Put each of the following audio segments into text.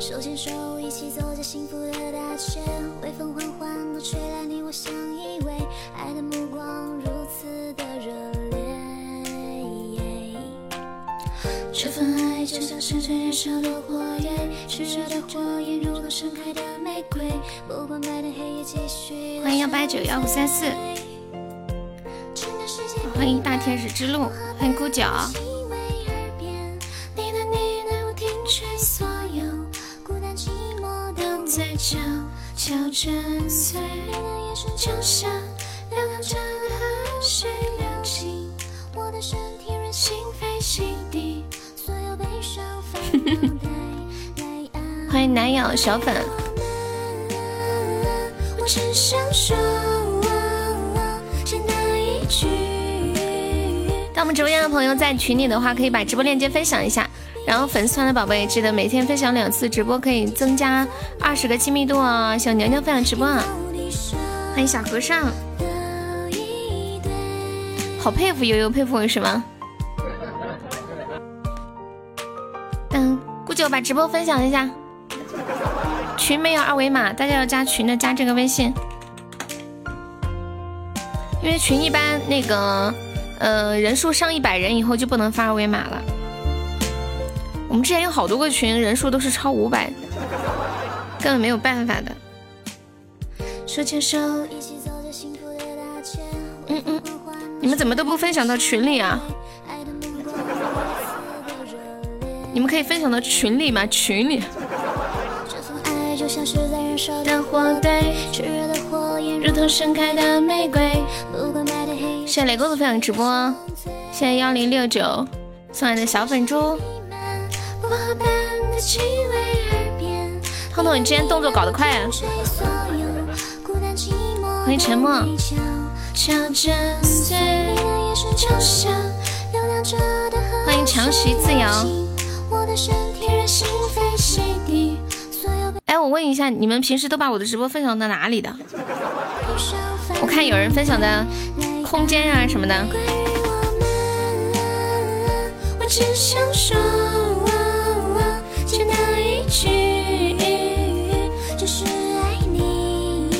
手牵手一起走在幸福的大街，微风缓缓地吹来，你我相依偎，爱的目光如此的热烈。这份爱就像是最燃烧的火焰，炽热的火焰如同盛开的玫瑰，不管白天黑夜继续。欢迎幺八九幺五三四，欢迎大天使之路，欢迎孤角。悄悄震碎。你的眼神就像流淌着的河水流进我的身体，任心飞洗涤所有悲伤烦恼带来安欢迎男友小粉，我只想说简单一句。到我们直播间的朋友在群里的话，可以把直播链接分享一下。然后粉丝团的宝贝记得每天分享两次直播，可以增加二十个亲密度哦。小牛牛分享直播啊，欢迎小和尚，好佩服悠悠，佩服我是吗？嗯，顾九把直播分享一下，群没有二维码，大家要加群的加这个微信，因为群一般那个呃人数上一百人以后就不能发二维码了。我们之前有好多个群，人数都是超五百，根本没有办法的。手牵手一起走在幸福的大街，嗯嗯，你们怎么都不分享到群里啊？你们可以分享到群里吗？群里。这份爱就像是在燃烧的火堆，炽热的火焰如同盛开的玫瑰，不管白天黑夜。谢谢雷公子分享直播，谢谢幺零六九送来的小粉猪。彤彤，你今天动作搞得快啊！吹所有孤单寂寞欢迎沉默。欢迎强袭自由。哎，我问一下，你们平时都把我的直播分享到哪里的？我看有人分享的空间啊什么的。简单一句，就是爱你。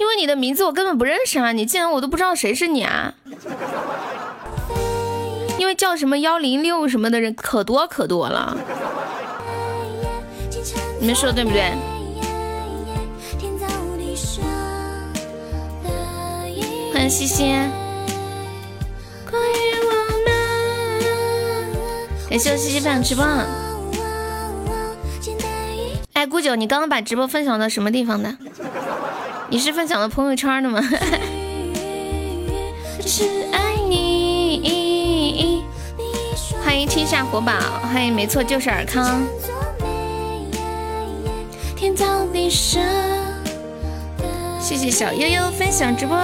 因为你的名字我根本不认识啊，你竟然我都不知道谁是你啊！因为叫什么幺零六什么的人可多可多了，你们说对不对？欢迎西西，感谢我西西分享直播。哎，顾九，你刚刚把直播分享到什么地方的？你是分享到朋友圈的吗？爱你。欢迎天下活宝，欢迎没错就是尔康，天造地设。谢谢小悠悠分享直播，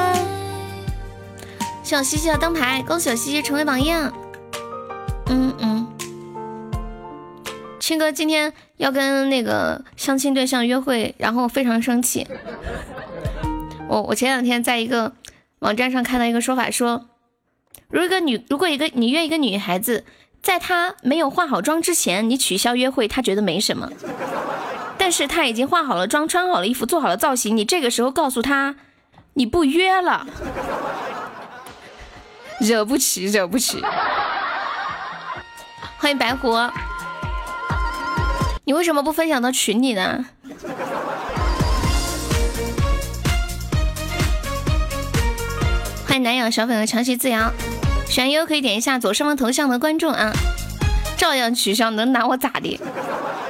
谢我西西的灯牌，恭喜我西西成为榜一。嗯嗯，青哥今天要跟那个相亲对象约会，然后非常生气。我我前两天在一个网站上看到一个说法说，如果一个女如果一个你约一个女孩子，在她没有化好妆之前，你取消约会，她觉得没什么。但是她已经化好了妆、穿好了衣服、做好了造型，你这个时候告诉她你不约了，惹不起，惹不起。欢迎白狐，你为什么不分享到群里呢？欢迎南阳小粉和长期自由，喜欢优可以点一下左上方头像的关注啊，照样取消，能拿我咋的？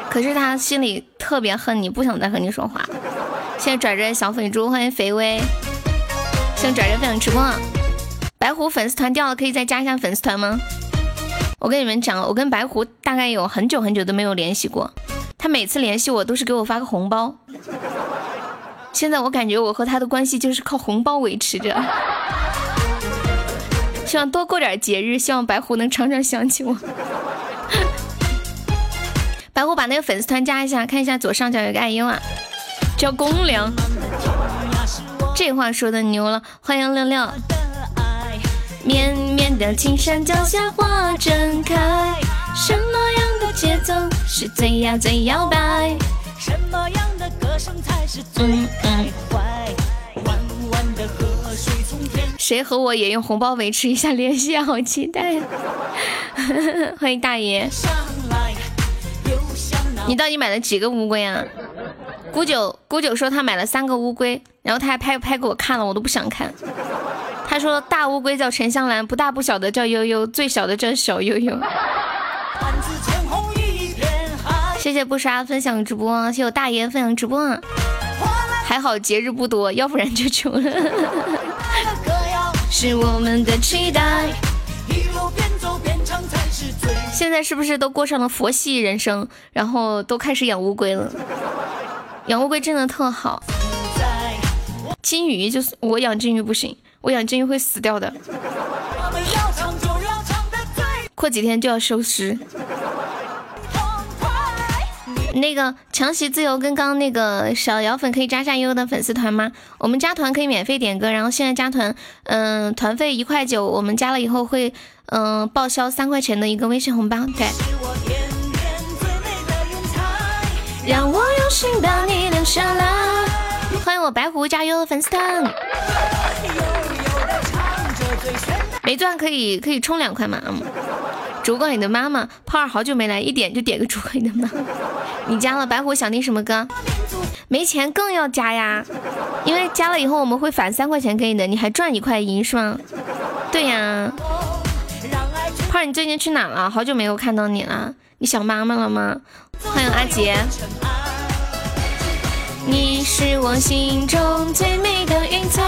可是他心里特别恨你，不想再和你说话。谢谢拽拽小粉猪，欢迎肥威，谢谢拽拽分享直播。白虎粉丝团掉了，可以再加一下粉丝团吗？我跟你们讲，我跟白狐大概有很久很久都没有联系过，他每次联系我都是给我发个红包。现在我感觉我和他的关系就是靠红包维持着。希望多过点节日，希望白狐能常常想起我。白狐把那个粉丝团加一下，看一下左上角有个爱优啊，叫公粮。这话说的牛了，欢迎亮亮。绵绵的青山脚下花正开，什么样的节奏是最呀最摇摆。什么样的歌声才是最开怀？弯弯的河水从天。谁？和我也用红包维持一下联系啊？好期待！欢迎大爷。你到底买了几个乌龟啊？姑九姑九说他买了三个乌龟，然后他还拍拍给我看了，我都不想看。他说大乌龟叫沉香兰，不大不小的叫悠悠，最小的叫小悠悠。谢谢不杀分享直播，谢谢我大爷分享直播。还好节日不多，要不然就穷了。是我们的期待。现在是不是都过上了佛系人生，然后都开始养乌龟了？养乌龟真的特好。金鱼就是我养金鱼不行，我养金鱼会死掉的。过几天就要收尸。那个强袭自由跟刚刚那个小摇粉可以加下悠悠的粉丝团吗？我们加团可以免费点歌，然后现在加团，嗯，团费一块九，我们加了以后会，嗯，报销三块钱的一个微信红包。对。让我用心把你留下来。欢迎我白狐加悠悠粉丝团。没钻可以可以充两块吗？烛光里的妈妈，泡儿好久没来，一点就点个烛光里的妈。你加了白虎想听什么歌？没钱更要加呀，因为加了以后我们会返三块钱给你的，你还赚一块银是吗？对呀。泡儿你最近去哪了？好久没有看到你了，你想妈妈了吗？欢迎阿杰。你是我心中最美的云彩，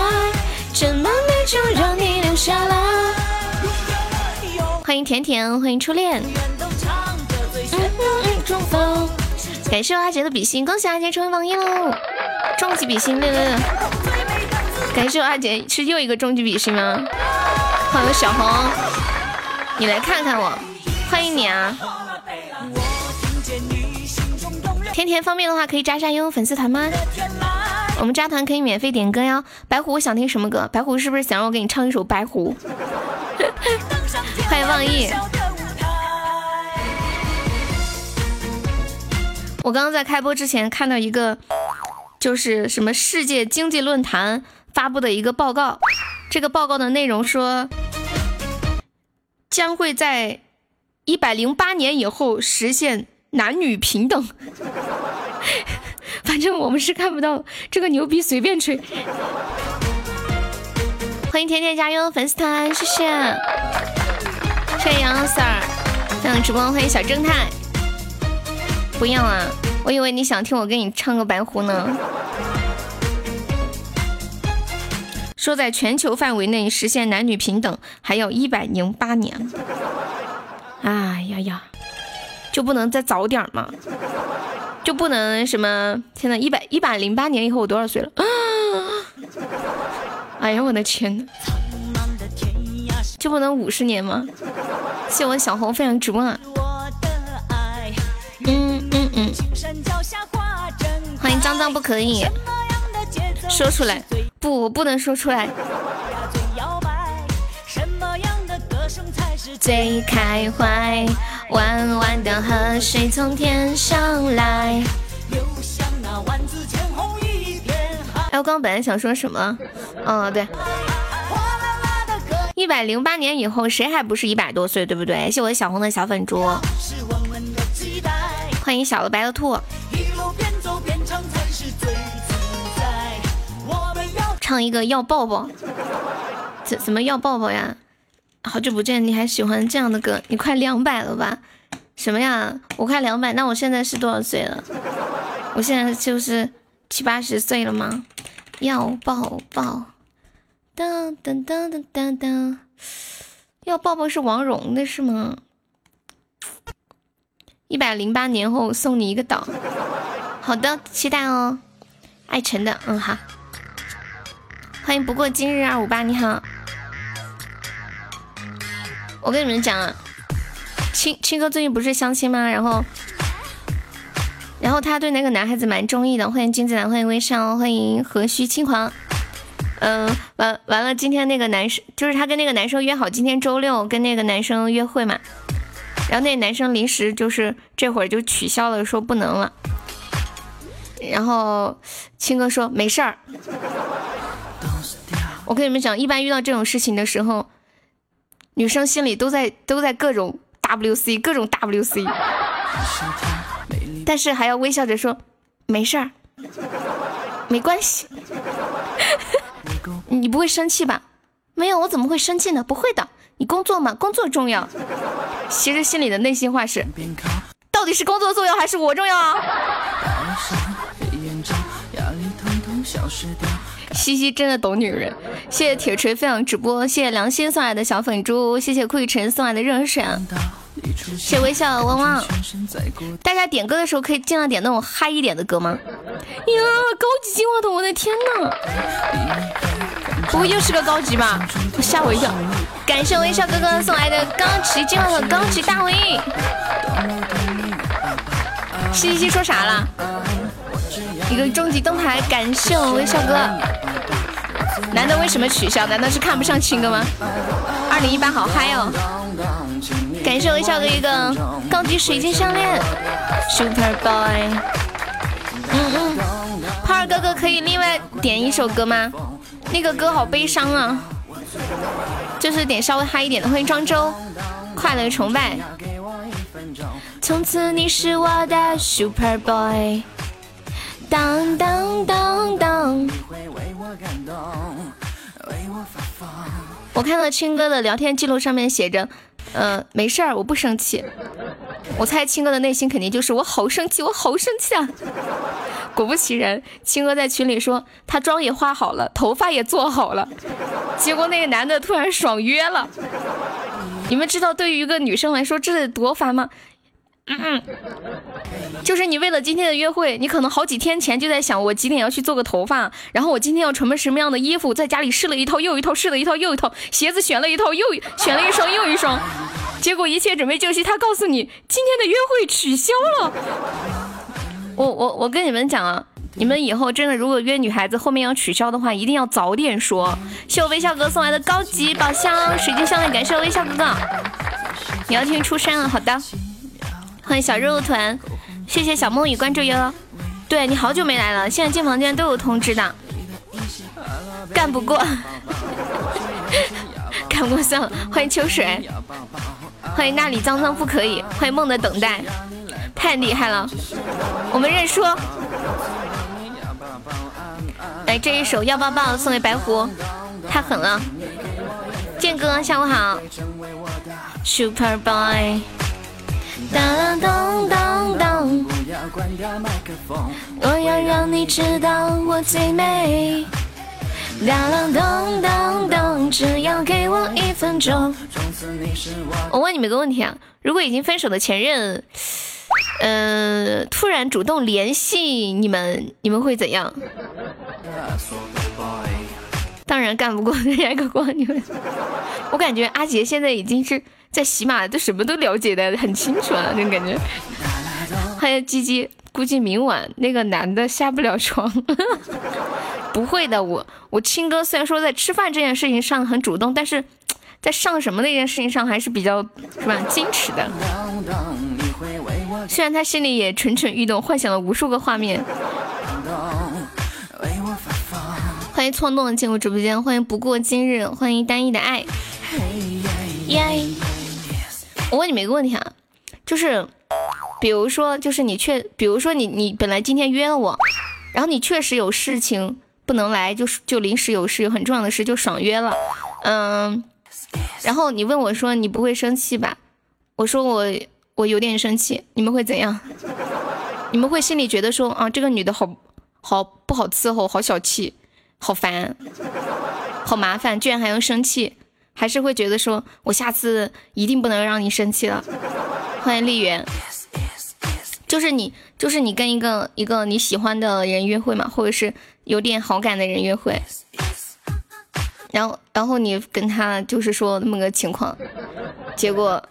这么美就让你留下来。欢迎甜甜，欢迎初恋。感谢阿杰的比心，恭喜阿杰成为榜一喽！终极比心六六六！感谢阿杰是又一个终极比心吗？欢迎小红，你来看看我，欢迎你啊！甜甜方便的话可以加一下悠悠粉丝团吗？我们加团可以免费点歌哟。白虎，想听什么歌？白虎是不是想让我给你唱一首白狐？欢迎望意。我刚刚在开播之前看到一个，就是什么世界经济论坛发布的一个报告，这个报告的内容说，将会在一百零八年以后实现男女平等。反正我们是看不到这个牛逼，随便吹。欢迎甜甜加油粉丝团，谢谢，谢谢杨 Sir，分享直播，欢迎小正太。不要啊，我以为你想听我给你唱个白狐呢。说在全球范围内实现男女平等还要一百零八年。哎呀呀，就不能再早点吗？就不能什么？天呐一百一百零八年以后我多少岁了？啊！哎呀，我的天呐，就不能五十年吗？谢我小红分享直播。嗯嗯嗯。欢迎脏脏不可以说出来，不，我不能说出来。最开怀，弯弯的河水从天上来。哎，我刚刚本来想说什么？嗯，对，一百零八年以后，谁还不是一百多岁，对不对？谢我小红的小粉猪，欢迎小的白的兔，唱一个要抱抱，怎怎么要抱抱呀？好久不见，你还喜欢这样的歌？你快两百了吧？什么呀？我快两百，那我现在是多少岁了？我现在就是七八十岁了吗？要抱抱，当当当当当当，要抱抱是王蓉的是吗？一百零八年后送你一个岛，好的，期待哦。爱晨的，嗯好，欢迎不过今日二五八，你好。我跟你们讲啊，青青哥最近不是相亲吗？然后。然后他对那个男孩子蛮中意的，欢迎金子兰，欢迎微笑，欢迎何须轻狂。嗯，完完了，今天那个男生就是他跟那个男生约好今天周六跟那个男生约会嘛。然后那男生临时就是这会儿就取消了，说不能了。然后青哥说没事儿。我跟你们讲，一般遇到这种事情的时候，女生心里都在都在各种 WC，各种 WC，但是还要微笑着说没事儿，没关系。你不会生气吧？没有，我怎么会生气呢？不会的，你工作嘛，工作重要。其实心里的内心话是，到底是工作重要还是我重要啊？西西真的懂女人，谢谢铁锤分享直播，谢谢良心送来的小粉猪，谢谢顾晨送来的热水，谢谢微笑汪汪。大家点歌的时候可以尽量点那种嗨一点的歌吗？呀，高级金话筒，我的天呐！不会又是个高级吧？吓我一跳！感谢微笑哥哥送来的高级金话筒，高级大 V。西西说啥了？一个终极灯牌，感谢我微笑哥。男的为什么取消？难道是看不上青哥吗？二零一八好嗨哦！感谢微笑哥一个高级水晶项链，Super Boy。嗯嗯，泡儿哥哥可以另外点一首歌吗？那个歌好悲伤啊，就是点稍微嗨一点的。欢迎庄周，快乐崇拜。从此你是我的 Super Boy。当当当当。我看到青哥的聊天记录上面写着，呃，没事儿，我不生气。我猜青哥的内心肯定就是我好生气，我好生气啊！果不其然，青哥在群里说他妆也化好了，头发也做好了，结果那个男的突然爽约了。你们知道对于一个女生来说这得多烦吗？嗯嗯，就是你为了今天的约会，你可能好几天前就在想我几点要去做个头发，然后我今天要穿什么样的衣服，在家里试了一套又一套，试了一套又一套，鞋子选了一套又选了一双又一双，结果一切准备就绪，他告诉你今天的约会取消了。我我我跟你们讲啊，你们以后真的如果约女孩子后面要取消的话，一定要早点说。谢我微笑哥送来的高级宝箱水晶项链，感谢我微笑哥哥。你要听出山了，好的。欢迎小肉肉团，谢谢小梦雨关注哟。对你好久没来了，现在进房间都有通知的。干不过，干不过算了。欢迎秋水，欢迎那里脏脏不可以。欢迎梦的等待，太厉害了，我们认输。来这一首要抱抱送给白狐，太狠了。剑哥下午好，Super Boy。当当当当！我要让你知道我最美。当当当当！只要给我一分钟。我问你们个问题啊，如果已经分手的前任，嗯，突然主动联系你们，你们会怎样？当然干不过人家个光你们。我感觉阿杰现在已经是。在喜马都什么都了解的很清楚了，那种感觉。欢迎鸡鸡，估计明晚那个男的下不了床。不会的，我我亲哥虽然说在吃饭这件事情上很主动，但是在上什么那件事情上还是比较是吧矜持的。虽然他心里也蠢蠢欲动，幻想了无数个画面。欢迎错弄进入直播间，欢迎不过今日，欢迎单一的爱。耶。我问你们一个问题啊，就是，比如说，就是你确，比如说你你本来今天约了我，然后你确实有事情不能来，就是就临时有事有很重要的事就爽约了，嗯，然后你问我说你不会生气吧？我说我我有点生气，你们会怎样？你们会心里觉得说啊这个女的好好不好伺候，好小气，好烦，好麻烦，居然还要生气。还是会觉得说，我下次一定不能让你生气了。欢迎丽媛，就是你，就是你跟一个一个你喜欢的人约会嘛，或者是有点好感的人约会，然后然后你跟他就是说那么个情况，结果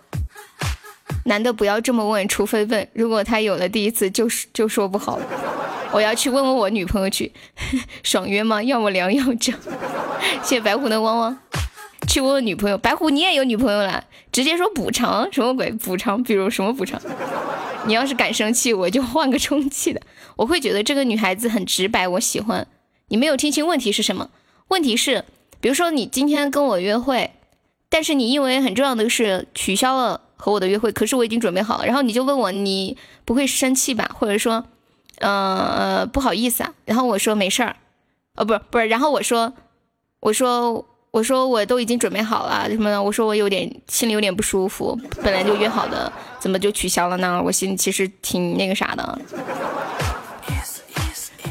男的不要这么问，除非问，如果他有了第一次，就是就说不好，我要去问问我女朋友去，爽约吗？要么凉要整。谢谢白狐的汪汪。去问问女朋友。白虎，你也有女朋友了？直接说补偿什么鬼？补偿，比如什么补偿？你要是敢生气，我就换个充气的。我会觉得这个女孩子很直白，我喜欢。你没有听清问题是什么？问题是，比如说你今天跟我约会，但是你因为很重要的事取消了和我的约会，可是我已经准备好了，然后你就问我，你不会生气吧？或者说，呃，不好意思啊。然后我说没事儿，哦，不是不是，然后我说，我说。我说我都已经准备好了，什么的？我说我有点心里有点不舒服，本来就约好的，怎么就取消了呢？我心里其实挺那个啥的。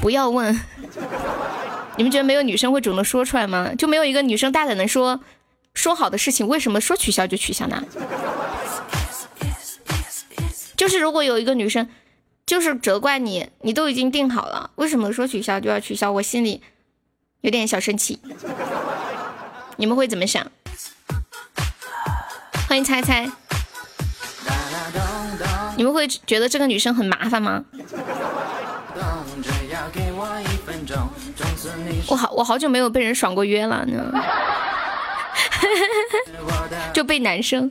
不要问，你们觉得没有女生会主动说出来吗？就没有一个女生大胆的说，说好的事情为什么说取消就取消呢？就是如果有一个女生，就是责怪你，你都已经定好了，为什么说取消就要取消？我心里有点小生气。你们会怎么想？欢迎猜猜。你们会觉得这个女生很麻烦吗？我好我好久没有被人爽过约了呢，就被男生。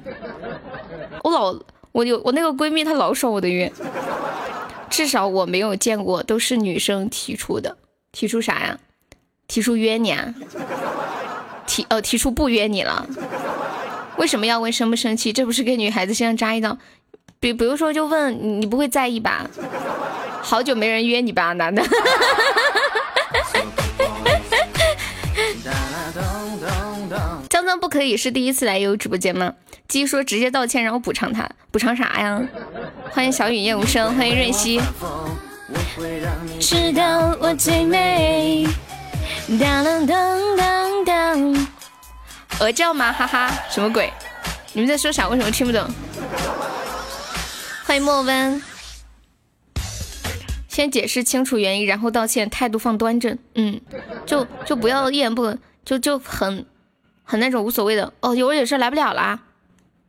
我老我有我那个闺蜜她老爽我的约，至少我没有见过都是女生提出的。提出啥呀？提出约你啊？提呃提出不约你了，为什么要问生不生气？这不是给女孩子身上扎一刀？比比如说就问你不会在意吧？好久没人约你吧，男的。江江不可以是第一次来悠悠直播间吗？鸡说直接道歉让我补偿他，补偿啥呀？欢迎小雨夜无声，欢迎润熙。知道我最美。当当当当，鹅叫吗？哈哈，什么鬼？你们在说啥？为什么听不懂？欢迎莫温，先解释清楚原因，然后道歉，态度放端正。嗯，就就不要一言不就就很很那种无所谓的。哦，有我有事来不了啦，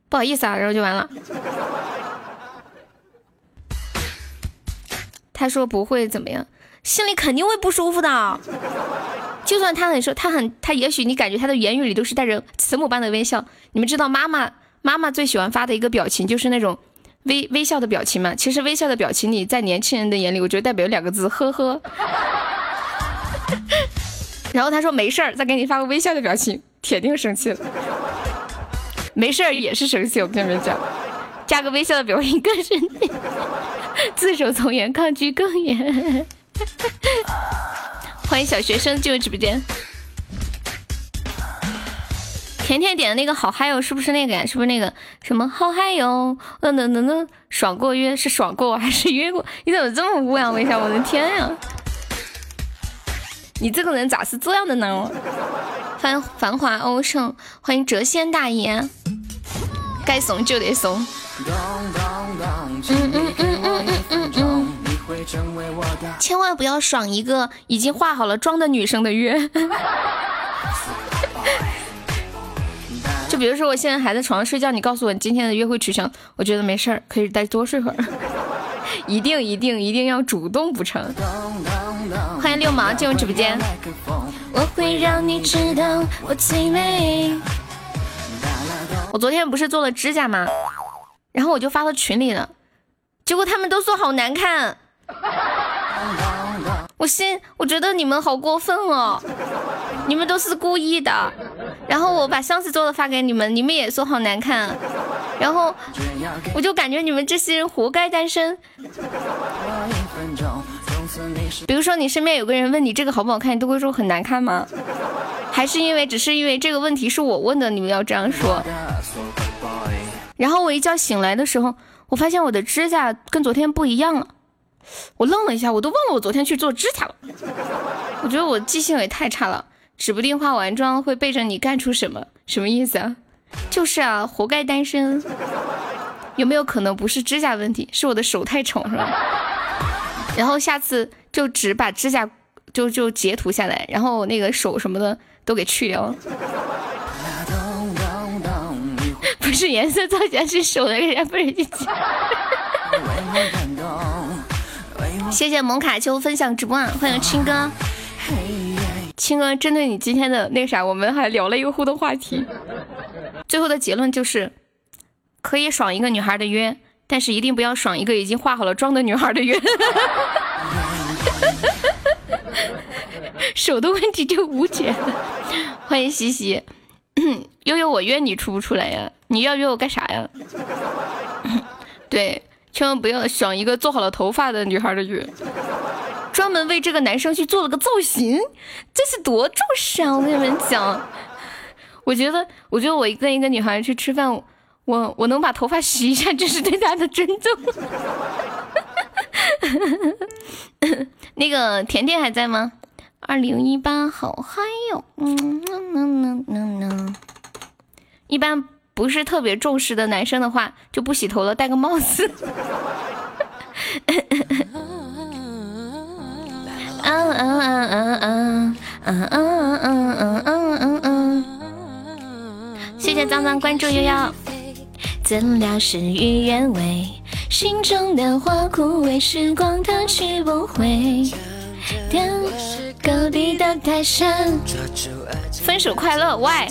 不好意思啊，然后就完了。他说不会怎么样。心里肯定会不舒服的，就算他很说他很他，也许你感觉他的言语里都是带着慈母般的微笑。你们知道妈妈妈妈最喜欢发的一个表情就是那种微微笑的表情吗？其实微笑的表情里，在年轻人的眼里，我觉得代表两个字：呵呵。然后他说没事儿，再给你发个微笑的表情，铁定生气了。没事儿也是生气，我跟你们讲，加个微笑的表情更生气，自首从严，抗拒更严。欢迎小学生进入直播间。甜甜点的那个好嗨哟，是不是那个呀？是不是那个什么好嗨哟？嗯嗯嗯嗯，爽过约是爽过还是约过？你怎么这么污呀？微笑，我的天呀！你这个人咋是这样的呢？欢迎繁华欧盛，欢迎谪仙大爷，该怂就得怂。嗯嗯嗯嗯嗯。千万不要爽一个已经化好了妆的女生的约。就比如说，我现在还在床上睡觉，你告诉我你今天的约会取消，我觉得没事儿，可以再多睡会儿。一定一定一定要主动补偿。欢迎六毛进入直播间。我会让你知道我最美。我昨天不是做了指甲吗？然后我就发到群里了，结果他们都说好难看。我心，我觉得你们好过分哦，你们都是故意的。然后我把上次做的发给你们，你们也说好难看。然后我就感觉你们这些人活该单身。比如说你身边有个人问你这个好不好看，你都会说很难看吗？还是因为只是因为这个问题是我问的，你们要这样说？然后我一觉醒来的时候，我发现我的指甲跟昨天不一样了。我愣了一下，我都忘了我昨天去做指甲了。我觉得我记性也太差了，指不定化完妆会背着你干出什么，什么意思啊？就是啊，活该单身。有没有可能不是指甲问题，是我的手太丑是吧？然后下次就只把指甲就就截图下来，然后那个手什么的都给去掉。不是颜色造假，是手的，人家不是 谢谢蒙卡丘分享直播，欢迎青哥。青哥，针对你今天的那啥，我们还聊了一个互动话题，最后的结论就是，可以爽一个女孩的约，但是一定不要爽一个已经化好了妆的女孩的约。手的问题就无解。欢迎西西，悠悠，我约你出不出来呀？你要约我干啥呀？对，千万不要爽一个做好了头发的女孩的约。专门为这个男生去做了个造型，这是多重视啊！我跟你们讲，我觉得，我觉得我跟一个女孩去吃饭，我我能把头发洗一下，这是对她的尊重。那个甜甜还在吗？二零一八好嗨哟！嗯嗯嗯嗯嗯，一般不是特别重视的男生的话，就不洗头了，戴个帽子。嗯嗯嗯嗯嗯嗯嗯嗯嗯嗯嗯谢谢脏脏关注悠悠。怎料事与愿违，心中的花枯萎，时光它去不回。隔壁的泰山，分手快乐，Why？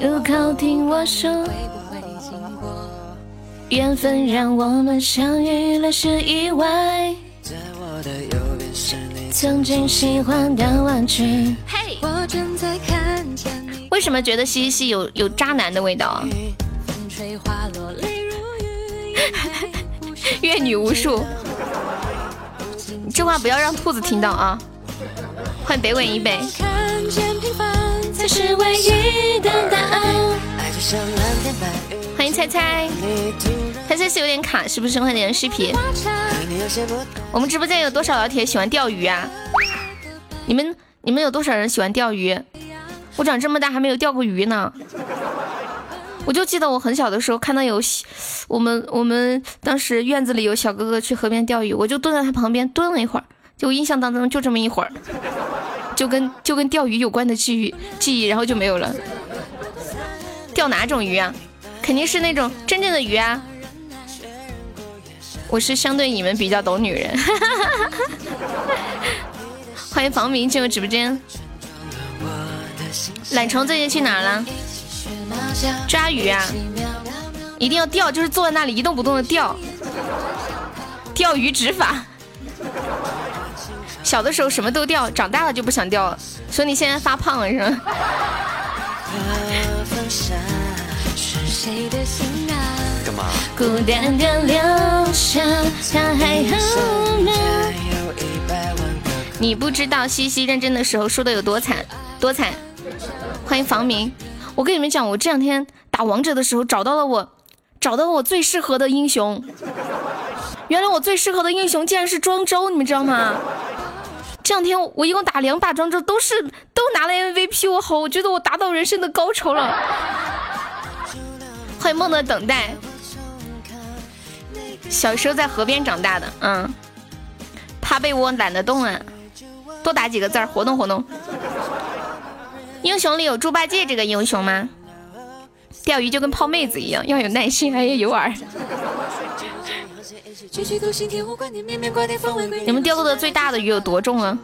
有口听我说，缘分让我们相遇了是意外。在我的右边是你曾经喜欢的玩具。嘿，为什么觉得西西有有渣男的味道啊？阅 女无数，这话不要让兔子听到啊！欢迎北纬一北。欢迎猜猜，猜猜是有点卡，是不是？快点视频。我们直播间有多少老铁喜欢钓鱼啊？你们你们有多少人喜欢钓鱼？我长这么大还没有钓过鱼呢。我就记得我很小的时候看到有我们我们当时院子里有小哥哥去河边钓鱼，我就蹲在他旁边蹲了一会儿，就印象当中就这么一会儿，就跟就跟钓鱼有关的记忆记忆，然后就没有了。钓哪种鱼啊？肯定是那种真正的鱼啊！我是相对你们比较懂女人。欢迎房明进入直播间。懒虫最近去哪了？抓鱼啊！一定要钓，就是坐在那里一动不动的钓。钓鱼执法。小的时候什么都掉，长大了就不想掉了。所以你现在发胖了是吗？干嘛？你不知道西西认真的时候输的有多惨，多惨！欢迎房明，我跟你们讲，我这两天打王者的时候找到了我，找到了我最适合的英雄。原来我最适合的英雄竟然是庄周，你们知道吗？这两天我一共打两把庄周，都是都拿了 MVP，我好，我觉得我达到人生的高潮了。欢迎梦的等待。小时候在河边长大的，嗯，趴被窝懒得动啊，多打几个字儿，活动活动。英雄里有猪八戒这个英雄吗？钓鱼就跟泡妹子一样，要有耐心，还要有饵。你们钓过的最大的鱼有多重啊？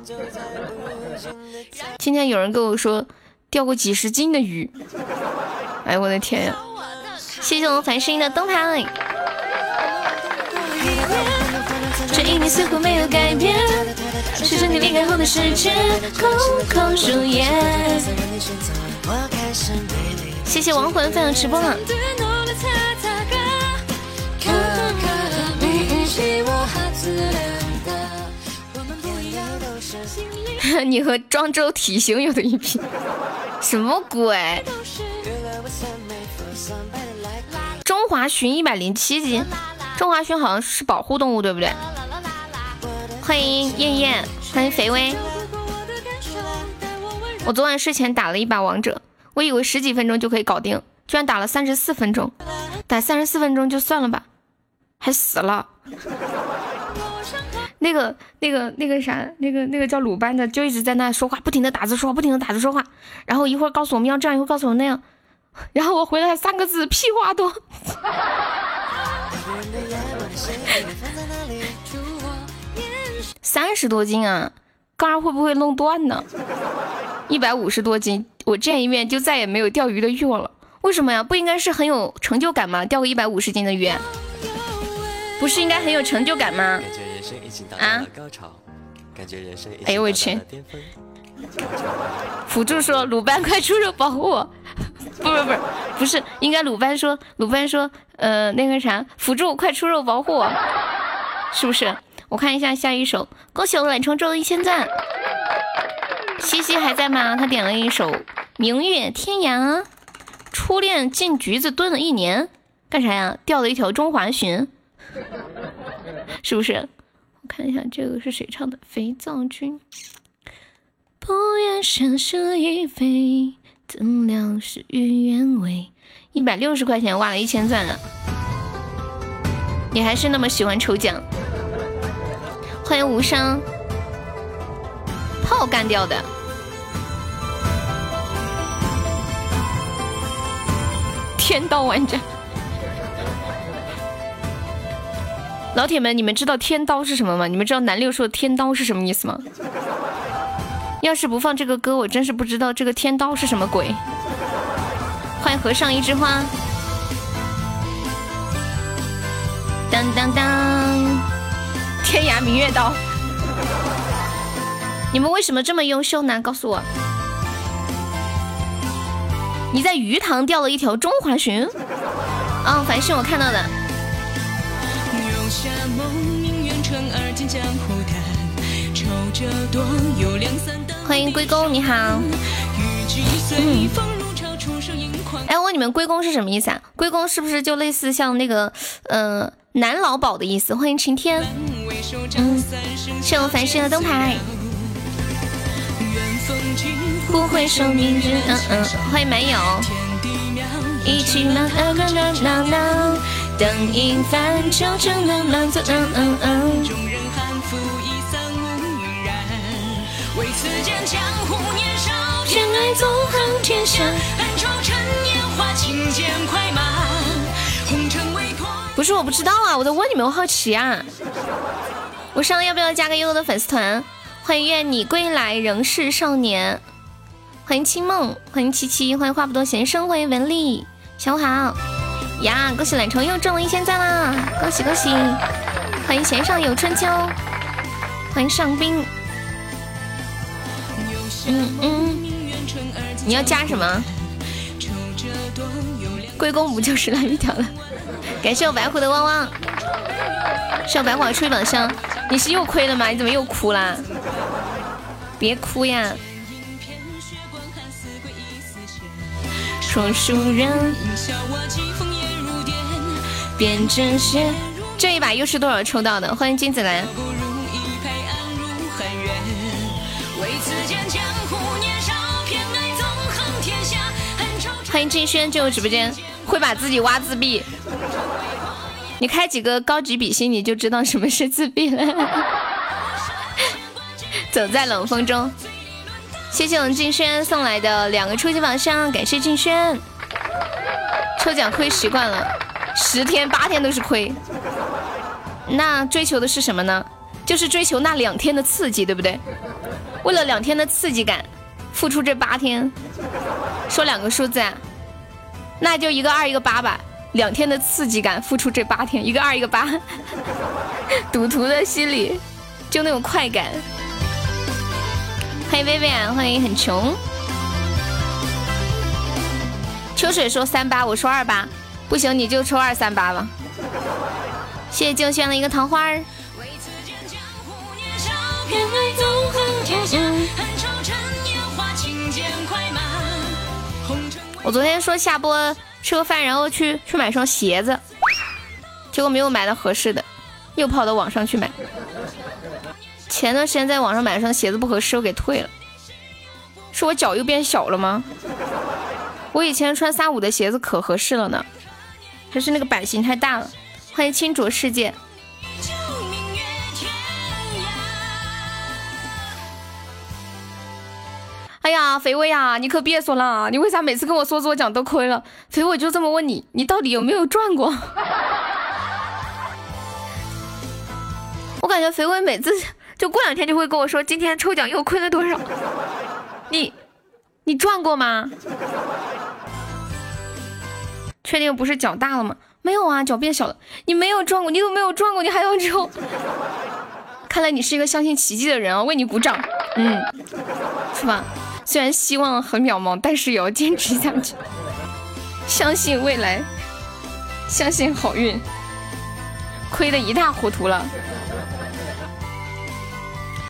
今天有人跟我说钓过几十斤的鱼，哎我的天呀！谢谢我们繁星的灯牌。这一年似乎没有改变，是着你离开后的世界，空空如也。谢谢亡魂分享直播了。你和庄周体型有的一拼，什么鬼？中华鲟一百零七斤，中华鲟好像是保护动物，对不对？欢迎燕燕，欢迎肥威。我昨晚睡前打了一把王者，我以为十几分钟就可以搞定，居然打了三十四分钟。打三十四分钟就算了吧，还死了。那个、那个、那个啥，那个、那个叫鲁班的，就一直在那说话，不停的打字说话，不停的打字说话，然后一会儿告诉我们要这样，一会儿告诉我那样。然后我回来三个字，屁话多。三十多斤啊，杆会不会弄断呢？一百五十多斤，我见一面就再也没有钓鱼的欲望了。为什么呀？不应该是很有成就感吗？钓个一百五十斤的鱼，不是应该很有成就感吗？啊？哎呦我去！辅助说鲁班快出手保护我！不 不不是不是，应该鲁班说鲁班说呃那个啥辅助快出手保护我，是不是？我看一下下一首，恭喜我懒虫中了一千赞。西西还在吗？他点了一首《明月天涯》。初恋进局子蹲了一年，干啥呀？钓了一条中华鲟，是不是？我看一下这个是谁唱的？肥皂君。不愿生舍亦非，怎料事与愿违。一百六十块钱挖了一千钻了，你还是那么喜欢抽奖。欢迎无伤，炮干掉的。天道玩家，老铁们，你们知道天刀是什么吗？你们知道南六说的天刀是什么意思吗？要是不放这个歌，我真是不知道这个天刀是什么鬼。欢迎和尚一枝花，当当当。天涯明月刀，你们为什么这么优秀呢？告诉我，你在鱼塘钓了一条中华鲟。哦，繁星我看到的。欢迎归公，你好。哎，我问你们，归公是什么意思啊？归公是不是就类似像那个，呃，男老鸨的意思？欢迎晴天。嗯，谢我繁星的灯牌。不会说明日，嗯嗯，欢迎蛮友。灯影泛舟成了满座，嗯嗯嗯。众人含赋一散无云染，为此间江湖年少，偏爱纵横天下，恨愁趁年华，轻剑快马，红尘为托。不是我不知道啊，我在问你们，我好奇啊。无伤要不要加个悠悠的粉丝团？欢迎愿你归来仍是少年，欢迎清梦，欢迎七七，欢迎话不多闲生，欢迎文丽，下午好呀！恭喜懒虫又中了一千赞啦！恭喜恭喜！欢迎弦上有春秋，欢迎上宾。嗯嗯，你要加什么？归公不就是那一条了？感谢我白虎的汪汪，谢我白虎吹榜上。你是又亏了吗？你怎么又哭啦？别哭呀！说书人，变真血。这一把又是多少抽到的？欢迎金子兰。欢迎静轩进入直播间，会把自己挖自闭。你开几个高级比心，你就知道什么是自闭了。走在冷风中，谢谢我们静轩送来的两个初级宝箱，感谢静轩。抽奖亏习惯了，十天八天都是亏。那追求的是什么呢？就是追求那两天的刺激，对不对？为了两天的刺激感，付出这八天。说两个数字啊？那就一个二，一个八吧。两天的刺激感，付出这八天，一个二一个八，赌徒的心理就那种快感。欢迎薇薇啊，欢迎很穷。秋水说三八，我说二八，不行你就抽二三八吧。谢谢静轩的一个桃花儿。我昨天说下播。吃个饭，然后去去买双鞋子，结果没有买到合适的，又跑到网上去买。前段时间在网上买了双鞋子不合适，我给退了。是我脚又变小了吗？我以前穿三五的鞋子可合适了呢，还是那个版型太大了。欢迎清浊世界。哎呀，肥伟呀，你可别说了，你为啥每次跟我说做奖都亏了？肥伟就这么问你，你到底有没有赚过？我感觉肥伟每次就过两天就会跟我说今天抽奖又亏了多少。你你赚过吗？确定不是脚大了吗？没有啊，脚变小了。你没有撞过，你都没有撞过，你还要抽？看来你是一个相信奇迹的人啊！为你鼓掌。嗯，是吧？虽然希望很渺茫，但是也要坚持下去。相信未来，相信好运。亏的一塌糊涂了。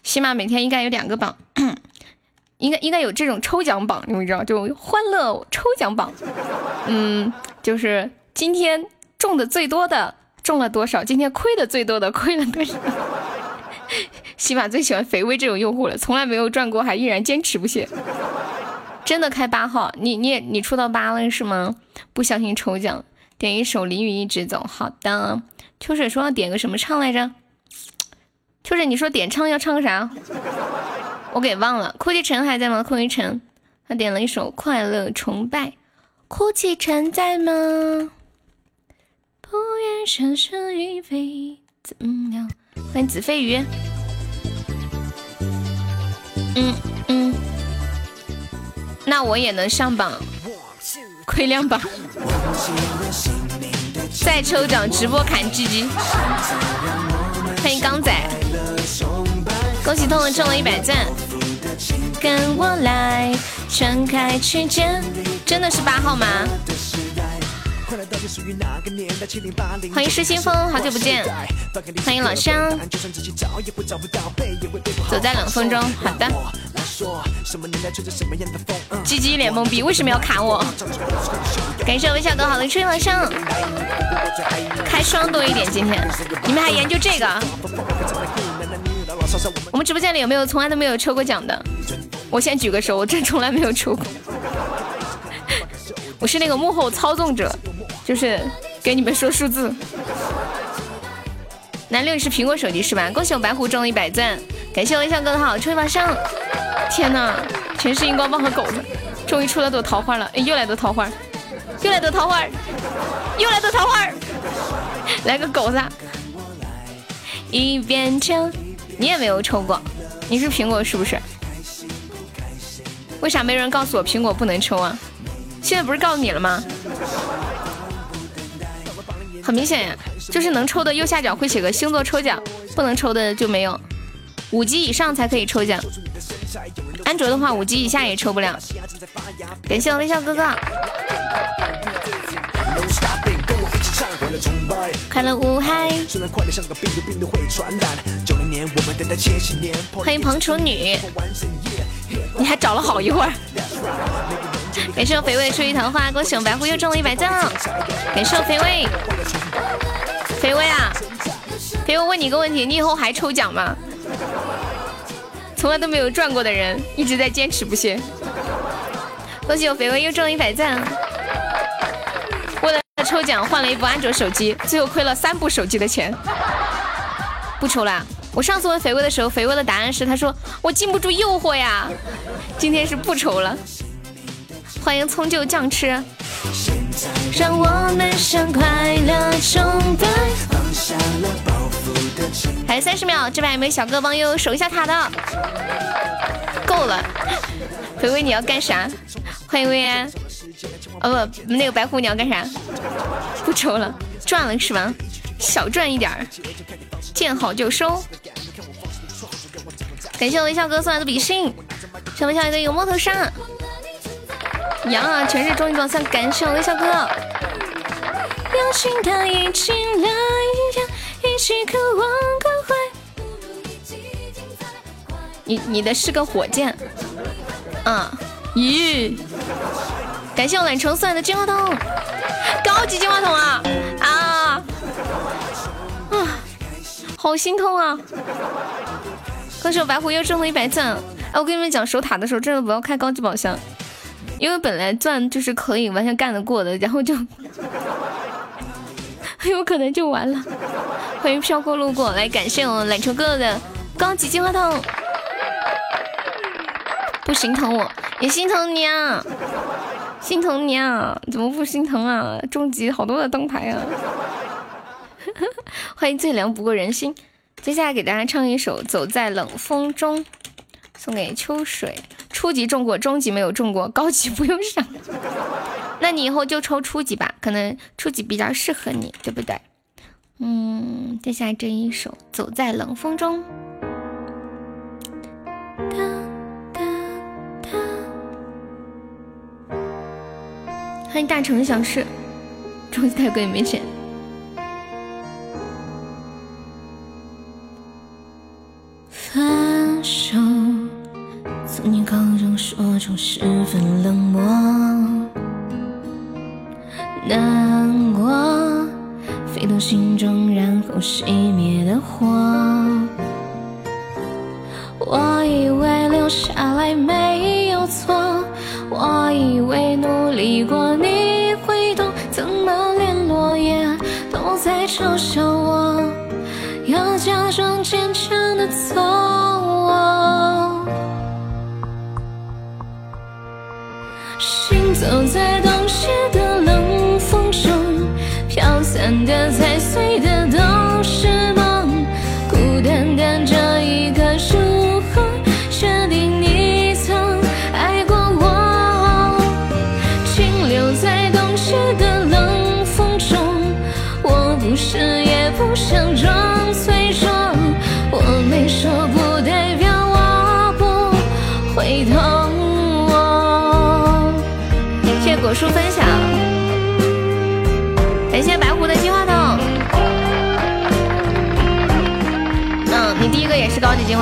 起码每天应该有两个榜，应该应该有这种抽奖榜，你们知道？就欢乐抽奖榜。嗯，就是今天中的最多的中了多少，今天亏的最多的亏了多少。起码最喜欢肥威这种用户了，从来没有赚过，还依然坚持不懈。真的开八号，你你也你出到八了是吗？不相信抽奖，点一首《淋雨一直走》。好的，秋水说要点个什么唱来着？秋水你说点唱要唱个啥？我给忘了。哭泣城还在吗？哭泣城，他点了一首《快乐崇拜》。哭泣城在吗？不愿生是与非，怎样？欢迎子飞鱼。嗯嗯，那我也能上榜，亏两榜。再抽奖直播砍 GG。欢迎刚仔，恭喜痛痛中了一百赞。跟我来，撑开去见，真的是八号吗？欢迎失心疯，好久不见。欢迎老乡，走在冷风中。好的。鸡鸡脸懵逼，为什么要卡我？感谢微笑哥，好的，吹老乡。开双多一点，今天你们还研究这个？我们直播间里有没有从来都没有抽过奖的？我先举个手，我真从来没有抽过。我是那个幕后操纵者。就是给你们说数字。南六是苹果手机是吧？恭喜我白狐中了一百钻，感谢我微笑哥的好，抽一把上。天哪，全是荧光棒和狗子，终于出了朵桃花了！哎，又来朵桃花，又来朵桃花，又来朵桃花，来个狗子。一边抽，你也没有抽过，你是苹果是不是？为啥没人告诉我苹果不能抽啊？现在不是告诉你了吗？很明显呀，就是能抽的右下角会写个星座抽奖，不能抽的就没有。五级以上才可以抽奖，安卓的话五级以下也抽不了。感谢我微笑哥哥，快乐无害。欢迎彭楚女，你还找了好一会儿。感谢我肥味出一桃花，恭喜我白狐又中了一百赞了。感谢我肥味，肥味啊，肥味问你个问题，你以后还抽奖吗？从来都没有赚过的人，一直在坚持不懈。恭喜我肥味又中了一百赞，抽奖换了一部安卓手机，最后亏了三部手机的钱。不抽啦！我上次问肥味的时候，肥味的答案是他说我禁不住诱惑呀。今天是不抽了。欢迎葱就酱吃，让我们向快乐崇拜。还有三十秒，这边有没有小哥帮悠悠守一下塔的？够了，肥微你要干啥？欢迎薇安，哦不，那个白狐你要干啥？不抽了，赚了是吧？小赚一点儿，见好就收。感谢我微笑哥送来的比心，小微笑一个有摸头杀。羊啊，全是终极榜三，感谢我微笑哥。你你的是个火箭，嗯，咦，感谢我懒虫送来的金话筒，高级金话筒啊啊啊，好心痛啊！恭喜我白狐又中了一百钻，哎，我跟你们讲，守塔的时候真的不要开高级宝箱。因为本来钻就是可以完全干得过的，然后就很 有可能就完了。欢迎飘过路过来，感谢我懒虫哥哥的高级金话筒。不心疼我，也心疼你啊！心疼你啊！怎么不心疼啊？终极好多的灯牌啊！欢迎最凉不过人心，接下来给大家唱一首《走在冷风中》，送给秋水。初级中过，中级没有中过，高级不用上。那你以后就抽初级吧，可能初级比较适合你，对不对？嗯，接下来这一首《走在冷风中》。欢迎大城小事，东西太贵没钱。分手，从你口中说出十分冷漠，难过飞到心中，然后熄灭的火。我以为留下来没有错，我以为努力过你会懂，怎么连落叶都在嘲笑我，要假装坚强的走。行走在冬雪的冷风中，飘散的、踩碎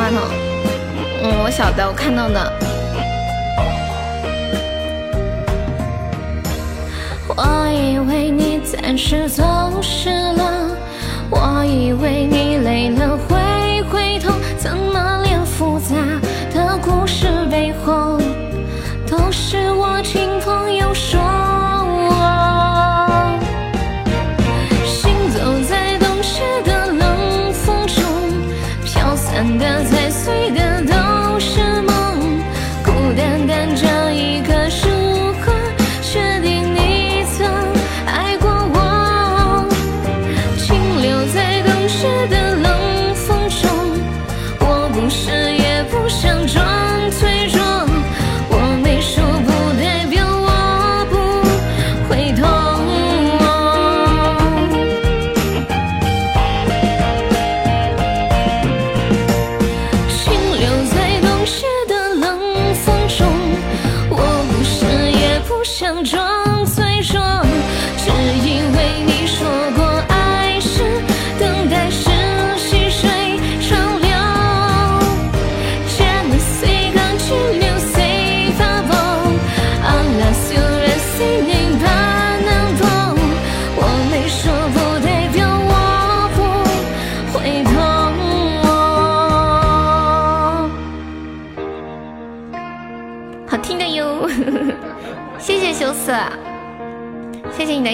话筒。嗯，我晓得，我看到的。我以为你暂时走失了，我以为你累了会回头，怎么连复杂的故事背后都是我听朋友说？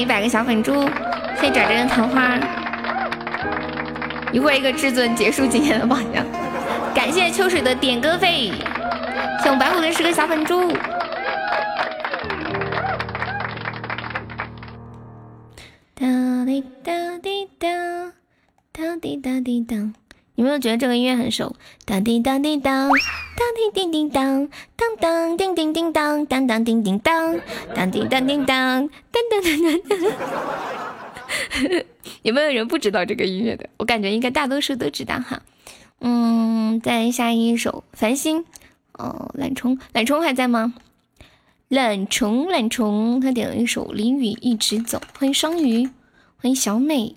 百个小粉猪，谢谢爪爪的糖花，一会儿一个至尊结束今天的榜样，感谢秋水的点歌费，谢我白虎的十个小粉猪。哒滴哒滴哒，哒滴哒滴哒。有没有觉得这个音乐很熟？当叮当叮当，当叮叮叮当，当当叮叮叮当，当当叮叮当，当叮当叮当，当当当当当。有没有人不知道这个音乐的？我感觉应该大多数都知道哈。嗯，再下一首《繁星》。哦，懒虫，懒虫还在吗？懒虫，懒虫，他点了一首《淋雨一直走》。欢迎双鱼，欢迎小美。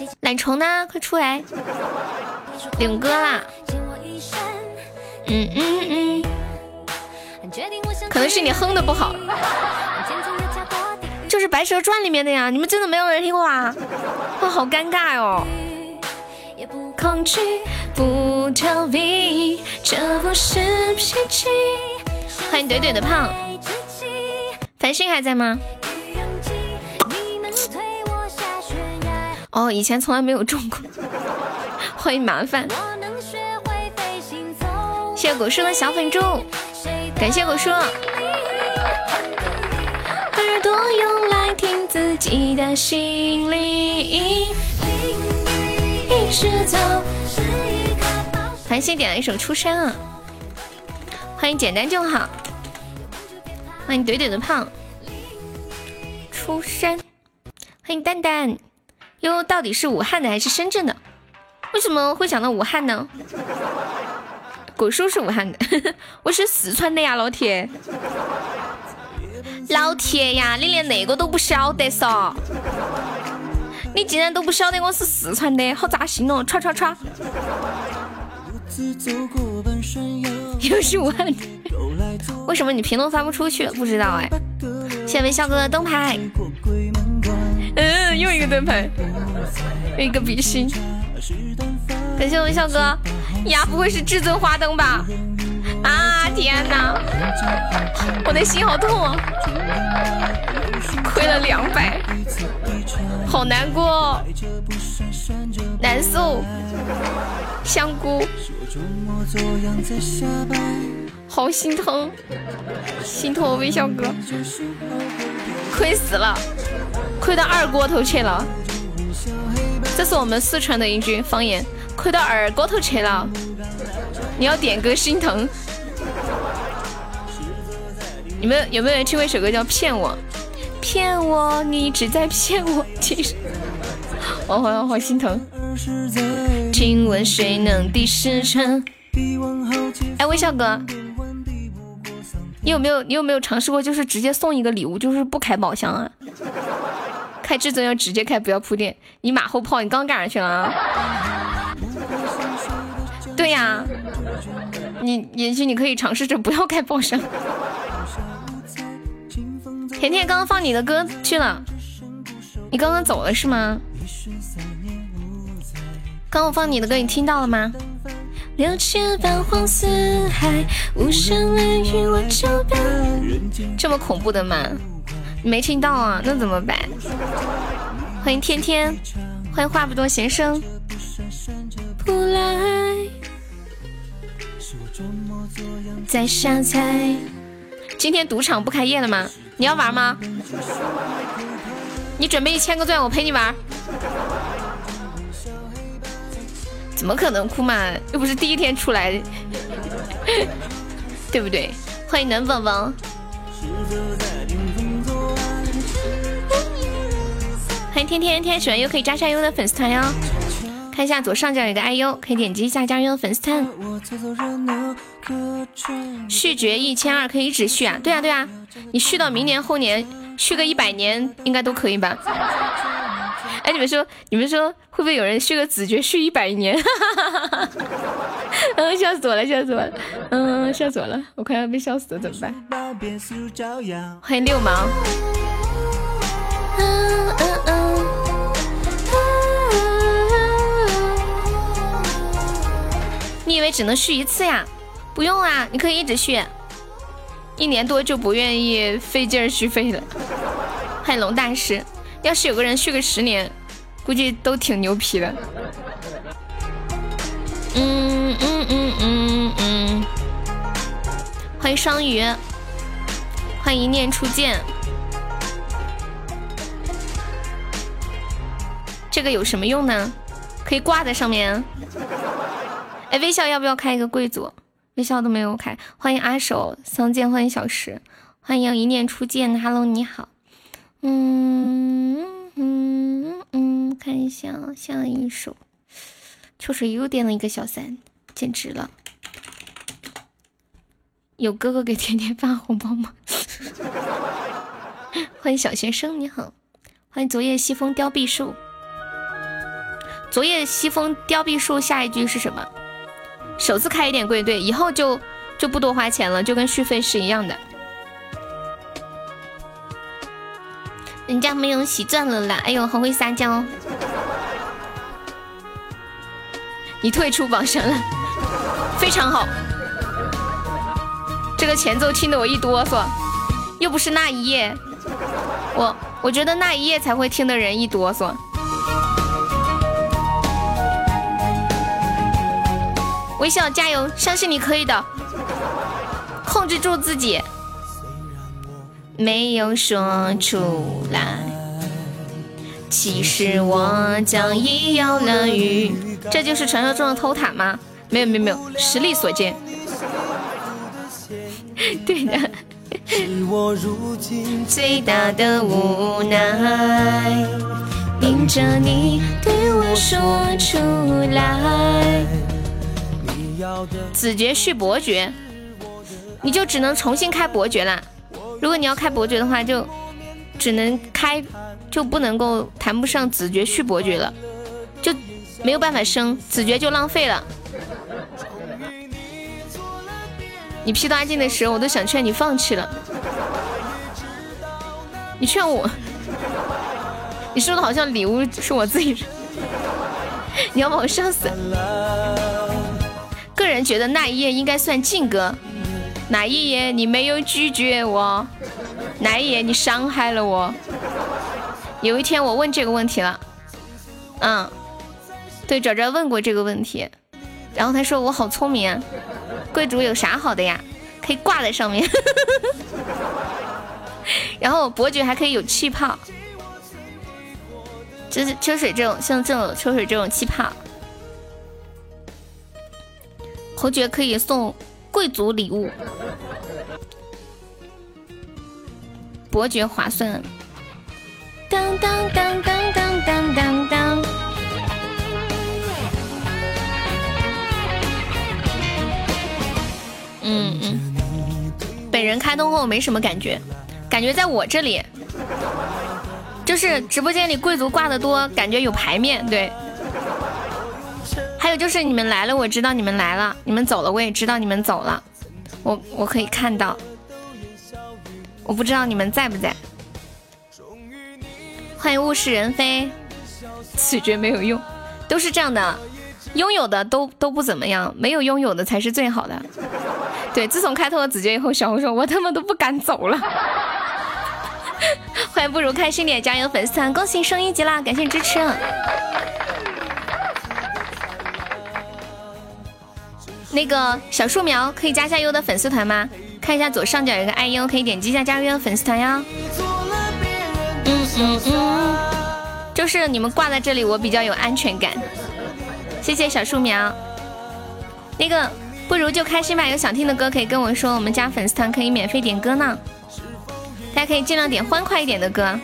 嗯，懒虫呢？快出来！领歌啦！嗯嗯嗯，可能是你哼的不好，就是《白蛇传》里面的呀。你们真的没有人听过啊？哇，好尴尬哦！也不恐惧，不逃避，这不是脾气。欢迎怼怼的胖，繁星还在吗？哦，以前从来没有中过。欢迎麻烦，谢谢果叔的小粉猪，感谢果叔。耳朵用来听自己的心里。繁星点了一首《出山》啊，欢迎简单就好，欢迎怼怼的胖，出山，欢迎蛋蛋，哟，到底是武汉的还是深圳的？为什么会想到武汉呢？果叔是武汉的，我是四川的呀，老铁，老铁呀，你连那个都不晓得嗦？你竟然都不晓得我是四川的，好扎心哦！唰唰唰，又是武汉的，为什么你评论发不出去？不知道哎。谢谢微笑哥的灯牌，又一个灯牌，又一个比心。感谢文笑哥呀，不会是至尊花灯吧？啊天哪，我的心好痛啊！亏了两百，好难过，难受，香菇，好心疼，心疼我微笑哥，亏死了，亏到二锅头去了。这是我们四川的一句方言。亏到二锅头去了，你要点歌心疼。你们有没有人听过一首歌叫《骗我》？骗我，你一直在骗我。其实，我好好心疼。请问谁能抵时辰？哎，微笑哥，你有没有你有没有尝试过，就是直接送一个礼物，就是不开宝箱啊？开至尊要直接开，不要铺垫。你马后炮，你刚干啥去了啊？对呀，你也许你可以尝试着不要开宝箱。甜甜刚刚放你的歌去了，你刚刚走了是吗？刚我放你的歌，你听到了吗？这么恐怖的吗？你没听到啊？那怎么办？欢迎天天，欢迎话不多闲声。不来。在瞎猜。今天赌场不开业了吗？你要玩吗？你准备一千个钻，我陪你玩。怎么可能哭嘛？又不是第一天出来，对不对？欢迎暖宝宝。欢迎天天天喜欢又可以加下优的粉丝团哟。看一下左上角有个 IU，可以点击一下加入粉丝团。续爵一千二可以一直续啊？对啊对啊，你续到明年后年，续个一百年应该都可以吧？哎，你们说你们说会不会有人续个子爵续一百年？嗯，笑死我了，笑死我了，嗯，笑死我了，我快要被笑死了，怎么办？欢迎六毛。你以为只能续一次呀？不用啊，你可以一直续，一年多就不愿意费劲续费了。欢迎龙大师，要是有个人续个十年，估计都挺牛皮的。嗯嗯嗯嗯嗯。欢迎双鱼，欢迎一念初见。这个有什么用呢？可以挂在上面。哎，微笑要不要开一个贵族？微笑都没有开。欢迎阿守相见，欢迎小石，欢迎一念初见。Hello，你好。嗯嗯嗯，看一下下一首，秋水又点了一个小三，简直了。有哥哥给甜甜发红包吗？欢迎小学生，你好。欢迎昨夜西风凋碧树。昨夜西风凋碧树，下一句是什么？首次开一点贵，对，以后就就不多花钱了，就跟续费是一样的。人家没有喜钻了啦，哎呦，好会撒娇。你退出榜上了，非常好。这个前奏听得我一哆嗦，又不是那一夜，我我觉得那一夜才会听的人一哆嗦。微笑加油，相信你可以的，控制住自己，没有说出来。其实我早已有了鱼，这就是传说中的偷塔吗？没有没有没有，实力所见。对的。最大的无奈，盯着你对我说出来。子爵续伯爵，你就只能重新开伯爵了。如果你要开伯爵的话，就只能开，就不能够谈不上子爵续伯爵了，就没有办法升子爵就浪费了。你屁大进的时候，我都想劝你放弃了。你劝我，你说的好像礼物是我自己，你要把我笑死。个人觉得那一夜应该算劲歌，哪一夜你没有拒绝我，哪一夜你伤害了我。有一天我问这个问题了，嗯，对，找找问过这个问题，然后他说我好聪明啊，贵族有啥好的呀？可以挂在上面，然后伯爵还可以有气泡，就是秋水这种像这种秋水这种气泡。侯爵可以送贵族礼物，伯爵划算。当当当当当当当当。嗯嗯，本人开通后没什么感觉，感觉在我这里，就是直播间里贵族挂的多，感觉有排面对。还有就是你们来了，我知道你们来了；你们走了，我也知道你们走了。我我可以看到，我不知道你们在不在。欢迎物是人非，此绝没有用，都是这样的，拥有的都都不怎么样，没有拥有的才是最好的。对，自从开通了子爵以后，小红说，我他妈都不敢走了。欢迎不如开心点，加油粉丝团，恭喜升一级啦！感谢支持。那个小树苗可以加下优的粉丝团吗？看一下左上角有个爱优，可以点击一下加入优的粉丝团哟。嗯嗯嗯，就是你们挂在这里，我比较有安全感。谢谢小树苗。那个不如就开心吧，有想听的歌可以跟我说，我们家粉丝团可以免费点歌呢。大家可以尽量点欢快一点的歌。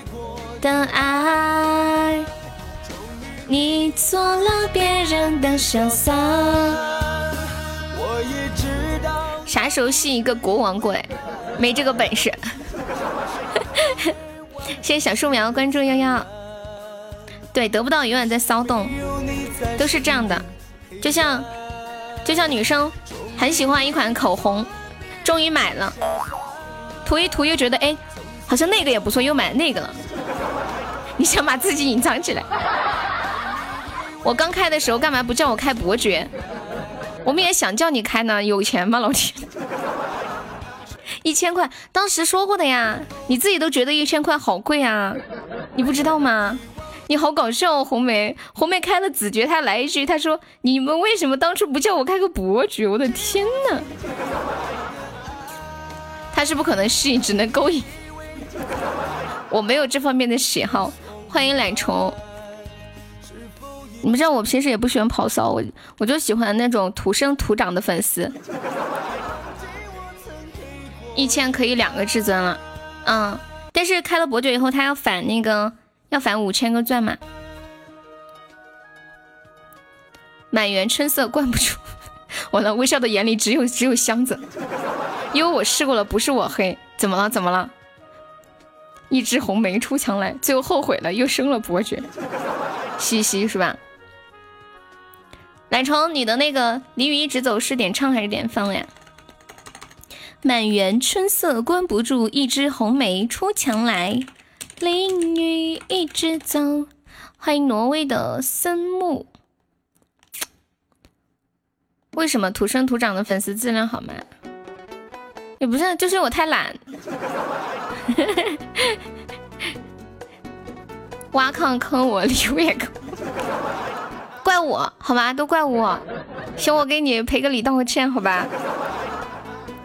的爱，你做了别人的潇洒。啥时候信一个国王过来？没这个本事。谢谢小树苗关注幺幺。对，得不到永远在骚动，都是这样的。就像就像女生很喜欢一款口红，终于买了，涂一涂又觉得哎，好像那个也不错，又买那个了。你想把自己隐藏起来？我刚开的时候干嘛不叫我开伯爵？我们也想叫你开呢，有钱吗，老铁？一千块，当时说过的呀，你自己都觉得一千块好贵啊，你不知道吗？你好搞笑，哦，红梅，红梅开了子爵，他来一句，他说你们为什么当初不叫我开个伯爵？我的天呐，他是不可能适应，只能勾引。我没有这方面的喜好，欢迎懒虫。你们知道我平时也不喜欢跑骚，我我就喜欢那种土生土长的粉丝。一千可以两个至尊了，嗯，但是开了伯爵以后，他要返那个要返五千个钻嘛。满园春色关不住，我的微笑的眼里只有只有箱子，因为我试过了，不是我黑，怎么了？怎么了？一枝红梅出墙来，最后后悔了，又升了伯爵，嘻嘻是吧？懒虫，你的那个淋雨一直走是点唱还是点放呀？满园春色关不住，一枝红梅出墙来。淋雨一直走，欢迎挪威的森木。为什么土生土长的粉丝质量好吗？也不是，就是我太懒。挖坑坑我，离我也坑，怪我好吧？都怪我，行，我给你赔个礼，道个歉，好吧？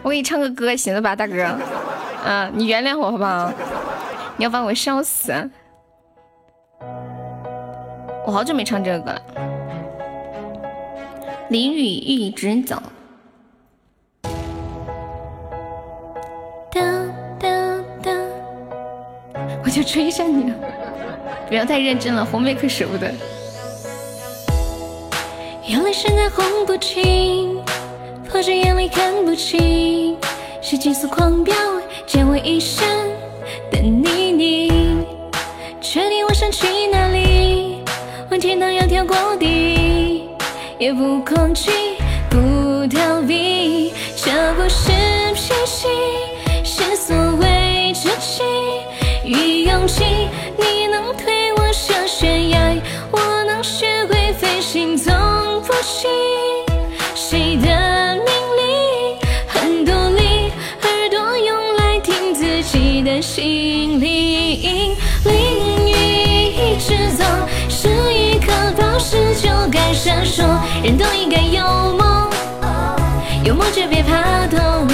我给你唱个歌，行了吧，大哥？嗯，你原谅我好不好？你要把我笑死！我好久没唱这个歌了。淋雨一直走。当当当，我就追上你了。不要太认真了，红梅可舍不得。眼泪现在红不清，迫着眼泪看不清，是急速狂飙，溅我一身的泥泞。确定我想去哪里？问天堂要跳过地，也不恐惧，不逃避，这不是脾气，是所谓志气与勇气。你能推我下悬崖，我能学会飞行，从不弃。谁的命令很独立，耳朵用来听自己的心灵。淋雨一直走，是一颗宝石就该闪烁。人都应该有梦，有梦就别怕痛。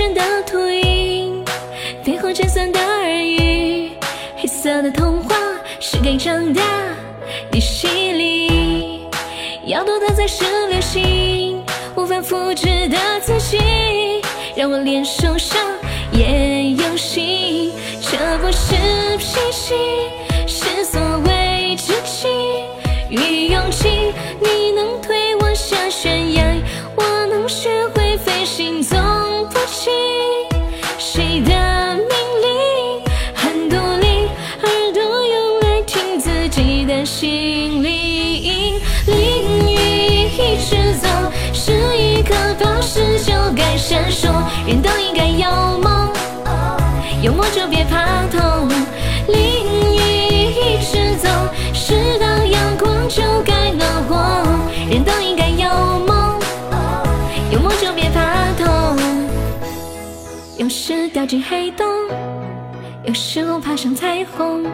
旋的秃鹰，背后尖酸的耳语，黑色的童话是给长大的洗礼。要多的才是流星，无法复制的自己，让我连受伤也有心。这不是脾气，是所谓志气与勇气。你能推我下悬崖，我能学会飞行，听。谁的命令很独立，耳朵用来听自己的心灵。淋雨一直走，是一颗宝石就该闪烁。人都应该有梦，有梦就别怕掉进黑洞，有时候爬上彩虹。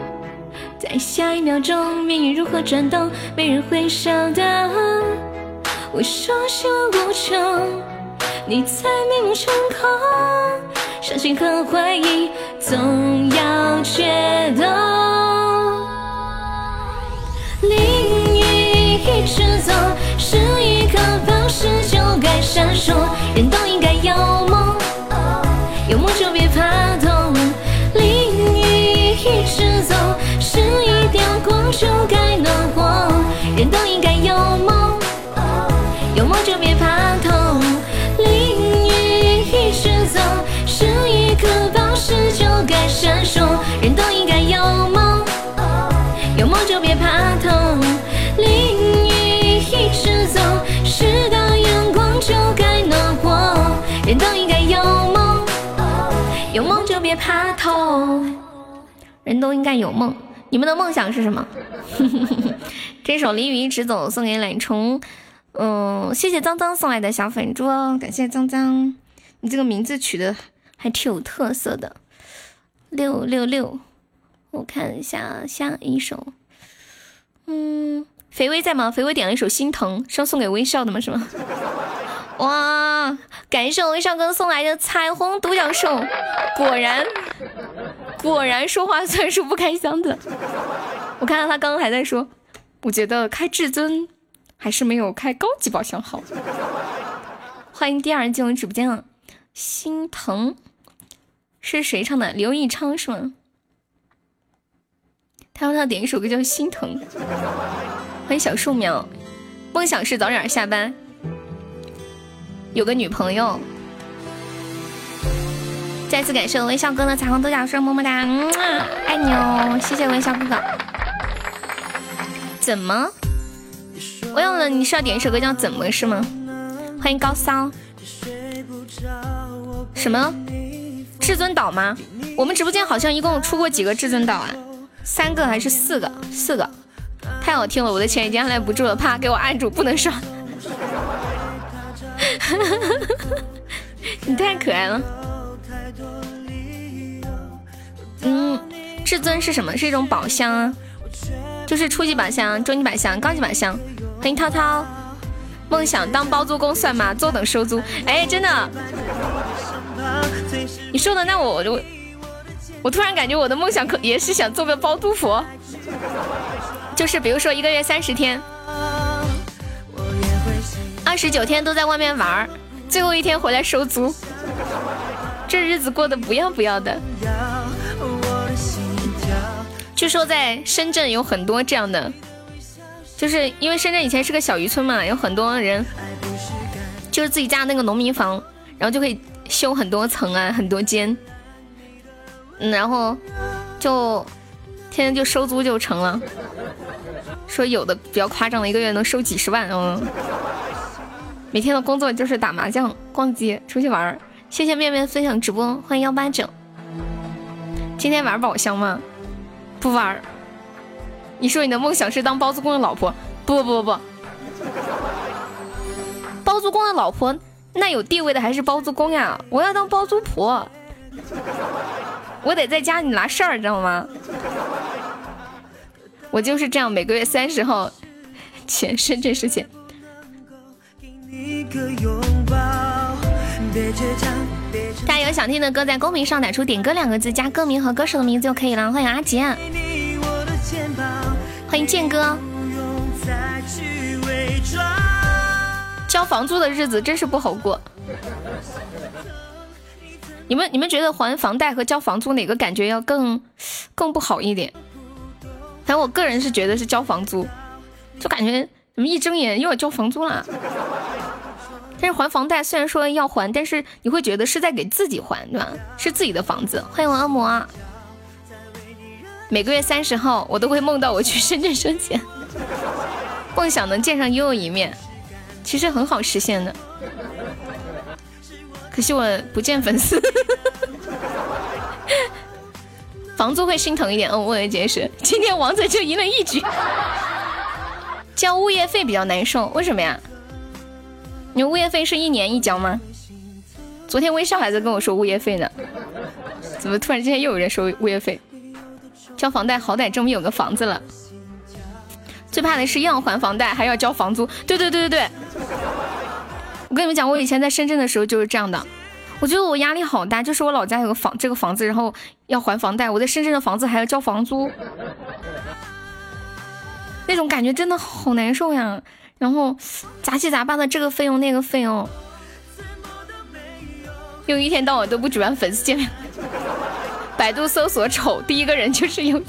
在下一秒钟，命运如何转动，没人会晓得。我说希望无穷，你才明成空。相信和怀疑，总要决斗。淋雨一直走，是一颗宝石就该闪烁。人都应该有梦，点光就该暖和。人都应该有梦，有梦就别怕痛。淋雨一直走，是一颗宝石就该闪烁。人都应该有梦，有梦就别怕痛。淋雨一直走，是道阳光就该暖和。人都应该有梦，有梦就别怕痛。人都应该有梦，你们的梦想是什么？这首《淋雨一直走》送给懒虫，嗯，谢谢脏脏送来的小粉猪，感谢脏脏，你这个名字取的还挺有特色的。六六六，我看一下下一首，嗯，肥微在吗？肥微点了一首《心疼》，是要送给微笑的吗？是吗？哇，感谢我微笑哥送来的彩虹独角兽，果然果然说话算数不开箱的。我看到他刚刚还在说，我觉得开至尊还是没有开高级宝箱好。欢迎第二进入直播间了，心疼是谁唱的？刘义昌是吗？他说他点一首歌叫《心疼》。欢迎小树苗，梦想是早点下班。有个女朋友。再次感谢微笑哥的彩虹独角兽，么么哒，嗯，爱你哦，谢谢微笑哥哥。怎么？我有了，你是要点一首歌叫《怎么》是吗？欢迎高骚。什么？至尊岛吗？我们直播间好像一共出过几个至尊岛啊？三个还是四个？四个。太好听了，我的钱已经按捺不住了，怕给我按住，不能刷。你太可爱了。嗯，至尊是什么？是一种宝箱啊，就是初级宝箱、中级宝箱、高级宝箱。欢迎涛涛。梦想当包租公算吗？坐等收租。哎，真的。你说的那我我我突然感觉我的梦想可也是想做个包租婆，就是比如说一个月三十天，二十九天都在外面玩，最后一天回来收租，这日子过得不要不要的。据说在深圳有很多这样的，就是因为深圳以前是个小渔村嘛，有很多人就是自己家那个农民房，然后就可以。修很多层啊，很多间，嗯，然后就天天就收租就成了。说有的比较夸张的，一个月能收几十万，嗯。每天的工作就是打麻将、逛街、出去玩。谢谢面面分享直播，欢迎幺八九。今天玩宝箱吗？不玩儿。你说你的梦想是当包租公的老婆？不不不不，包租公的老婆。那有地位的还是包租公呀？我要当包租婆，我得在家里拿事儿，知道吗？我就是这样，每个月三十号钱深圳市钱。大有想听的歌，在公屏上打出“点歌”两个字，加歌名和歌手的名字就可以了。欢迎阿杰，欢迎剑哥。交房租的日子真是不好过。你们你们觉得还房贷和交房租哪个感觉要更更不好一点？反正我个人是觉得是交房租，就感觉怎么一睁眼又要交房租了。但是还房贷虽然说要还，但是你会觉得是在给自己还，对吧？是自己的房子。欢迎我恶魔。每个月三十号我都会梦到我去深圳收钱，梦想能见上悠悠一面。其实很好实现的，可惜我不见粉丝，房租会心疼一点。嗯，我也解释，今天王者就赢了一局，交物业费比较难受，为什么呀？你物业费是一年一交吗？昨天微笑还在跟我说物业费呢，怎么突然之间又有人收物业费？交房贷好歹证明有个房子了。最怕的是又要还房贷，还要交房租。对对对对对，我跟你们讲，我以前在深圳的时候就是这样的。我觉得我压力好大，就是我老家有个房，这个房子，然后要还房贷，我在深圳的房子还要交房租，那种感觉真的好难受呀。然后杂七杂八的这个费用那个费用，又一天到晚都不举办粉丝见面，百度搜索丑，第一个人就是悠悠。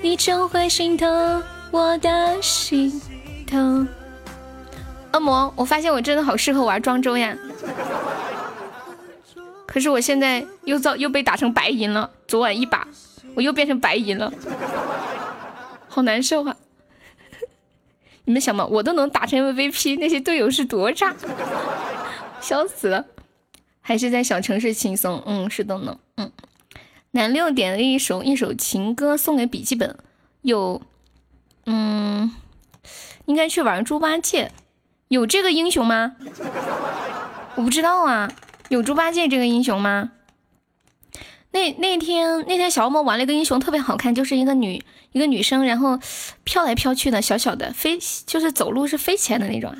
你就会心疼我的心疼。恶魔，我发现我真的好适合玩庄周呀。可是我现在又遭又被打成白银了。昨晚一把，我又变成白银了，好难受啊！你们想吗，我都能打成 MVP，那些队友是多渣，笑死了。还是在小城市轻松，嗯，是的呢，嗯。南六点了一首一首情歌送给笔记本，有，嗯，应该去玩猪八戒，有这个英雄吗？我不知道啊，有猪八戒这个英雄吗？那那天那天小恶魔玩了一个英雄特别好看，就是一个女一个女生，然后飘来飘去的，小小的飞，就是走路是飞起来的那种。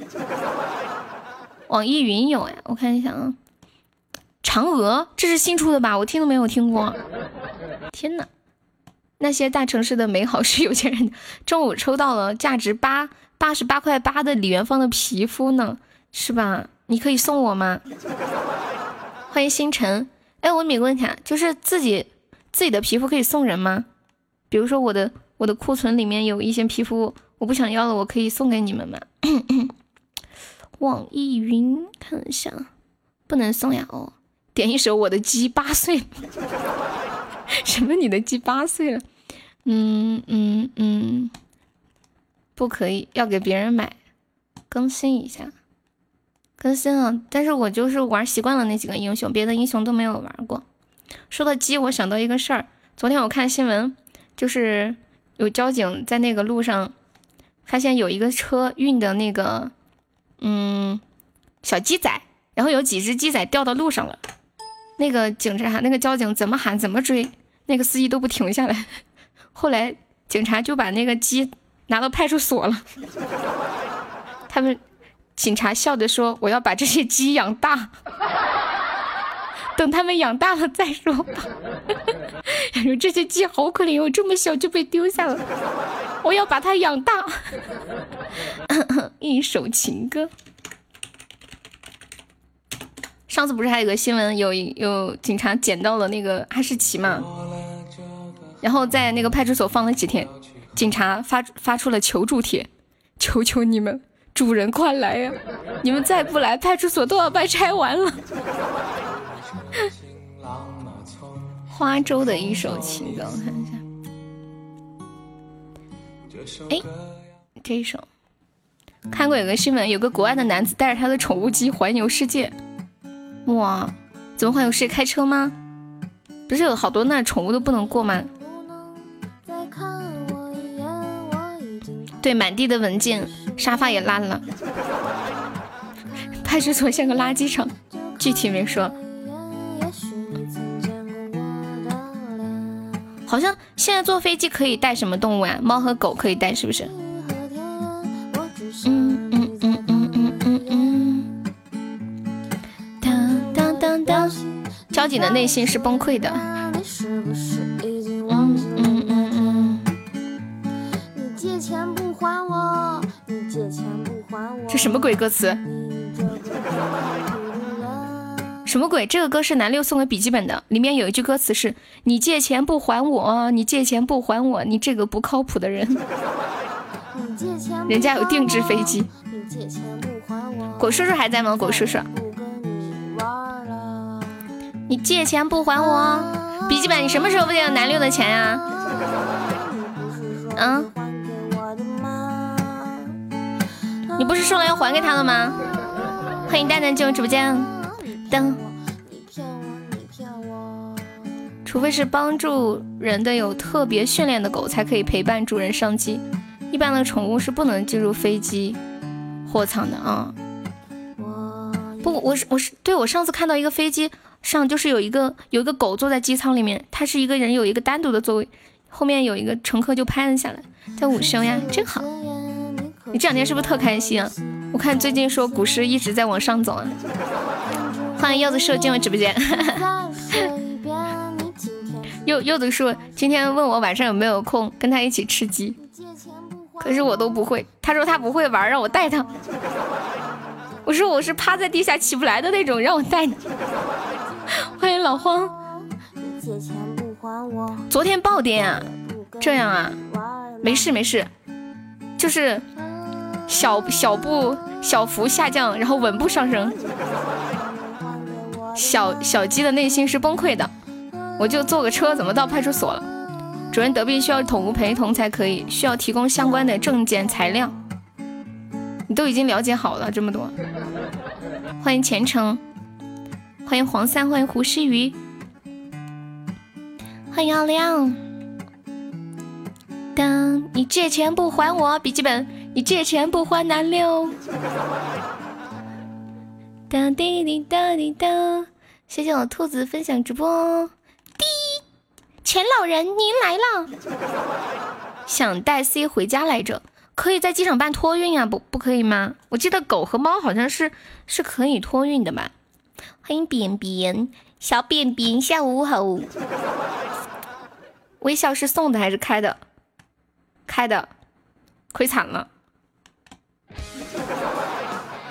网易云有哎，我看一下啊。嫦娥，这是新出的吧？我听都没有听过。天哪！那些大城市的美好是有钱人的。中午抽到了价值八八十八块八的李元芳的皮肤呢，是吧？你可以送我吗？欢迎星辰。哎，我有个问题啊，就是自己自己的皮肤可以送人吗？比如说我的我的库存里面有一些皮肤我不想要了，我可以送给你们吗？网易云看一下，不能送呀哦。点一首我的鸡八岁，什么你的鸡八岁了？嗯嗯嗯，不可以，要给别人买。更新一下，更新了。但是我就是玩习惯了那几个英雄，别的英雄都没有玩过。说到鸡，我想到一个事儿。昨天我看新闻，就是有交警在那个路上发现有一个车运的那个嗯小鸡仔，然后有几只鸡仔掉到路上了。那个警察，那个交警怎么喊怎么追，那个司机都不停下来。后来警察就把那个鸡拿到派出所了。他们警察笑着说：“我要把这些鸡养大。” 等他们养大了再说吧。说这些鸡好可怜哦，这么小就被丢下了。我要把它养大。一首情歌。上次不是还有个新闻，有有警察捡到了那个哈士奇嘛？然后在那个派出所放了几天，警察发发出了求助帖，求求你们，主人快来呀！你们再不来，派出所都要被拆完了。花粥的一首情歌，我看一下。哎，这一首看过有个新闻，有个国外的男子带着他的宠物鸡环游世界。哇，怎么环游世界？开车吗？不是有好多那宠物都不能过吗？对，满地的文件，沙发也烂了。派出所像个垃圾场，具体没说。好像现在坐飞机可以带什么动物啊？猫和狗可以带，是不是？嗯嗯嗯嗯嗯嗯嗯。当当当当，交警的内心是崩溃的。借钱不还我，你借钱不还我。这什么鬼歌词？什么鬼？这个歌是南六送给笔记本的，里面有一句歌词是：“你借钱不还我，你借钱不还我，你这个不靠谱的人。”人家有定制飞机。果叔叔还在吗？果叔叔，你借钱不还我，笔记本你什么时候不借南六的钱呀？嗯？你不是说了要还给他了吗？欢迎蛋蛋进入直播间。等，除非是帮助人的有特别训练的狗，才可以陪伴主人上机。一般的宠物是不能进入飞机货舱的啊。不，我是我是对我上次看到一个飞机上就是有一个有一个狗坐在机舱里面，它是一个人有一个单独的座位，后面有一个乘客就拍了下来，在午休呀，真好。你这两天是不是特开心啊？我看最近说股市一直在往上走啊。欢迎柚子树进入直播间。柚柚子树今天问我晚上有没有空跟他一起吃鸡，可是我都不会。他说他不会玩，让我带他。我说我是趴在地下起不来的那种，让我带你。欢迎老荒。昨天爆点啊？这样啊？没事没事，就是小小步小幅下降，然后稳步上升。小小鸡的内心是崩溃的，我就坐个车，怎么到派出所了？主人得病需要宠物陪同才可以，需要提供相关的证件材料。你都已经了解好了这么多。欢迎前程，欢迎黄三，欢迎胡诗雨，欢迎奥亮。当你借钱不还我，笔记本，你借钱不还南六。哒滴滴哒滴哒，谢谢我兔子分享直播。滴，钱老人您来了，想带 C 回家来着，可以在机场办托运啊，不不可以吗？我记得狗和猫好像是是可以托运的吧。欢迎扁扁，小扁扁，下午好。微笑是送的还是开的？开的，亏惨了。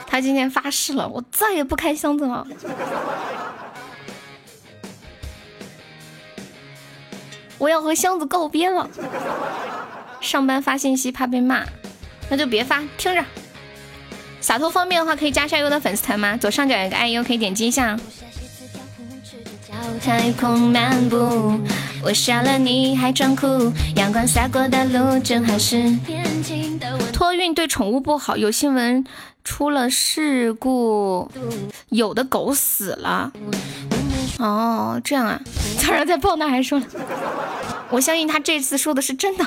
他今天发誓了，我再也不开箱子了。我要和箱子告别了。上班发信息怕被骂，那就别发，听着。洒脱方便的话，可以加下优的粉丝团吗？左上角有个爱优，可以点击一下。太空漫步，我杀了你还装酷，阳光洒过的路正好是。托运对宠物不好，有新闻出了事故，有的狗死了。哦，这样啊，早上在报那还说了，我相信他这次说的是真的。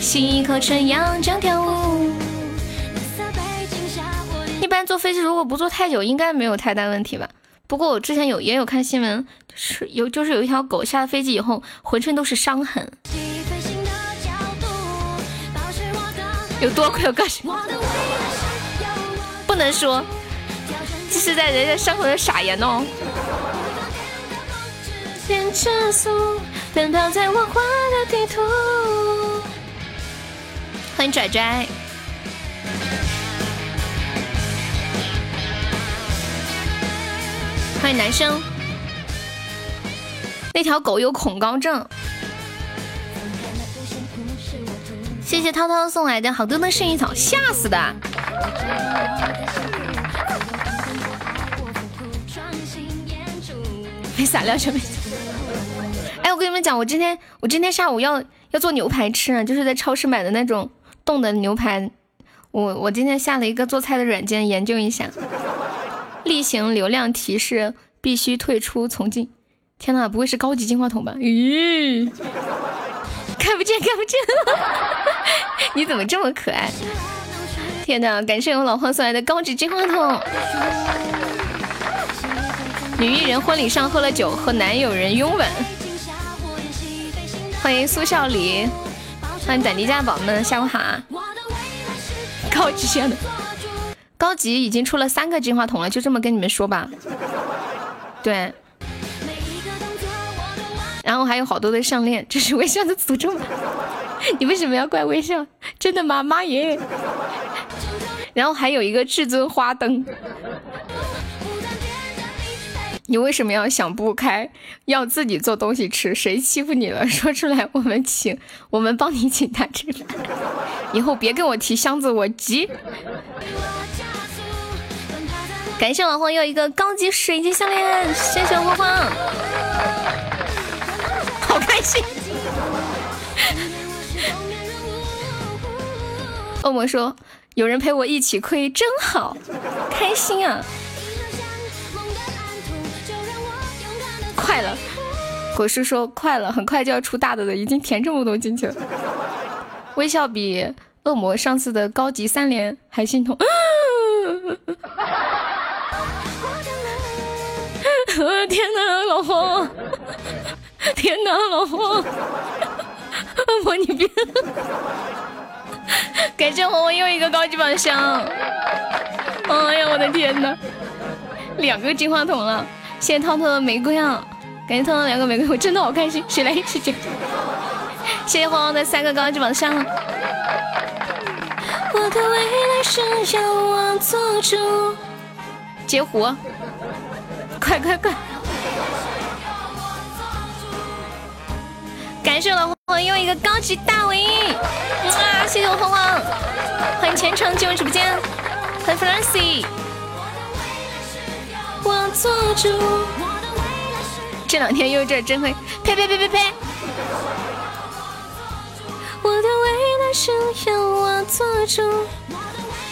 吸一口纯阳，这样跳舞。一般坐飞机如果不坐太久，应该没有太大问题吧。不过我之前有也有看新闻，是有就是有一条狗下了飞机以后，浑身都是伤痕。有多亏我告诉你，不能说，这是在人家伤口上撒盐哦。奔跑在我画的地图。欢迎拽拽，欢迎男生。那条狗有恐高症。谢谢涛涛送来的好多的薰衣草，吓死的。没撒料就没。哎，我跟你们讲，我今天我今天下午要要做牛排吃，就是在超市买的那种。冻的牛排，我我今天下了一个做菜的软件研究一下，例行流量提示必须退出从进。天哪，不会是高级净化桶吧？咦，看不见看不见，你怎么这么可爱？天哪，感谢我老黄送来的高级金话筒。女艺人婚礼上喝了酒，和男友人拥吻。欢迎苏笑礼。欢迎等离家宝们，下午好。高级线的，高级已经出了三个金话筒了，就这么跟你们说吧。对。然后还有好多的项链，这是微笑的诅咒吗？你为什么要怪微笑？真的吗？妈耶！然后还有一个至尊花灯。你为什么要想不开，要自己做东西吃？谁欺负你了？说出来，我们请，我们帮你请他吃饭。以后别跟我提箱子，我急。感谢老黄又一个高级水晶项链，谢谢黄黄，好开心。恶魔说，有人陪我一起亏，真好，开心啊。快了，果实说快了，很快就要出大的了，已经填这么多进去了。微笑比恶魔上次的高级三连还心痛。我 的天哪，老黄！天哪，老黄！恶魔你别！感谢红红又一个高级宝箱。哎呀，我的天哪！两个金话筒了。谢谢涛涛的玫瑰啊！感谢涛涛两个玫瑰，我真的好开心。谁来一起接？谢谢黄黄的三个高级宝箱。我的未来是由我做主。截胡，快快快！感谢老黄黄又一个高级大 V，哇！谢谢我黄黄，欢迎虔诚进入直播间，欢迎 Fancy。我做主。这两天又这真会，呸呸呸呸呸！我的未来是由我做主。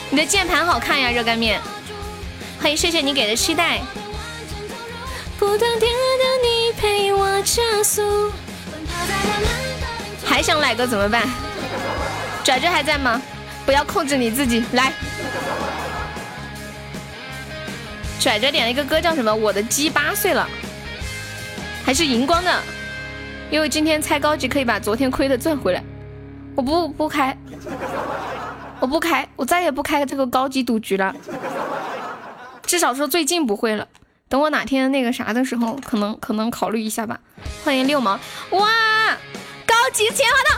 你的键盘好看呀，热干面。欢迎，谢谢你给的期待。不断跌倒，你陪我加速。还想来个怎么办？拽拽还在吗？不要控制你自己，来。拽着点了一个歌，叫什么？我的鸡八岁了，还是荧光的，因为今天猜高级可以把昨天亏的赚回来。我不不开，我不开，我再也不开这个高级赌局了。至少说最近不会了，等我哪天那个啥的时候，可能可能考虑一下吧。欢迎六毛，哇，高级钱花的，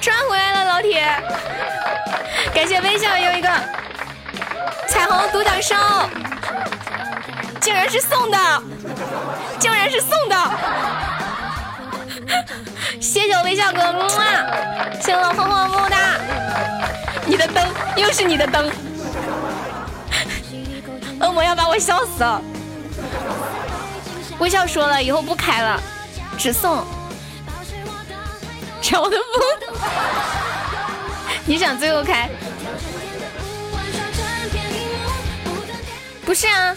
赚回来了，老铁，感谢微笑又一个。彩虹独角兽，竟然是送的，竟然是送的！谢谢我微笑哥，木啊！谢谢我红红木哒！你的灯又是你的灯，恶魔要把我笑死了！微笑说了，以后不开了，只送。乔的不，你想最后开？不是啊，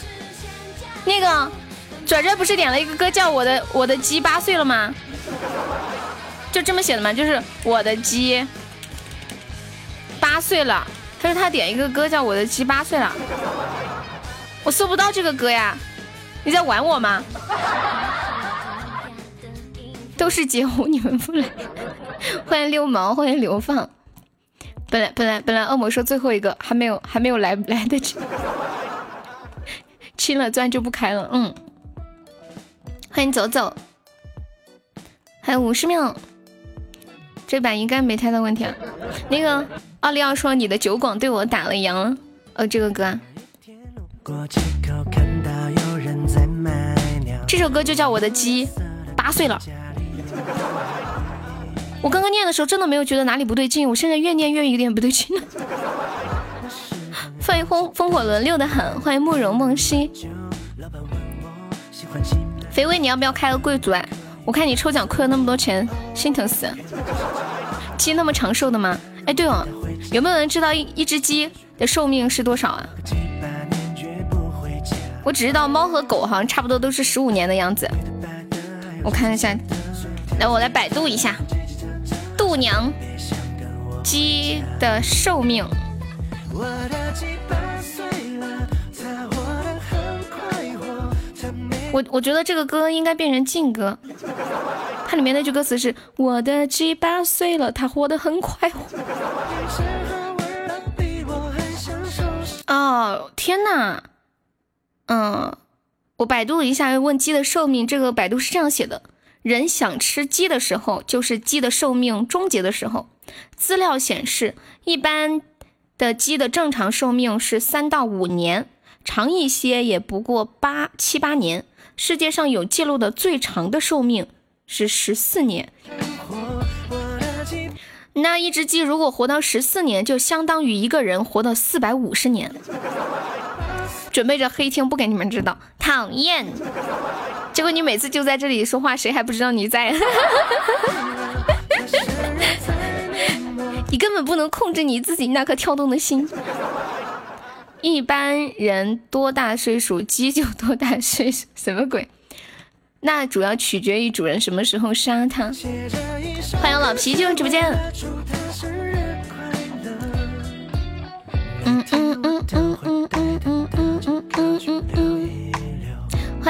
那个拽拽不是点了一个歌叫我的我的鸡八岁了吗？就这么写的吗？就是我的鸡八岁了。他说他点一个歌叫我的鸡八岁了，我搜不到这个歌呀。你在玩我吗？都是截胡，你们不来。欢迎六毛，欢迎流放。本来本来本来，恶魔说最后一个还没有还没有来来得及，清了钻就不开了。嗯，欢迎走走，还有五十秒，这版应该没太大问题啊。那个奥利奥说你的酒广对我打了烊，呃，这个歌。这首歌就叫我的鸡八岁了。我刚刚念的时候真的没有觉得哪里不对劲，我现在越念越有点不对劲了。欢迎风风火轮溜的很，欢迎慕容梦溪。肥威，你要不要开个贵族啊？我看你抽奖亏了那么多钱，心疼死。鸡那么长寿的吗？哎，对哦，有没有人知道一一只鸡的寿命是多少啊？我只知道猫和狗好像差不多都是十五年的样子。我看一下，来我来百度一下，度娘鸡的寿命。我我觉得这个歌应该变成禁歌，它里面那句歌词是“我的鸡八岁了，它活得很快活”。哦，天哪！嗯，我百度了一下，问鸡的寿命，这个百度是这样写的：人想吃鸡的时候，就是鸡的寿命终结的时候。资料显示，一般的鸡的正常寿命是三到五年，长一些也不过八七八年。世界上有记录的最长的寿命是十四年。那一只鸡如果活到十四年，就相当于一个人活到四百五十年。准备着黑听不给你们知道，讨厌！结果你每次就在这里说话，谁还不知道你在？你根本不能控制你自己那颗跳动的心。一般人多大岁数，鸡就多大岁数，什么鬼？那主要取决于主人什么时候杀它。欢迎老皮进入直播间。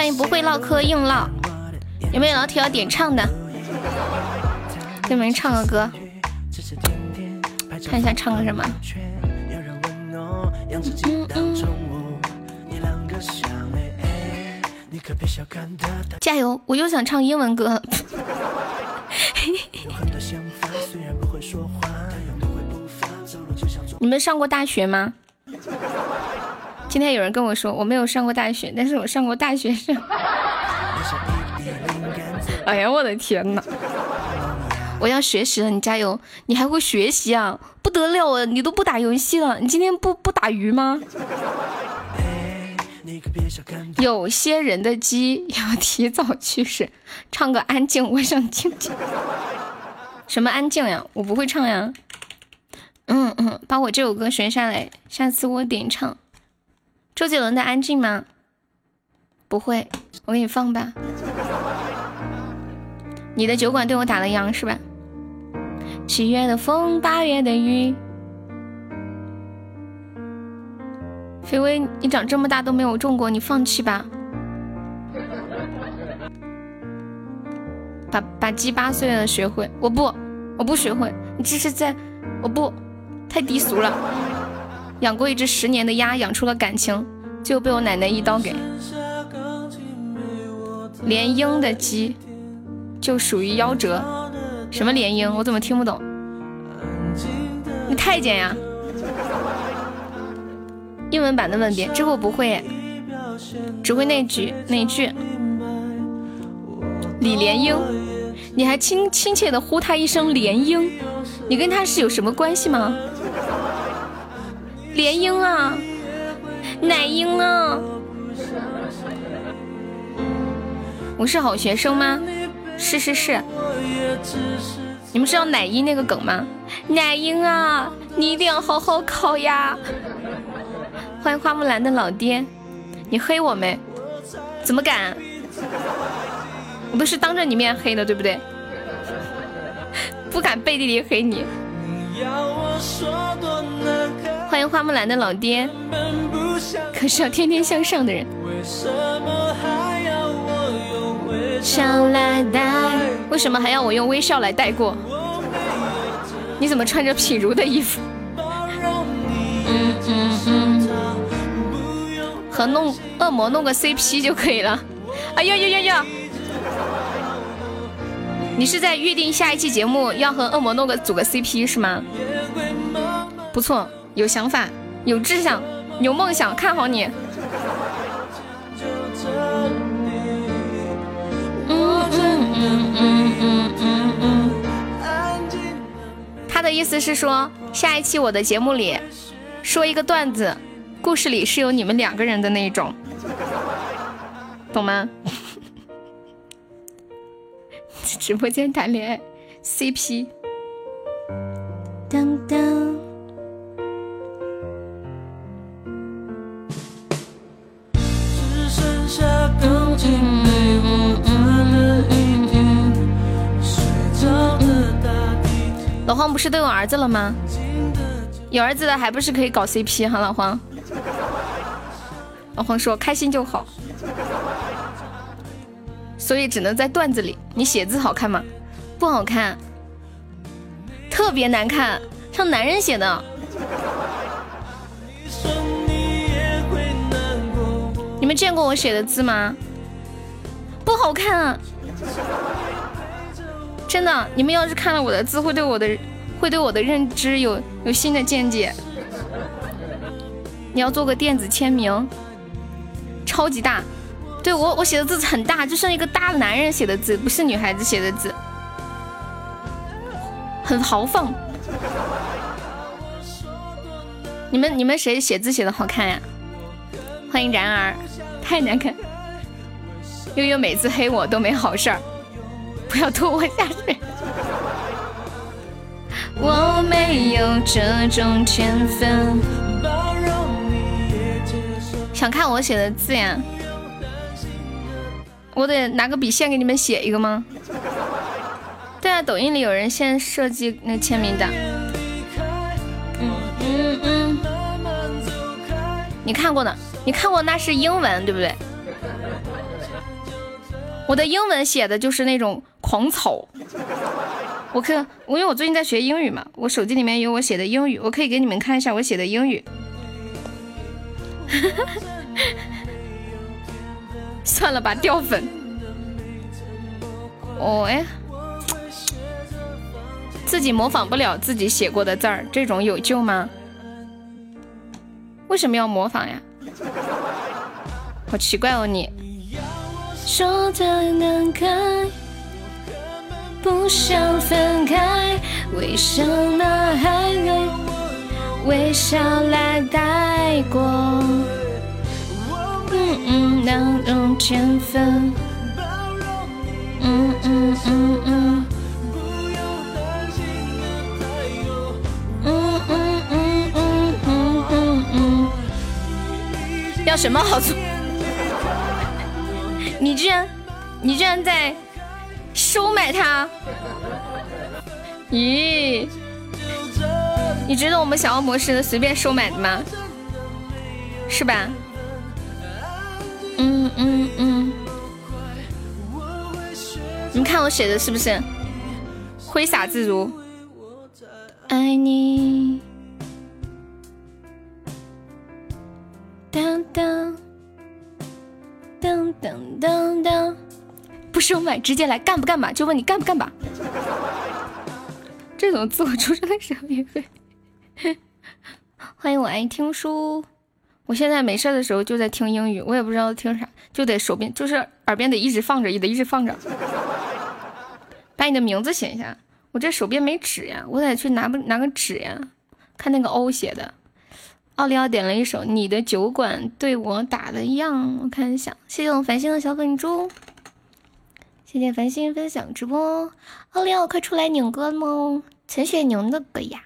欢迎不会唠嗑硬唠，有没有老铁要点唱的？给你们唱个歌，看一下唱个什么。加油！我又想唱英文歌。你们上过大学吗？今天有人跟我说我没有上过大学，但是我上过大学生。哎呀，我的天呐！我要学习了，你加油！你还会学习啊？不得了啊！你都不打游戏了，你今天不不打鱼吗？有些人的鸡要提早去世，唱个安静，我想听听。什么安静呀？我不会唱呀。嗯嗯，把我这首歌学下来，下次我点唱。周杰伦的安静吗？不会，我给你放吧。你的酒馆对我打了烊是吧？七月的风，八月的雨。飞威，你长这么大都没有中过，你放弃吧。把把鸡八岁了学会，我不，我不学会。你这是在，我不，太低俗了。养过一只十年的鸭，养出了感情，就被我奶奶一刀给。联鹰的鸡就属于夭折。什么联鹰？我怎么听不懂？你太监呀？英文版的吻别，这个我不会，只会那句那句。李莲英，你还亲亲切的呼他一声莲英，你跟他是有什么关系吗？莲英啊，奶英啊。我是好学生吗？是是是。你们知道奶英那个梗吗？奶英啊，你一定要好好考呀！欢迎花木兰的老爹，你黑我没？怎么敢？我都是当着你面黑的，对不对？不敢背地里黑你。欢迎花木兰的老爹，可是要天天向上的人。笑来带，为什么还要我用微笑来带过？你怎么穿着品如的衣服？嗯嗯嗯，和弄恶魔弄个 CP 就可以了。哎呀呀呀呀！你是在预定下一期节目要和恶魔弄个组个 CP 是吗？不错，有想法，有志向，有梦想，看好你。他的意思是说，下一期我的节目里说一个段子，故事里是有你们两个人的那一种，懂吗？直播间谈恋爱，CP。当当。老黄不是都有儿子了吗？有儿子的还不是可以搞 CP 哈？老黄，老黄说开心就好，所以只能在段子里。你写字好看吗？不好看，特别难看，像男人写的。你们见过我写的字吗？不好看。真的，你们要是看了我的字，会对我的会对我的认知有有新的见解。你要做个电子签名，超级大。对我我写的字很大，就像一个大男人写的字，不是女孩子写的字，很豪放。你们你们谁写字写的好看呀？欢迎然而，太难看。悠悠每次黑我都没好事儿。不要拖我下水。我没有这种天分。想看我写的字呀？我得拿个笔线给你们写一个吗？对啊，抖音里有人先设计那签名的。嗯嗯嗯。你看过呢？你看过那是英文对不对？我的英文写的就是那种狂草，我可我因为我最近在学英语嘛，我手机里面有我写的英语，我可以给你们看一下我写的英语。算了吧，掉粉。哦哎，自己模仿不了自己写过的字儿，这种有救吗？为什么要模仿呀？好奇怪哦你。说的难开，不想分开，为什么还用微笑来带过？嗯嗯，那种天分。嗯嗯嗯嗯。嗯嗯嗯嗯嗯嗯。要什么好处？你居然，你居然在收买他？咦？你觉得我们小恶魔是随便收买的吗？是吧？嗯嗯嗯。你们看我写的是不是挥洒自如？爱你。不收买，直接来干不干吧？就问你干不干吧？这种自我出生的时候也会。欢迎我爱听书，我现在没事的时候就在听英语，我也不知道听啥，就得手边就是耳边得一直放着，也得一直放着。把你的名字写一下，我这手边没纸呀，我得去拿不拿个纸呀？看那个 O 写的。奥利奥点了一首《你的酒馆对我打了烊》，我看一下，谢谢我繁星的小粉猪。谢谢繁星分享直播。奥利奥，快出来拧歌喽！陈雪凝的歌呀。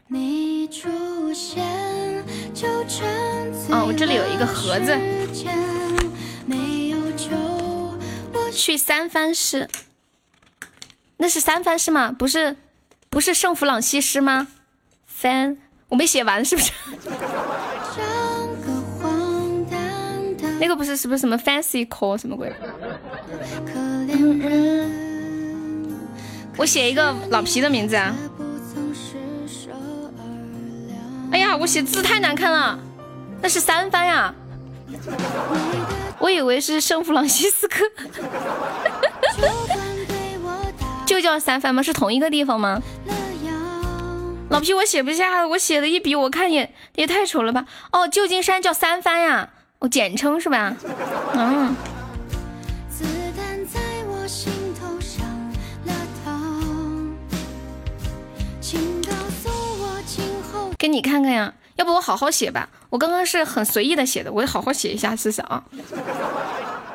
哦，我这里有一个盒子。去三藩市，那是三藩市吗？不是，不是圣弗朗西斯吗？三，我没写完，是不是？那个不是，是不是什么 fancy call 什么鬼？我写一个老皮的名字啊！哎呀，我写字太难看了，那是三番呀！我以为是圣弗朗西斯科，就叫三番吗？是同一个地方吗？老皮，我写不下，我写的一笔，我看也也太丑了吧！哦，旧金山叫三番呀，哦，简称是吧？嗯。给你看看呀，要不我好好写吧。我刚刚是很随意的写的，我好好写一下试试啊。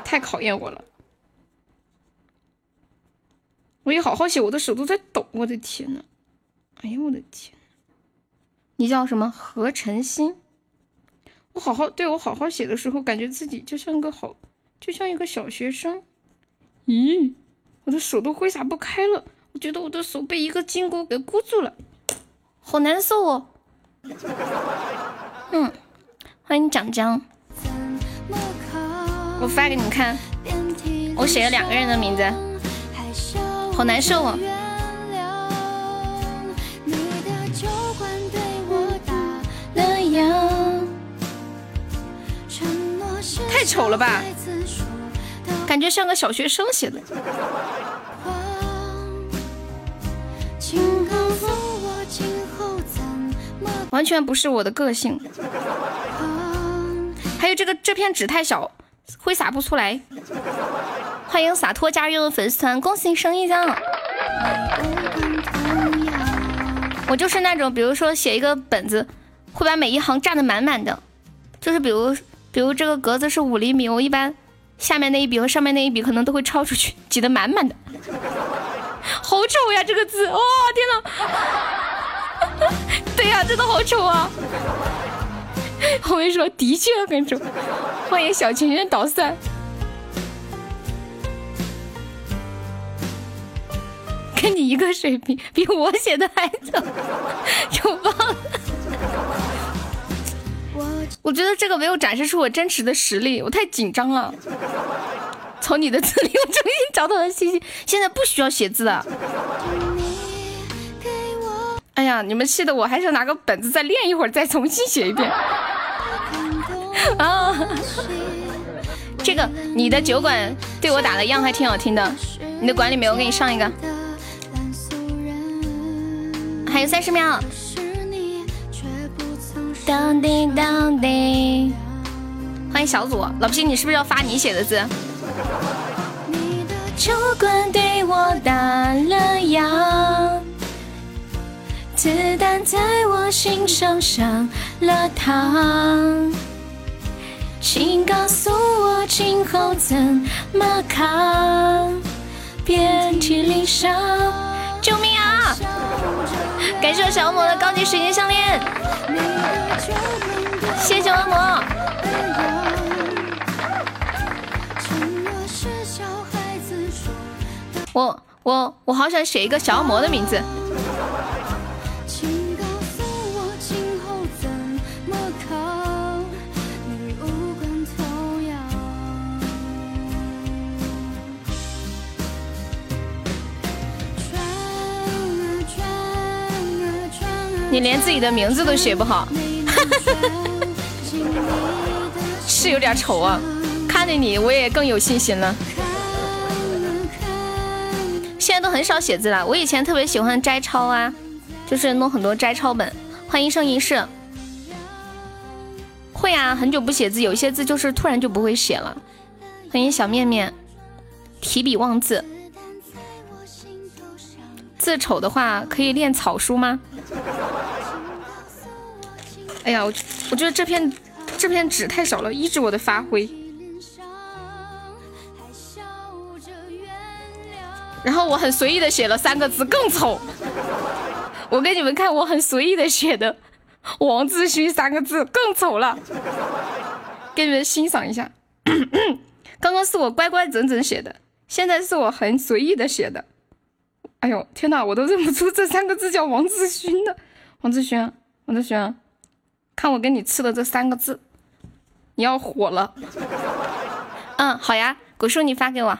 太考验我了，我一好好写，我的手都在抖。我的天呐，哎呦我的天！你叫什么？何晨星。我好好对我好好写的时候，感觉自己就像个好，就像一个小学生。咦，我的手都挥洒不开了，我觉得我的手被一个金箍给箍住了，好难受哦。嗯，欢迎蒋江，我发给你们看，我写了两个人的名字，好难受啊！丑了吧，感觉像个小学生写的。完全不是我的个性，还有这个这片纸太小，挥洒不出来。欢迎洒脱加入粉丝团，恭喜升一张。我就是那种，比如说写一个本子，会把每一行占的满满的，就是比如比如这个格子是五厘米，我一般下面那一笔和上面那一笔可能都会超出去，挤得满满的。好丑呀，这个字！哇，天呐！对呀，真的好丑啊！我跟你说，的确很丑。欢迎小情人捣蒜，跟你一个水平，比我写的还丑，就忘了。我觉得这个没有展示出我真实的实力，我太紧张了。从你的字里，我重新找到了信息，现在不需要写字了。哎呀，你们气的我还是拿个本子再练一会儿，再重新写一遍。啊，这个你的酒馆对我打的样还挺好听的，你的管理没有？我给你上一个，还有三十秒。当叮当叮，欢迎小左老皮，你是不是要发你写的字？你的酒馆对我打了烊。子弹在我心上上了膛，请告诉我今后怎么扛？遍体鳞伤，救命啊！感谢我小恶魔的高级水晶项链，谢谢恶魔。我我我好想写一个小恶魔的名字。你连自己的名字都写不好，是有点丑啊！看着你，我也更有信心了。现在都很少写字了，我以前特别喜欢摘抄啊，就是弄很多摘抄本。欢迎生一世，会啊，很久不写字，有一些字就是突然就不会写了。欢迎小面面，提笔忘字，字丑的话可以练草书吗？哎呀，我我觉得这片这片纸太少了，抑制我的发挥。然后我很随意的写了三个字，更丑。我给你们看，我很随意的写的“王志勋”三个字更丑了，给你们欣赏一下。刚刚是我乖乖整整写的，现在是我很随意的写的。哎呦天哪，我都认不出这三个字叫王志勋的。王志勋，王志勋，看我给你吃的这三个字，你要火了。嗯，好呀，果叔你发给我。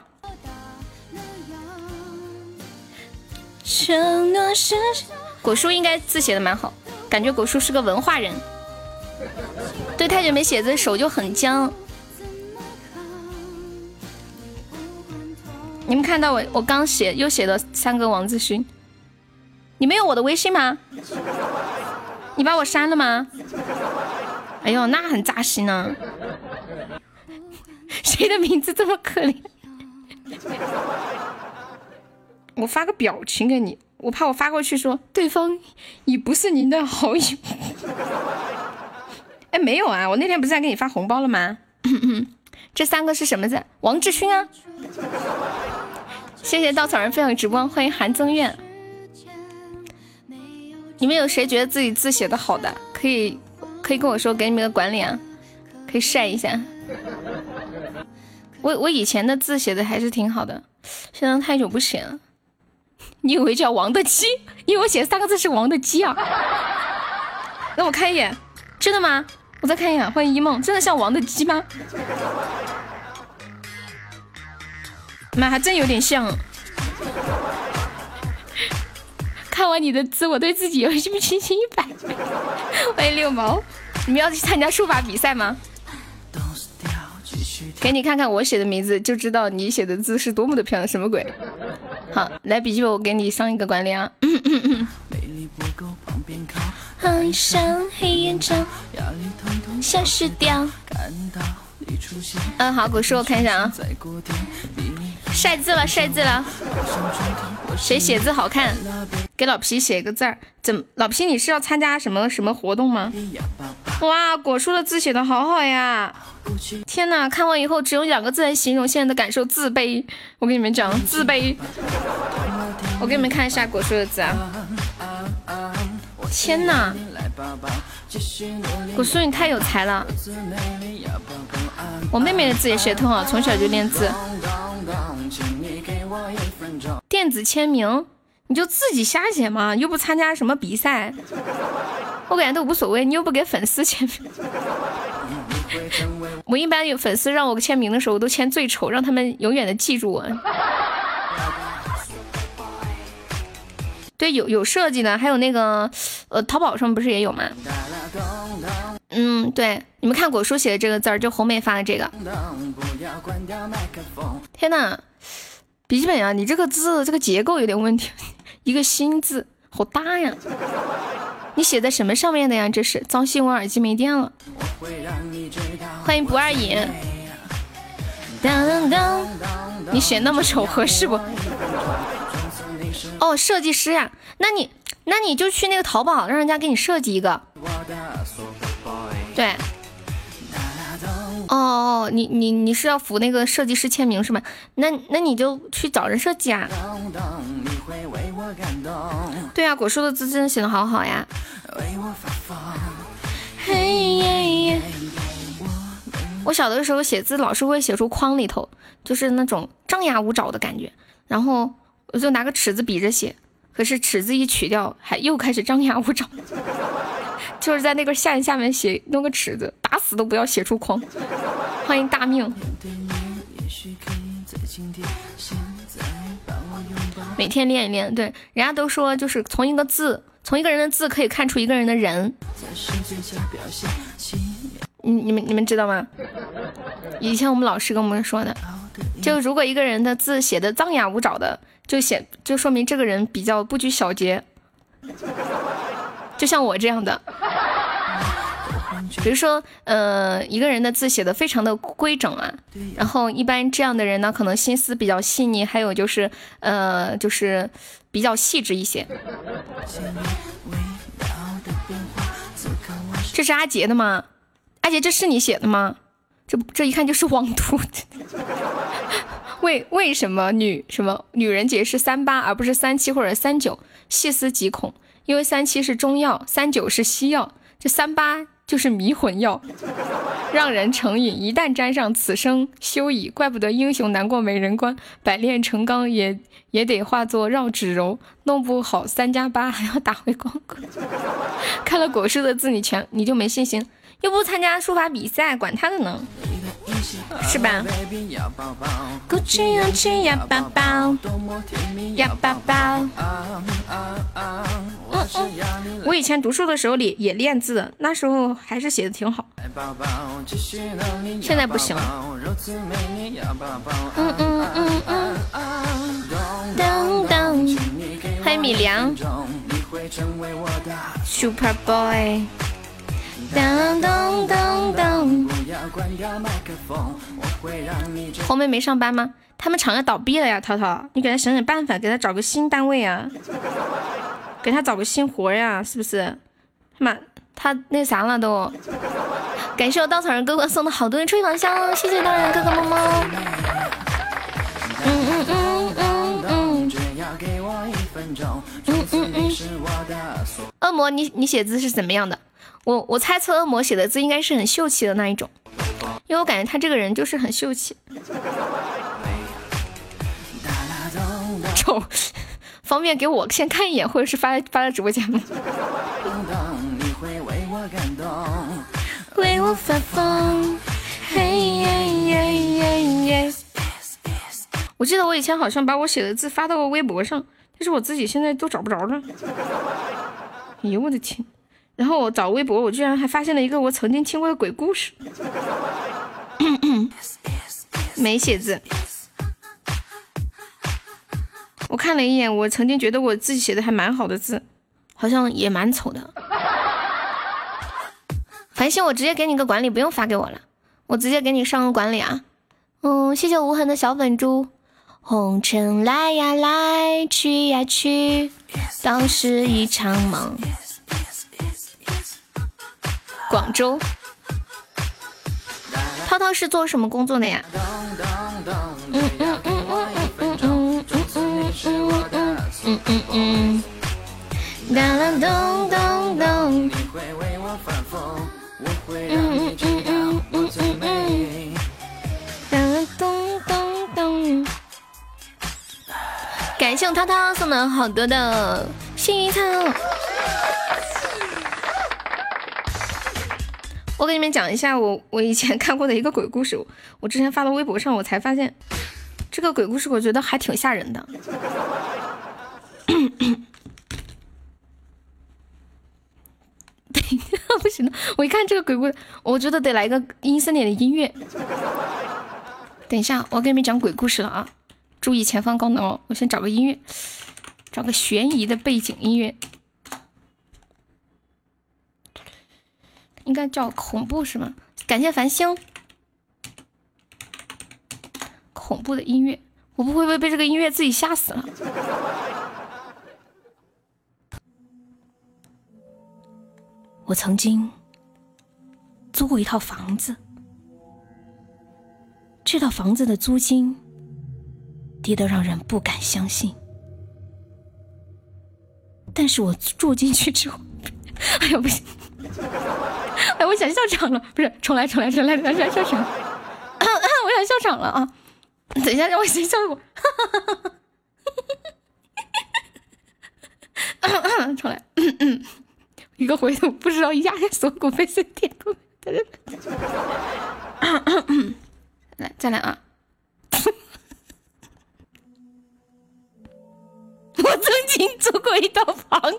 承诺是果叔应该字写的蛮好，感觉果叔是个文化人。对，太久没写字，手就很僵。你们看到我我刚写又写了三个王志勋，你没有我的微信吗？你把我删了吗？哎呦，那很扎心呢。谁的名字这么可怜？我发个表情给你，我怕我发过去说对方已不是您的好友。哎，没有啊，我那天不是还给你发红包了吗？这三个是什么字？王志勋啊！谢谢稻草人分享直播，欢迎韩增苑。你们有谁觉得自己字写的好的，可以可以跟我说，给你们个管理啊，可以晒一下。我我以前的字写的还是挺好的，现在太久不写了。你以为叫王的鸡？因为我写三个字是王的鸡啊！让我看一眼，真的吗？我再看一眼。欢迎一梦，真的像王的鸡吗？妈，还真有点像。看完你的字，我对自己有信心一百。欢迎六毛，你们要去参加书法比赛吗？给你看看我写的名字，就知道你写的字是多么的漂亮。什么鬼？好，来笔记本，我给你上一个管理啊。消失掉。嗯，好，古叔，我看一下啊。晒字了，晒字了。谁写字好看？给老皮写一个字儿。怎？老皮，你是要参加什么什么活动吗？哇，果叔的字写的好好呀！天哪，看完以后只用两个字来形容现在的感受：自卑。我跟你们讲，自卑。我给你们看一下果叔的字啊！天哪，古叔你太有才了！我妹妹的字也写特好，从小就练字。电子签名，你就自己瞎写嘛，又不参加什么比赛，我感觉都无所谓。你又不给粉丝签名，我一般有粉丝让我签名的时候，我都签最丑，让他们永远的记住我。对，有有设计的，还有那个，呃，淘宝上不是也有吗？嗯，对，你们看果叔写的这个字儿，就红梅发的这个。天呐，笔记本啊，你这个字这个结构有点问题，一个心字好大呀！你写在什么上面的呀？这是糟心，我耳机没电了。欢迎不二眼。你写那么丑合适不？哦，设计师呀，那你那你就去那个淘宝，让人家给你设计一个。对。哦哦，你你你是要付那个设计师签名是吗？那那你就去找人设计啊。对啊，果树的字真的写的好好呀。我小的时候写字老是会写出框里头，就是那种张牙舞爪的感觉，然后。我就拿个尺子比着写，可是尺子一取掉，还又开始张牙舞爪。就是在那个线下面写，弄个尺子，打死都不要写出框。欢迎大命。每天练一练，对，人家都说就是从一个字，从一个人的字可以看出一个人的人。你你们你们知道吗？以前我们老师跟我们说的，就如果一个人的字写的张牙舞爪的。就显就说明这个人比较不拘小节，就像我这样的。比如说，呃，一个人的字写的非常的规整啊，然后一般这样的人呢，可能心思比较细腻，还有就是，呃，就是比较细致一些。这是阿杰的吗？阿杰，这是你写的吗？这这一看就是网图。为为什么女什么女人节是三八而不是三七或者三九？细思极恐，因为三七是中药，三九是西药，这三八就是迷魂药，让人成瘾。一旦沾上，此生休矣。怪不得英雄难过美人关，百炼成钢也也得化作绕指柔，弄不好三加八还要打回光棍。看了果树的字，你全你就没信心，又不参加书法比赛，管他的呢。是吧？鼓起勇气呀，宝宝，呀，宝宝。我以前读书的时候也也练字，那时候还是写的挺好。现在不行了。嗯嗯嗯嗯。噔。欢迎米良。Super Boy。噔噔噔噔。红梅没上班吗？他们厂要倒闭了呀，涛涛，你给他想想办法，给他找个新单位啊，给他找个新活呀，是不是？妈，他那啥了都。感谢我稻草人哥哥送的好多的吹风香，谢谢稻草人哥哥么么。嗯嗯嗯嗯嗯。嗯嗯嗯。恶魔，你你写字是怎么样的？我我猜测恶魔写的字应该是很秀气的那一种，因为我感觉他这个人就是很秀气。丑，方便给我先看一眼，或者是发发到直播间吗？为我发疯，嘿耶耶耶耶。我记得我以前好像把我写的字发到过微博上，但是我自己现在都找不着了。哎呦我的天！然后我找微博，我居然还发现了一个我曾经听过的鬼故事。没写字，我看了一眼，我曾经觉得我自己写的还蛮好的字，好像也蛮丑的。繁星，我直接给你个管理，不用发给我了，我直接给你上个管理啊。嗯，谢谢无痕的小粉猪。红尘来呀来，去呀去，都是一场梦。广州，涛涛是做什么工作的呀？嗯嗯嗯嗯嗯嗯嗯嗯嗯嗯嗯。哒啦咚咚咚。嗯嗯嗯嗯嗯嗯。哒啦咚咚咚。感谢我涛涛送的好多的幸运草。我给你们讲一下我我以前 看过的一个鬼故事，我之前发到微博上，我才发现这个鬼故事，我觉得还挺吓人的。等一下不行了，我一看这个鬼故事，我觉得得来一个阴森点的音乐。等一下，我给你们讲鬼故事了啊！注意前方高能哦！我先找个音乐，找个悬疑的背景音乐。应该叫恐怖是吗？感谢繁星，恐怖的音乐，我不会被被这个音乐自己吓死了。我曾经租过一套房子，这套房子的租金低得让人不敢相信，但是我住进去之后，哎呀不行。哎，我想笑场了，不是，重来，重来，重来，重来，笑场，我想笑场了啊！等一下，让我先笑一会儿，重来，一个回头不知道压锁骨被谁点过，来，再来啊！我曾经租过一套房子。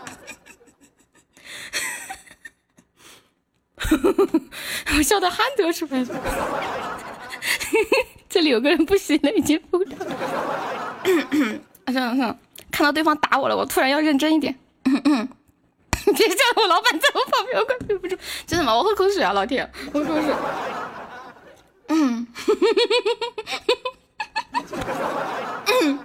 我笑得汗都出来了，再 这里有个人不行了，已经不了。算了算了，看到对方打我了，我突然要认真一点。别叫我老板在我旁边，我快憋不住。真的吗？我喝口水啊，老铁，我喝口水。嗯。嗯。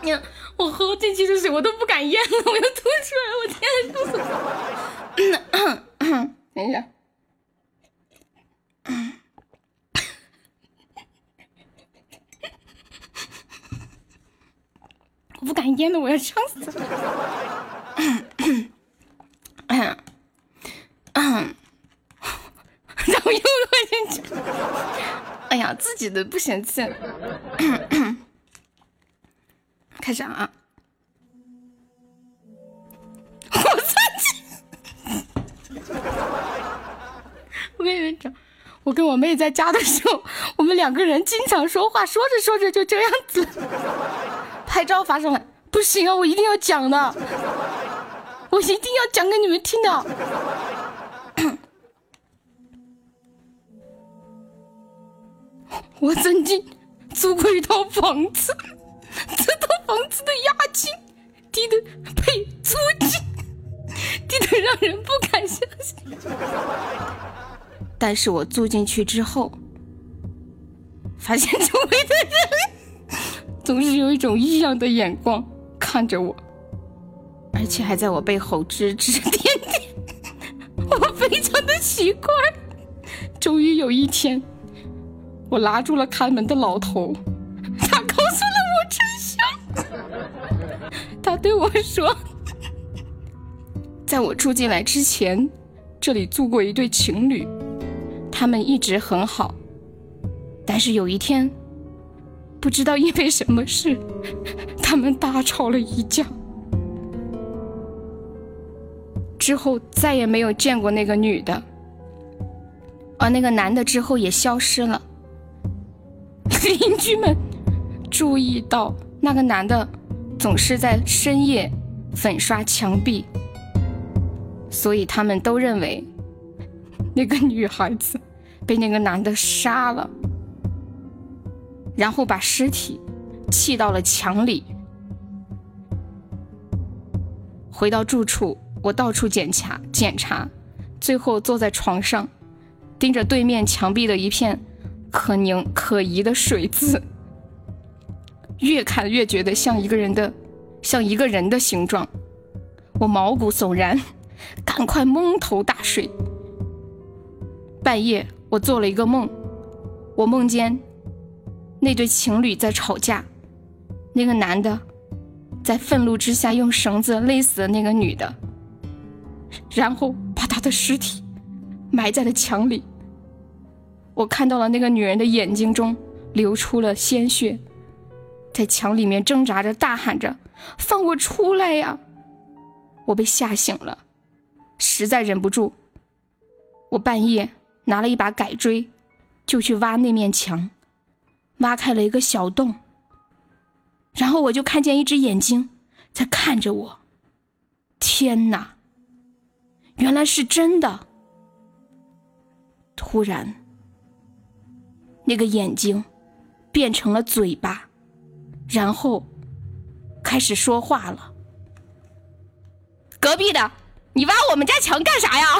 你看，我喝进去的水我都不敢咽了，我要吐出来！我天，吐死！等一下。我不敢咽了，我要呛死了。然后又喝进去。哎呀，自己的不嫌弃。开始啊！我自己，我跟你们讲，我跟我妹在家的时候，我们两个人经常说话，说着说着就这样子。拍照发上来，不行啊！我一定要讲的，我一定要讲给你们听的。我曾经租过一套房子。这套房子的押金低的呸，租金低的让人不敢相信。但是我住进去之后，发现周围的人总是有一种异样的眼光看着我，而且还在我背后指指点点，我非常的奇怪。终于有一天，我拉住了看门的老头。对我说：“在我住进来之前，这里住过一对情侣，他们一直很好。但是有一天，不知道因为什么事，他们大吵了一架。之后再也没有见过那个女的，而那个男的之后也消失了。邻居们注意到那个男的。”总是在深夜粉刷墙壁，所以他们都认为那个女孩子被那个男的杀了，然后把尸体砌到了墙里。回到住处，我到处检查检查，最后坐在床上，盯着对面墙壁的一片可凝可疑的水渍。越看越觉得像一个人的，像一个人的形状，我毛骨悚然，赶快蒙头大睡。半夜我做了一个梦，我梦见那对情侣在吵架，那个男的在愤怒之下用绳子勒死了那个女的，然后把她的尸体埋在了墙里。我看到了那个女人的眼睛中流出了鲜血。在墙里面挣扎着，大喊着：“放我出来呀！”我被吓醒了，实在忍不住，我半夜拿了一把改锥，就去挖那面墙，挖开了一个小洞，然后我就看见一只眼睛在看着我。天哪！原来是真的！突然，那个眼睛变成了嘴巴。然后开始说话了。隔壁的，你挖我们家墙干啥呀？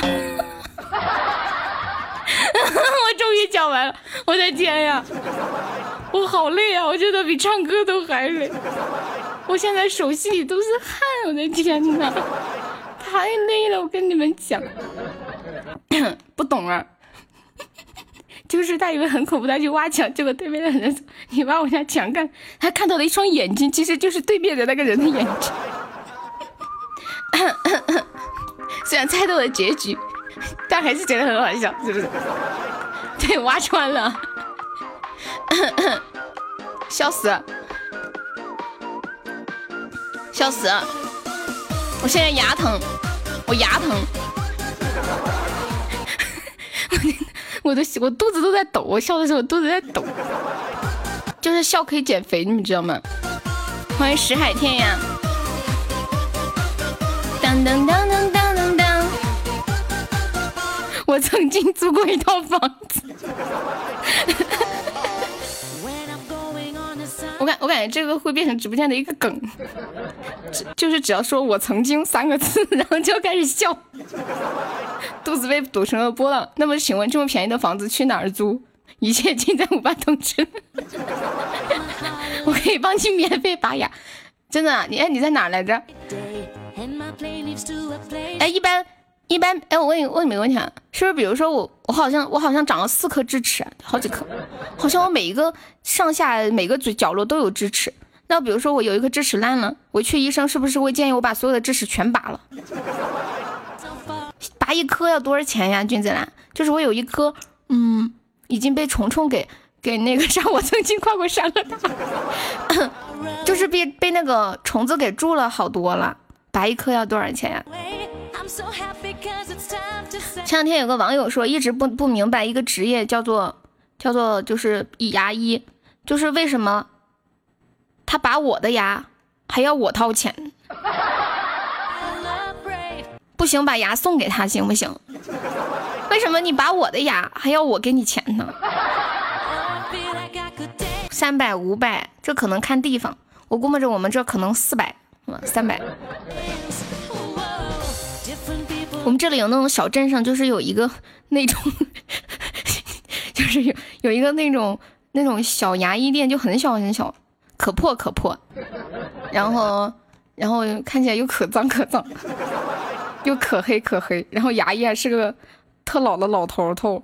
我终于讲完了，我的天呀，我好累啊！我觉得比唱歌都还累，我现在手心里都是汗，我的天哪，太累了！我跟你们讲，不懂啊。就是他以为很恐怖，他去挖墙，结果对面的人：“你挖我家墙干？”他看到了一双眼睛，其实就是对面的那个人的眼睛。虽然猜到了结局，但还是觉得很好笑，是不是？对，挖穿 了，笑死，笑死！我现在牙疼，我牙疼。我的我肚子都在抖，我笑的时候肚子在抖，就是笑可以减肥，你们知道吗？欢迎石海天涯！当当当当当当当！我曾经租过一套房子。我感我感觉这个会变成直播间的一个梗，就是只要说我曾经三个字，然后就开始笑，肚子被堵成了波浪。那么请问这么便宜的房子去哪儿租？一切尽在五八同城，我可以帮你免费拔牙，真的。你哎你在哪来着？哎一般。一般哎，我问你问你个问题啊，是不是比如说我我好像我好像长了四颗智齿，好几颗，好像我每一个上下每个嘴角落都有智齿。那比如说我有一颗智齿烂了，我去医生是不是会建议我把所有的智齿全拔了？拔一颗要多少钱呀，君子兰？就是我有一颗，嗯，已经被虫虫给给那个啥，我曾经跨过山了，就是被被那个虫子给蛀了好多了，拔一颗要多少钱呀？前两天有个网友说，一直不不明白一个职业叫做叫做就是以牙医，就是为什么他拔我的牙还要我掏钱？不行，把牙送给他行不行？为什么你拔我的牙还要我给你钱呢？三百五百，这可能看地方，我估摸着我们这可能四百，三百。我们这里有那种小镇上，就是有一个那种，就是有有一个那种那种小牙医店，就很小很小，可破可破，然后然后看起来又可脏可脏，又可黑可黑，然后牙医还是个特老的老头头，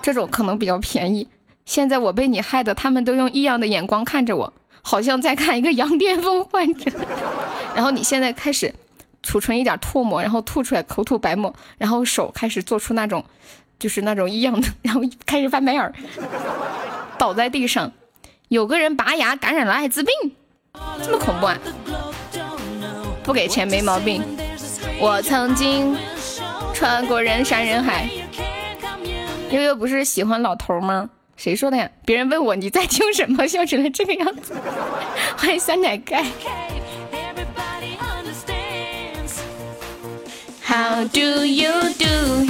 这种可能比较便宜。现在我被你害的，他们都用异样的眼光看着我，好像在看一个羊癫疯患者。然后你现在开始。储存一点唾沫，然后吐出来，口吐白沫，然后手开始做出那种，就是那种异样的，然后开始翻白眼，倒在地上。有个人拔牙感染了艾滋病，这么恐怖啊！不给钱没毛病。我曾经穿过人山人海。悠悠不是喜欢老头吗？谁说的呀？别人问我你在听什么，笑成了这个样子。欢迎酸奶盖。How do you do？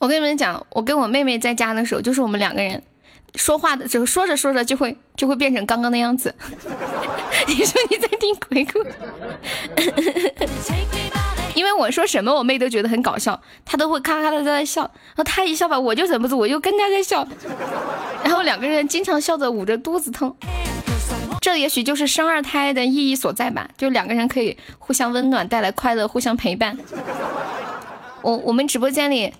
我跟你们讲，我跟我妹妹在家的时候，就是我们两个人说话的时候，说着说着就会就会变成刚刚的样子。你说你在听鬼故事？因为我说什么，我妹都觉得很搞笑，她都会咔咔的在那笑。然后她一笑吧，我就忍不住，我就跟她在笑。然后两个人经常笑着捂着肚子痛。这也许就是生二胎的意义所在吧，就两个人可以互相温暖，带来快乐，互相陪伴。我我们直播间里，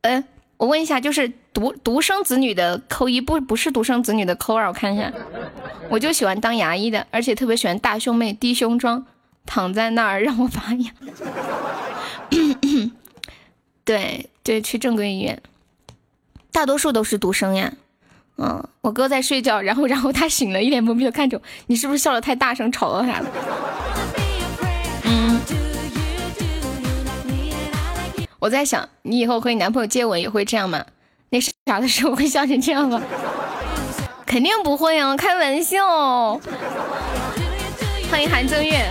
嗯，我问一下，就是独独生子女的扣一，不不是独生子女的扣二，我看一下。我就喜欢当牙医的，而且特别喜欢大胸妹低胸装，躺在那儿让我拔牙。对对，去正规医院，大多数都是独生呀。嗯，我哥在睡觉，然后然后他醒了，一脸懵逼的看着我，你是不是笑的太大声，吵到他了？嗯，我在想，你以后和你男朋友接吻也会这样吗？那啥的时候会笑成这样吗？肯定不会啊，开玩笑。欢迎韩正月。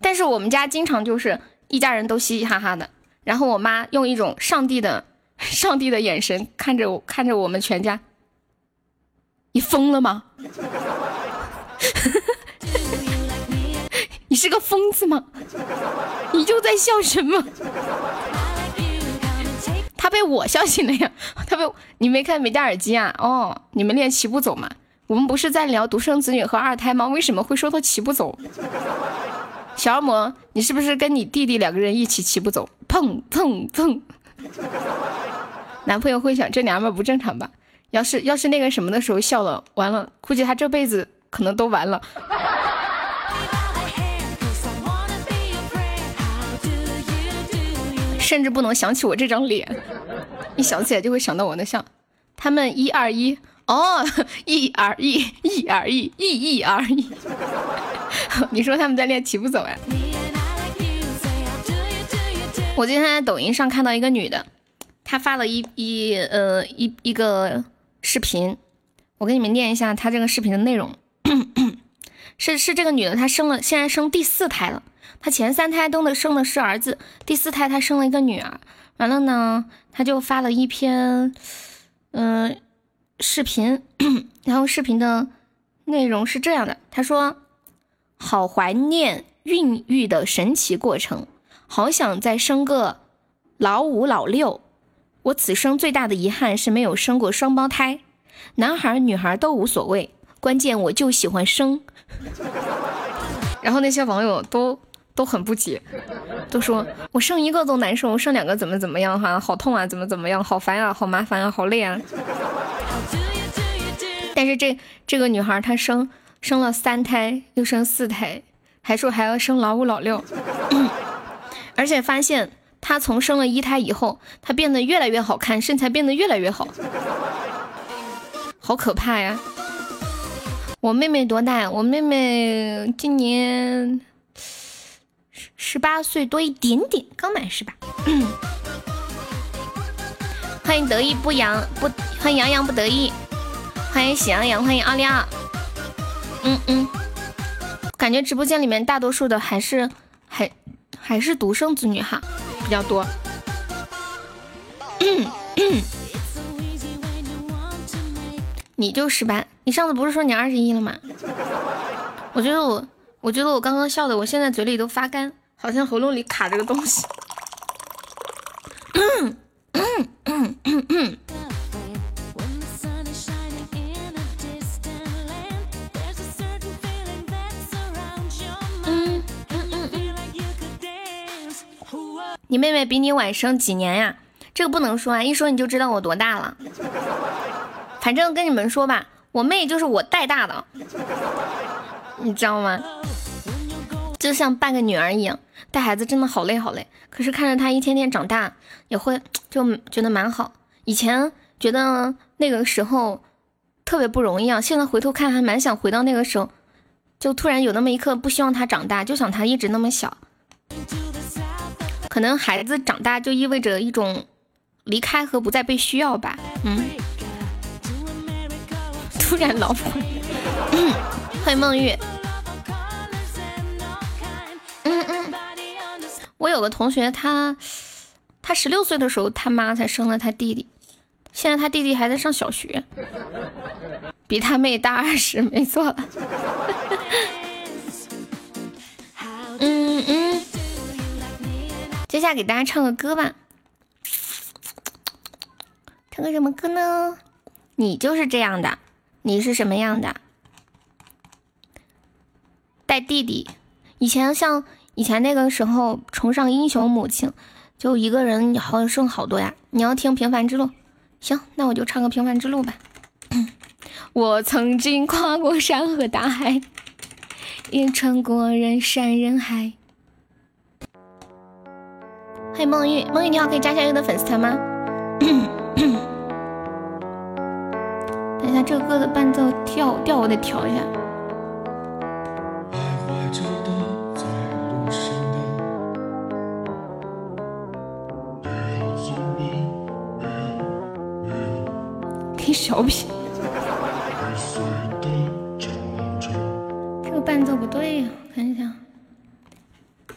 但是我们家经常就是一家人都嘻嘻哈哈的，然后我妈用一种上帝的。上帝的眼神看着我，看着我们全家。你疯了吗？你是个疯子吗？你就在笑什么？他被我笑醒了呀！他被你没看没戴耳机啊？哦，你们练齐步走吗？我们不是在聊独生子女和二胎吗？为什么会说到齐步走？小恶魔，你是不是跟你弟弟两个人一起齐步走？砰砰砰！男朋友会想这娘们不正常吧？要是要是那个什么的时候笑了，完了，估计他这辈子可能都完了。甚至不能想起我这张脸，一想起来就会想到我的笑。他们一二一哦，一二一，一二一，一一二一。你说他们在练齐步走呀？我今天在抖音上看到一个女的。她发了一一呃一一个视频，我给你们念一下她这个视频的内容。是是这个女的，她生了，现在生第四胎了。她前三胎都的生的是儿子，第四胎她生了一个女儿。完了呢，他就发了一篇，嗯，视频，然后视频的内容是这样的：他说，好怀念孕育的神奇过程，好想再生个老五老六。我此生最大的遗憾是没有生过双胞胎，男孩女孩都无所谓，关键我就喜欢生。然后那些网友都都很不解，都说我生一个都难受，生两个怎么怎么样哈，好痛啊，怎么怎么样，好烦啊，好麻烦啊，好累啊。但是这这个女孩她生生了三胎，又生四胎，还说还要生老五老六，而且发现她从生了一胎以后，她变得越来越好看，身材变得越来越好，好可怕呀！我妹妹多大？我妹妹今年十十八岁多一点点，刚满十八。欢迎得意不扬不，欢迎洋洋不得意，欢迎喜羊羊，欢迎奥利奥。嗯嗯，感觉直播间里面大多数的还是还还是独生子女哈，比较多。你就十八，你上次不是说你二十一了吗？我觉得我，我觉得我刚刚笑的，我现在嘴里都发干，好像喉咙里卡着个东西。你妹妹比你晚生几年呀？这个不能说啊，一说你就知道我多大了。反正跟你们说吧，我妹就是我带大的，你知道吗？就像半个女儿一样，带孩子真的好累好累。可是看着她一天天长大，也会就觉得蛮好。以前觉得那个时候特别不容易啊，现在回头看还蛮想回到那个时候，就突然有那么一刻不希望她长大，就想她一直那么小。可能孩子长大就意味着一种离开和不再被需要吧，嗯。突然老婆，欢迎梦玉。嗯嗯，我有个同学，他他十六岁的时候，他妈才生了他弟弟，现在他弟弟还在上小学，比他妹大二十，没错。嗯嗯，接下来给大家唱个歌吧，唱个什么歌呢？你就是这样的。你是什么样的？带弟弟，以前像以前那个时候崇尚英雄母亲，就一个人好像剩好多呀。你要听平凡之路，行，那我就唱个平凡之路吧。我曾经跨过山和大海，也穿过人山人海。欢迎梦玉，梦玉你好，可以加下优的粉丝团吗？等一下，这个歌的伴奏调调我得调一下。小品。这个伴奏不对呀，看一下。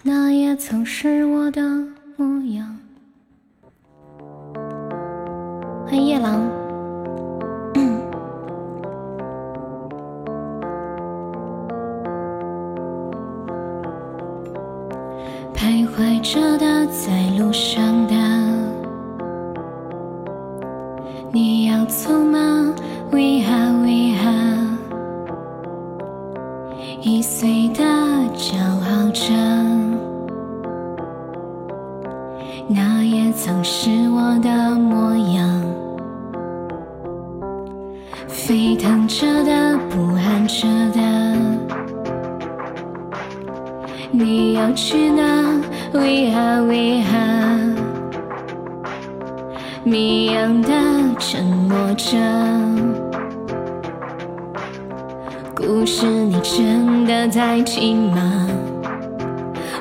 那也曾是我的模样。欢迎夜郎。徘徊着的，在路上的，你要走吗？为何？为何？一岁的骄傲着，那也曾是我的模样。沸腾着的，不安着的。你要去哪？为何？为何？谜样的沉默着，故事你真的在听吗？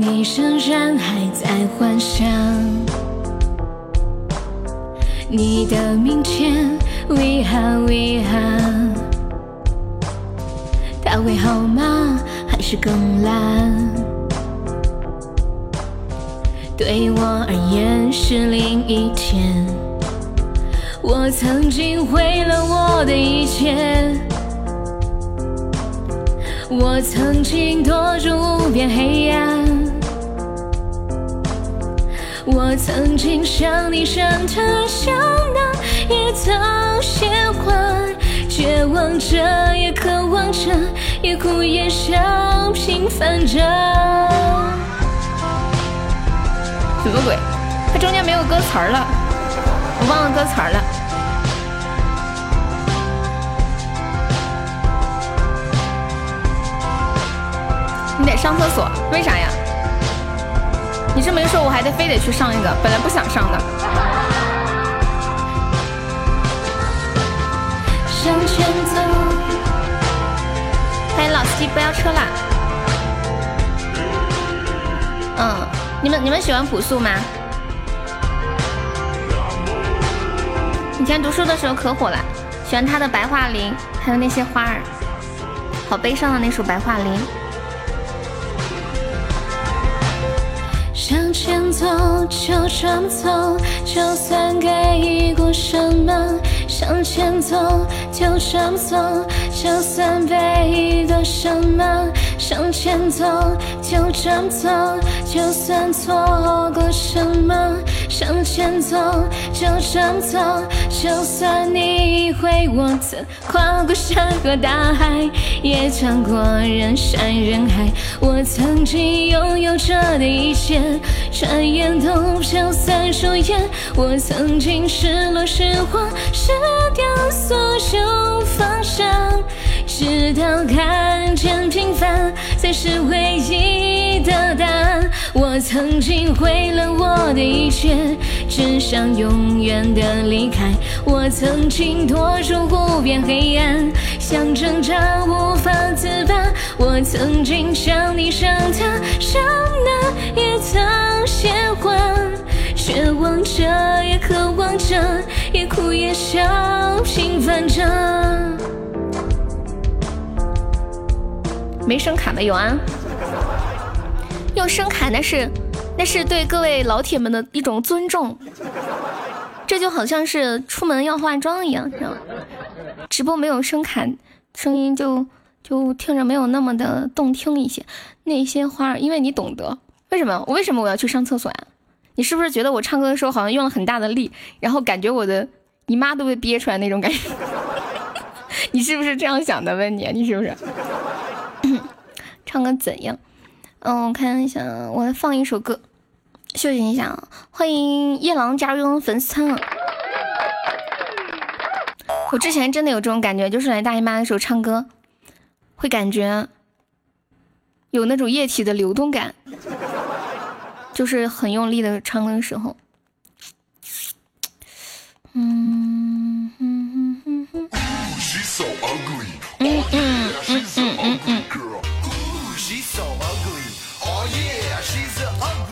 你仍然还在幻想你的明天，为何为何？它会好吗？还是更烂？对我而言是另一天。我曾经毁了我的一切。我曾经躲入无边黑暗，我曾经像你像他像那野草鲜花，绝望着也渴望着，也哭也笑，平凡着。什么鬼？它中间没有歌词了，我忘了歌词了。你得上厕所，为啥呀？你这么一说，我还得非得去上一个，本来不想上的。向前走。欢迎老司机不要车啦。嗯，你们你们喜欢朴素吗？以前读书的时候可火了，喜欢他的白桦林，还有那些花儿，好悲伤的那首白桦林。前走，就这么走，就算给过什么。向前走，就这么走，就算被遗的什么。向前走，就这么走，就算错过什么。向前走，就这么走，就算你已会，我曾跨过山和大海，也穿过人山人海。我曾经拥有着的一切。转眼都飘散如烟，我曾经失落失望，失掉所有方向，直到看见平凡才是唯一的答案。我曾经毁了我的一切，只想永远的离开。我曾经躲入无边黑暗，想挣扎无法自拔。我曾经像你像他，像那野草鲜花，绝望着也渴望着，也哭也笑，平凡着。没声卡的有啊。用声卡那是那是对各位老铁们的一种尊重，这就好像是出门要化妆一样，知道吗？直播没有声卡，声音就就听着没有那么的动听一些。那些花，因为你懂得为什么？我为什么我要去上厕所呀？你是不是觉得我唱歌的时候好像用了很大的力，然后感觉我的姨妈都被憋出来那种感觉？你是不是这样想的？问你，你是不是？唱歌怎样？嗯，我看一下，我来放一首歌，休息一下。欢迎夜郎加入粉丝仓。我之前真的有这种感觉，就是来大姨妈的时候唱歌，会感觉有那种液体的流动感，就是很用力的唱的时候。嗯嗯嗯嗯。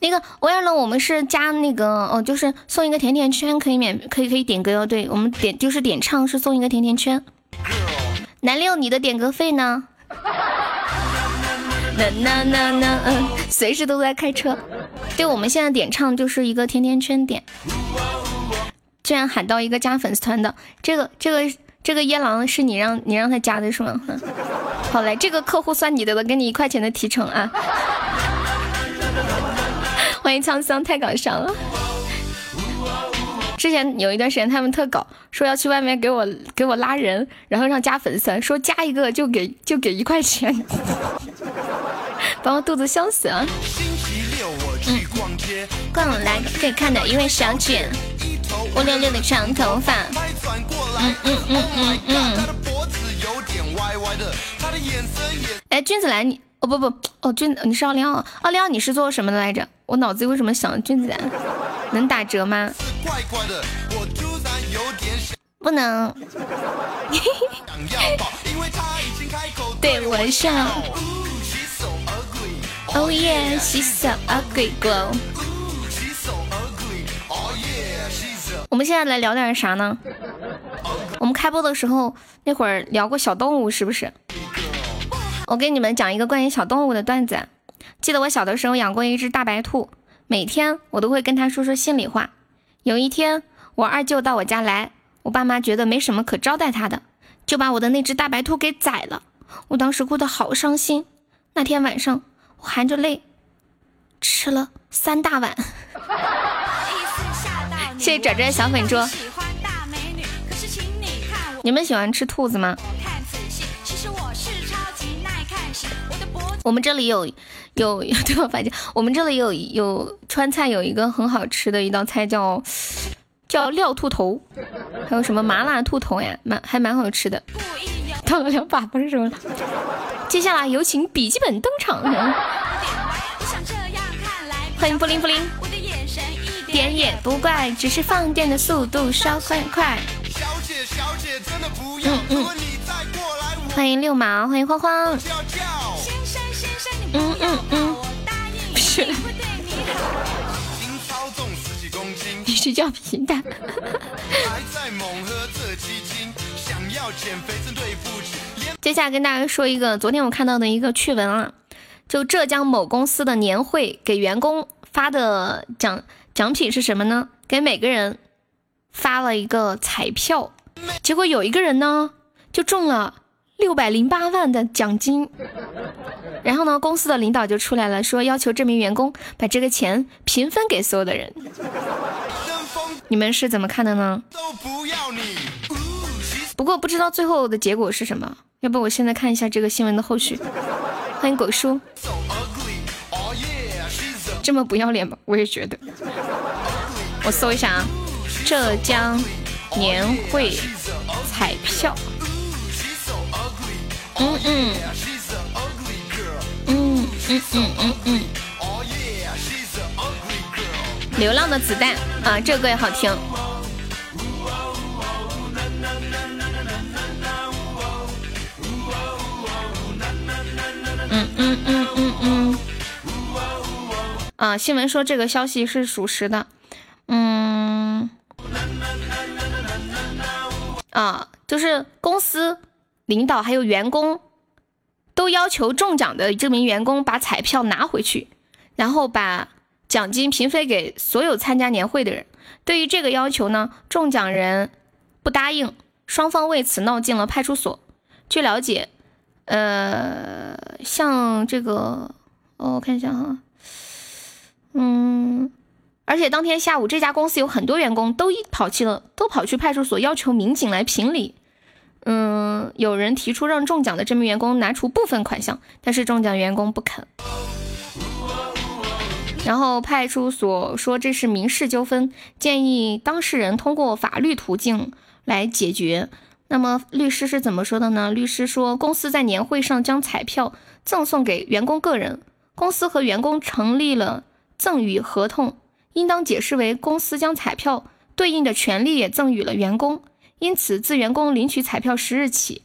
那个我要呢，我们是加那个哦，就是送一个甜甜圈，可以免，可以可以点歌哦。对我们点就是点唱是送一个甜甜圈。南六，你的点歌费呢？那那那那嗯，随时都在开车。对，我们现在点唱就是一个甜甜圈点。居然喊到一个加粉丝团的，这个这个这个耶狼是你让你让他加的是吗？好嘞，这个客户算你的了，给你一块钱的提成啊。欢迎沧桑，太搞笑了。之前有一段时间，他们特搞，说要去外面给我给我拉人，然后让加粉丝，说加一个就给就给一块钱，把我肚子笑死了。嗯，逛来可以看的，一位小姐。乌溜溜的长头发。嗯嗯嗯嗯嗯。哎，君子兰，你哦不不哦，俊你是奥利奥，奥利奥你是做什么的来着？我脑子为什么想君子兰？能打折吗？不能。对我笑。Oh yeah, she's so ugly, girl. 我们现在来聊点啥呢？我们开播的时候那会儿聊过小动物，是不是？我给你们讲一个关于小动物的段子。记得我小的时候养过一只大白兔，每天我都会跟它说说心里话。有一天，我二舅到我家来，我爸妈觉得没什么可招待他的，就把我的那只大白兔给宰了。我当时哭得好伤心。那天晚上，我含着泪吃了三大碗。谢谢拽拽小粉猪。你们喜欢吃兔子吗？我们这里有有 对我发现，我们这里有有川菜有一个很好吃的一道菜叫叫料兔头，还有什么麻辣兔头呀，蛮还蛮好吃的。到了两把不是什么？接下来有请笔记本登场。欢迎布灵布灵。点也不怪，只是放电的速度稍快快。嗯嗯。欢迎六毛，欢迎花花。嗯嗯嗯。是。你是叫皮蛋。接下来跟大家说一个昨天我看到的一个趣闻啊，就浙江某公司的年会给员工发的奖。奖品是什么呢？给每个人发了一个彩票，结果有一个人呢就中了六百零八万的奖金。然后呢，公司的领导就出来了，说要求这名员工把这个钱平分给所有的人。你们是怎么看的呢？不过不知道最后的结果是什么，要不我现在看一下这个新闻的后续。欢迎果叔。这么不要脸吗？我也觉得。我搜一下啊，浙江年会彩票。嗯嗯。嗯嗯嗯嗯嗯。流浪的子弹啊，这个歌也好听。嗯嗯嗯嗯嗯。啊，新闻说这个消息是属实的，嗯，啊，就是公司领导还有员工都要求中奖的这名员工把彩票拿回去，然后把奖金平分给所有参加年会的人。对于这个要求呢，中奖人不答应，双方为此闹进了派出所。据了解，呃，像这个，哦，我看一下哈。嗯，而且当天下午，这家公司有很多员工都跑去了，都跑去派出所要求民警来评理。嗯，有人提出让中奖的这名员工拿出部分款项，但是中奖员工不肯。然后派出所说这是民事纠纷，建议当事人通过法律途径来解决。那么律师是怎么说的呢？律师说，公司在年会上将彩票赠送给员工个人，公司和员工成立了。赠与合同应当解释为公司将彩票对应的权利也赠予了员工，因此自员工领取彩票十日起，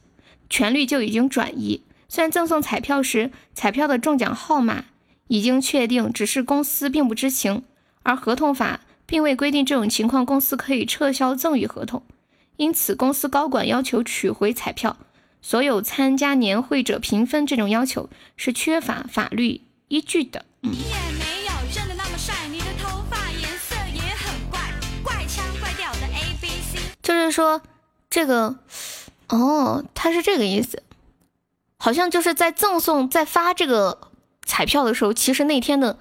权利就已经转移。虽然赠送彩票时彩票的中奖号码已经确定，只是公司并不知情，而合同法并未规定这种情况公司可以撤销赠与合同，因此公司高管要求取回彩票，所有参加年会者平分这种要求是缺乏法律依据的。嗯。就是说，这个，哦，他是这个意思，好像就是在赠送、在发这个彩票的时候，其实那天的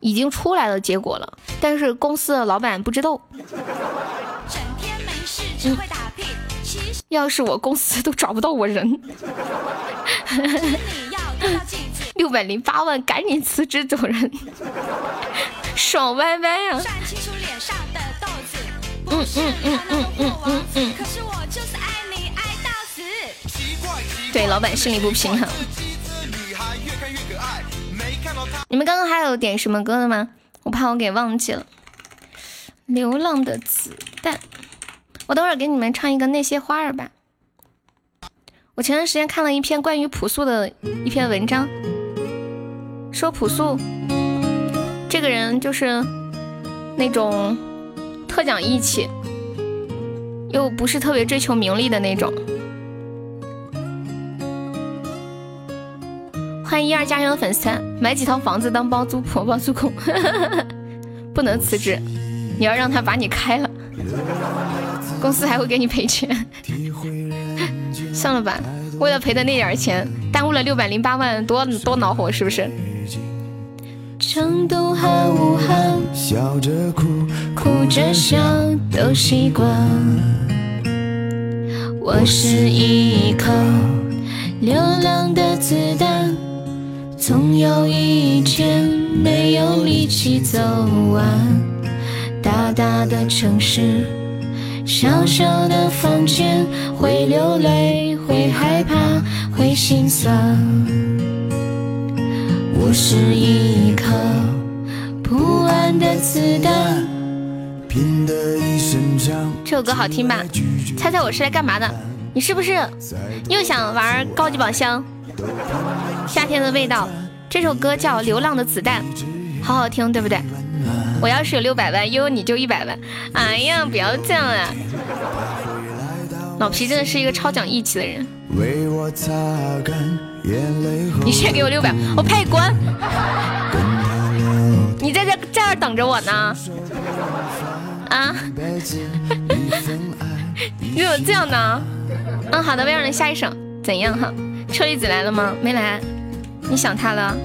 已经出来了结果了，但是公司的老板不知道。要是我公司都找不到我人，六百零八万，赶紧辞职走人，爽歪歪呀！嗯嗯嗯嗯嗯嗯嗯。对，老板心里不平衡。你们刚刚还有点什么歌的吗？我怕我给忘记了。流浪的子弹，我等会儿给你们唱一个那些花儿吧。我前段时间看了一篇关于朴素的一篇文章，说朴素这个人就是那种特讲义气，又不是特别追求名利的那种。欢迎一二家园的粉丝，买几套房子当包租婆包租公，不能辞职，你要让他把你开了，公司还会给你赔钱。算了吧，为了赔的那点钱，耽误了六百零八万，多多恼火，是不是？成都和武汉，笑着哭，哭着笑，都习惯。我是一颗流浪的子弹，总有一天没有力气走完。大大的城市，小小的房间，会流泪，会害怕，会心酸。我是一颗不安的子弹。这首歌好听吧？猜猜我是来干嘛的？你是不是又想玩高级宝箱？夏天的味道。这首歌叫《流浪的子弹》，好好听，对不对？我要是有六百万，悠悠你就一百万。哎呀，不要这样啊！老皮真的是一个超讲义气的人。你先给我六百，我派关。你在这这儿等着我呢？啊？你怎么这样呢？嗯，好的，为让人下一首。怎样哈？车厘子来了吗？没来。你想他了？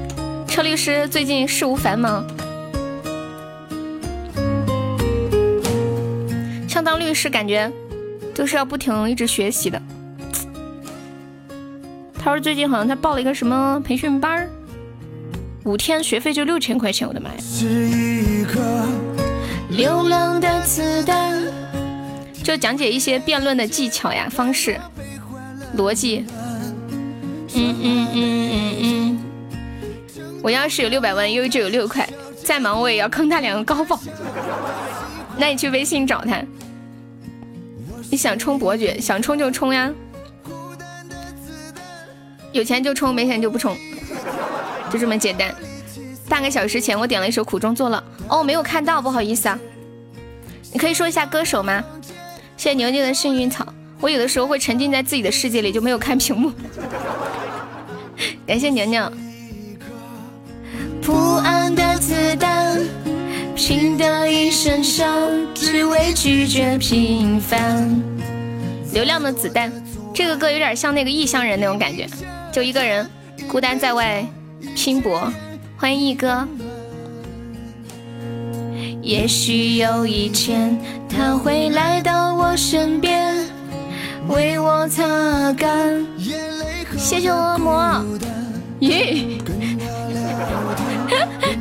车律师最近事务繁忙。像当律师，感觉都是要不停一直学习的。他说最近好像他报了一个什么培训班儿，五天学费就六千块钱，我的妈呀！流浪的子弹，就讲解一些辩论的技巧呀、方式、逻辑。嗯嗯嗯嗯嗯。我要是有六百万，悠悠就有六块。再忙我也要坑他两个高保。那你去微信找他。你想冲伯爵，想冲就冲呀。有钱就充，没钱就不充，就这么简单。半个小时前我点了一首《苦中作乐》，哦，没有看到，不好意思啊。你可以说一下歌手吗？谢谢牛牛的幸运草。我有的时候会沉浸在自己的世界里，就没有看屏幕。感谢牛牛。不安的子弹，拼得一身伤，只为拒绝平凡。流量的子弹，这个歌有点像那个异乡人那种感觉。就一个人孤单在外拼搏，欢迎一哥。也许有一天他会来到我身边，为我擦干谢谢恶魔，耶！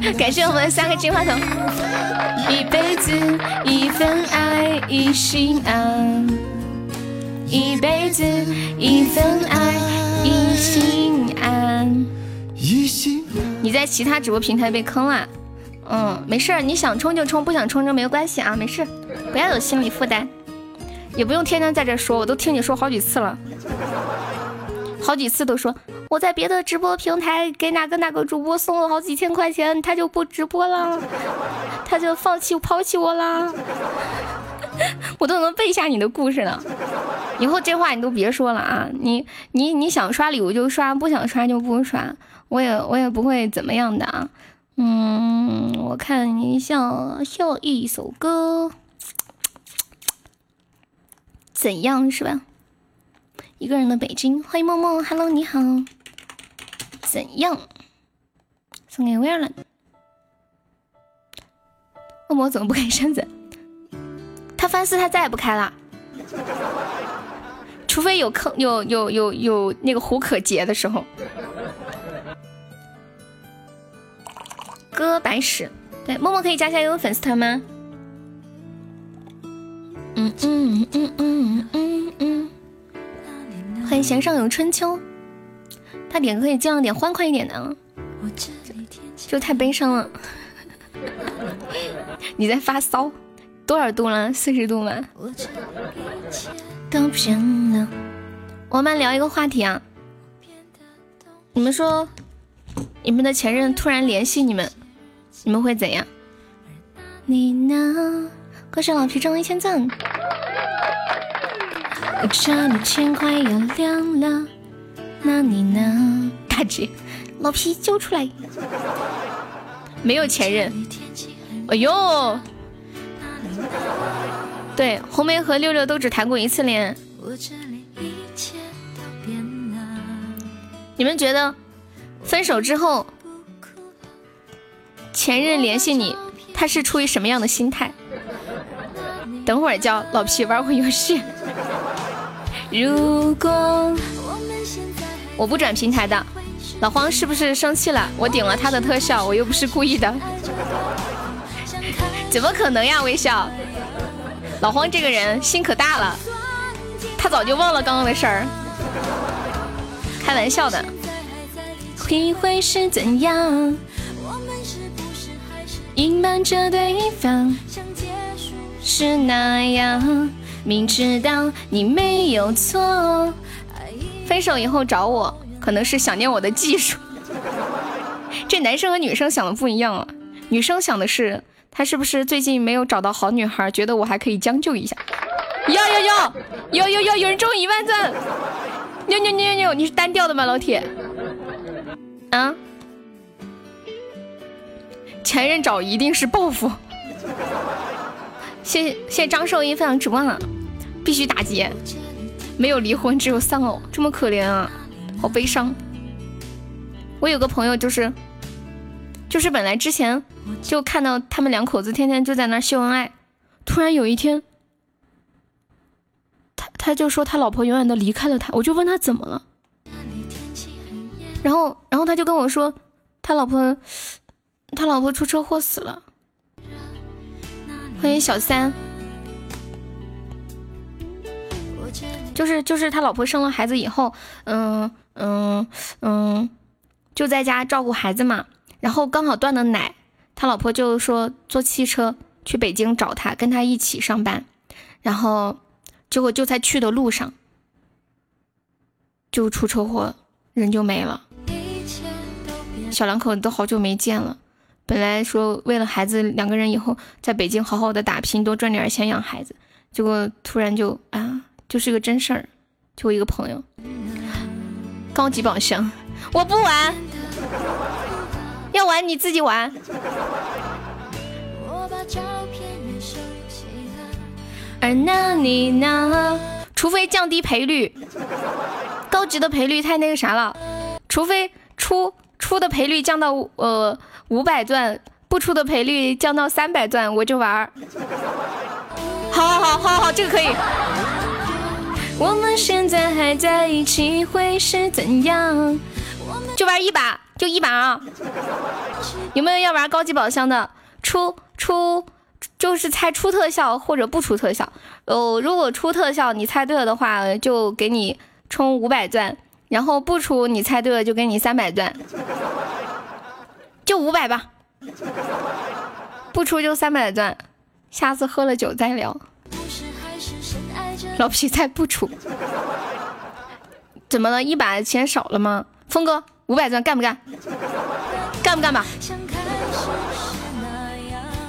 感谢我们三个金话筒。一辈子一份爱一心安，一辈子一份爱。一心安，一心你在其他直播平台被坑了？嗯，没事，你想冲就冲，不想冲就没有关系啊，没事，不要有心理负担，也不用天天在这说，我都听你说好几次了，好几次都说我在别的直播平台给哪个哪个主播送了好几千块钱，他就不直播了，他就放弃抛弃我了。我都能背下你的故事了，以后这话你都别说了啊！你你你想刷礼物就刷，不想刷就不刷，我也我也不会怎么样的啊。嗯，我看一下下一首歌，怎样是吧？一个人的北京，欢迎默默，Hello，你好。怎样？送给威尔了。恶魔怎么不开扇子？他翻四，他再也不开了，除非有坑，有有有有那个壶可结的时候。哥白屎，对，默默可以加下一个粉丝团吗？嗯嗯嗯嗯嗯嗯。欢迎弦上有春秋，他点可以尽量点欢快一点的，就太悲伤了。你在发骚？多少度了？四十度吗？都变了。我们聊一个话题啊，你们说，你们的前任突然联系你们，你们会怎样？你呢？恭喜老皮中了一千赞。我这里天快要亮了，那你呢？大姐，老皮揪出来。没有前任。哎呦，对，红梅和六六都只谈过一次恋爱。你们觉得分手之后，前任联系你，他是出于什么样的心态？等会儿叫老皮玩会游戏。如果我不转平台的，老黄是不是生气了？我顶了他的特效，我又不是故意的，怎么可能呀？微笑，老黄这个人心可大了，他早就忘了刚刚的事儿，开玩笑的。会会是怎样？隐瞒着对方，是那样。明知道你没有错，分手以后找我，可能是想念我的技术。这男生和女生想的不一样啊，女生想的是他是不是最近没有找到好女孩，觉得我还可以将就一下。哟哟哟，哟哟哟，有人中一万赞！牛牛牛牛牛，你是单调的吗，老铁？啊？前任找一定是报复。谢谢谢谢张寿英分享直播了。必须打劫，没有离婚，只有丧偶，这么可怜啊，好悲伤。我有个朋友就是，就是本来之前就看到他们两口子天天就在那秀恩爱，突然有一天，他他就说他老婆永远的离开了他，我就问他怎么了，然后然后他就跟我说他老婆他老婆出车祸死了。欢迎小三。就是就是他老婆生了孩子以后，嗯嗯嗯，就在家照顾孩子嘛。然后刚好断了奶，他老婆就说坐汽车去北京找他，跟他一起上班。然后结果就在去的路上就出车祸，人就没了。小两口都好久没见了，本来说为了孩子，两个人以后在北京好好的打拼，多赚点钱养孩子。结果突然就啊。就是个真事儿，就我一个朋友，高级宝箱，我不玩，要玩你自己玩。而那你呢？除非降低赔率，高级的赔率太那个啥了，除非出出的赔率降到呃五百钻，不出的赔率降到三百钻，我就玩。好好好好好，这个可以。我们现在还在一起会是怎样？就玩一把，就一把啊！有没有要玩高级宝箱的？出出就是猜出特效或者不出特效。哦，如果出特效你猜对了的话，就给你充五百钻；然后不出你猜对了就给你三百钻，就五百吧。不出就三百钻，下次喝了酒再聊。老皮再不出，怎么了？一把钱少了吗？峰哥，五百钻干不干？干不干吧？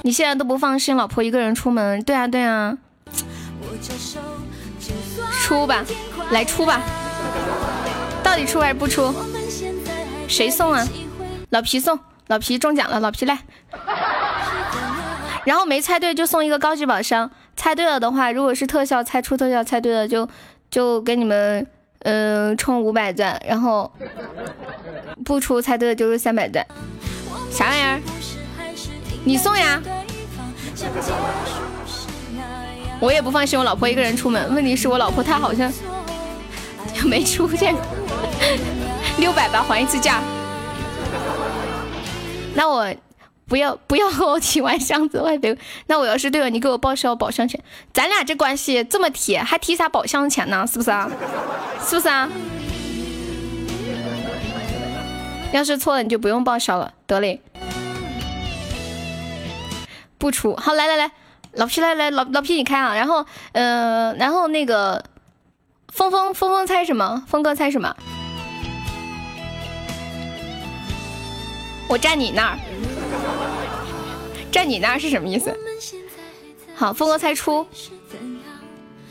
你现在都不放心老婆一个人出门？对啊对啊，出吧，来出吧，到底出还是不出？谁送啊？老皮送，老皮中奖了，老皮来。然后没猜对就送一个高级宝箱。猜对了的话，如果是特效猜出特效，猜对了就就给你们嗯充五百钻，然后不出猜对的就是三百钻。啥玩意儿？你送呀？我也不放心我老婆一个人出门，问题是我老婆她好像没出现。六百吧，还一次价。那我不要 不要和我提完箱子外背。那我要是队友，你给我报销宝箱钱。咱俩这关系这么铁，还提啥宝箱钱呢？是不是啊？是不是啊？要是错了，你就不用报销了。得嘞，不出。好，来来来，老皮来来，老老皮你开啊。然后，呃，然后那个峰峰峰峰猜什么？峰哥猜什么？我站你那儿，站你那儿是什么意思？好，峰哥猜出，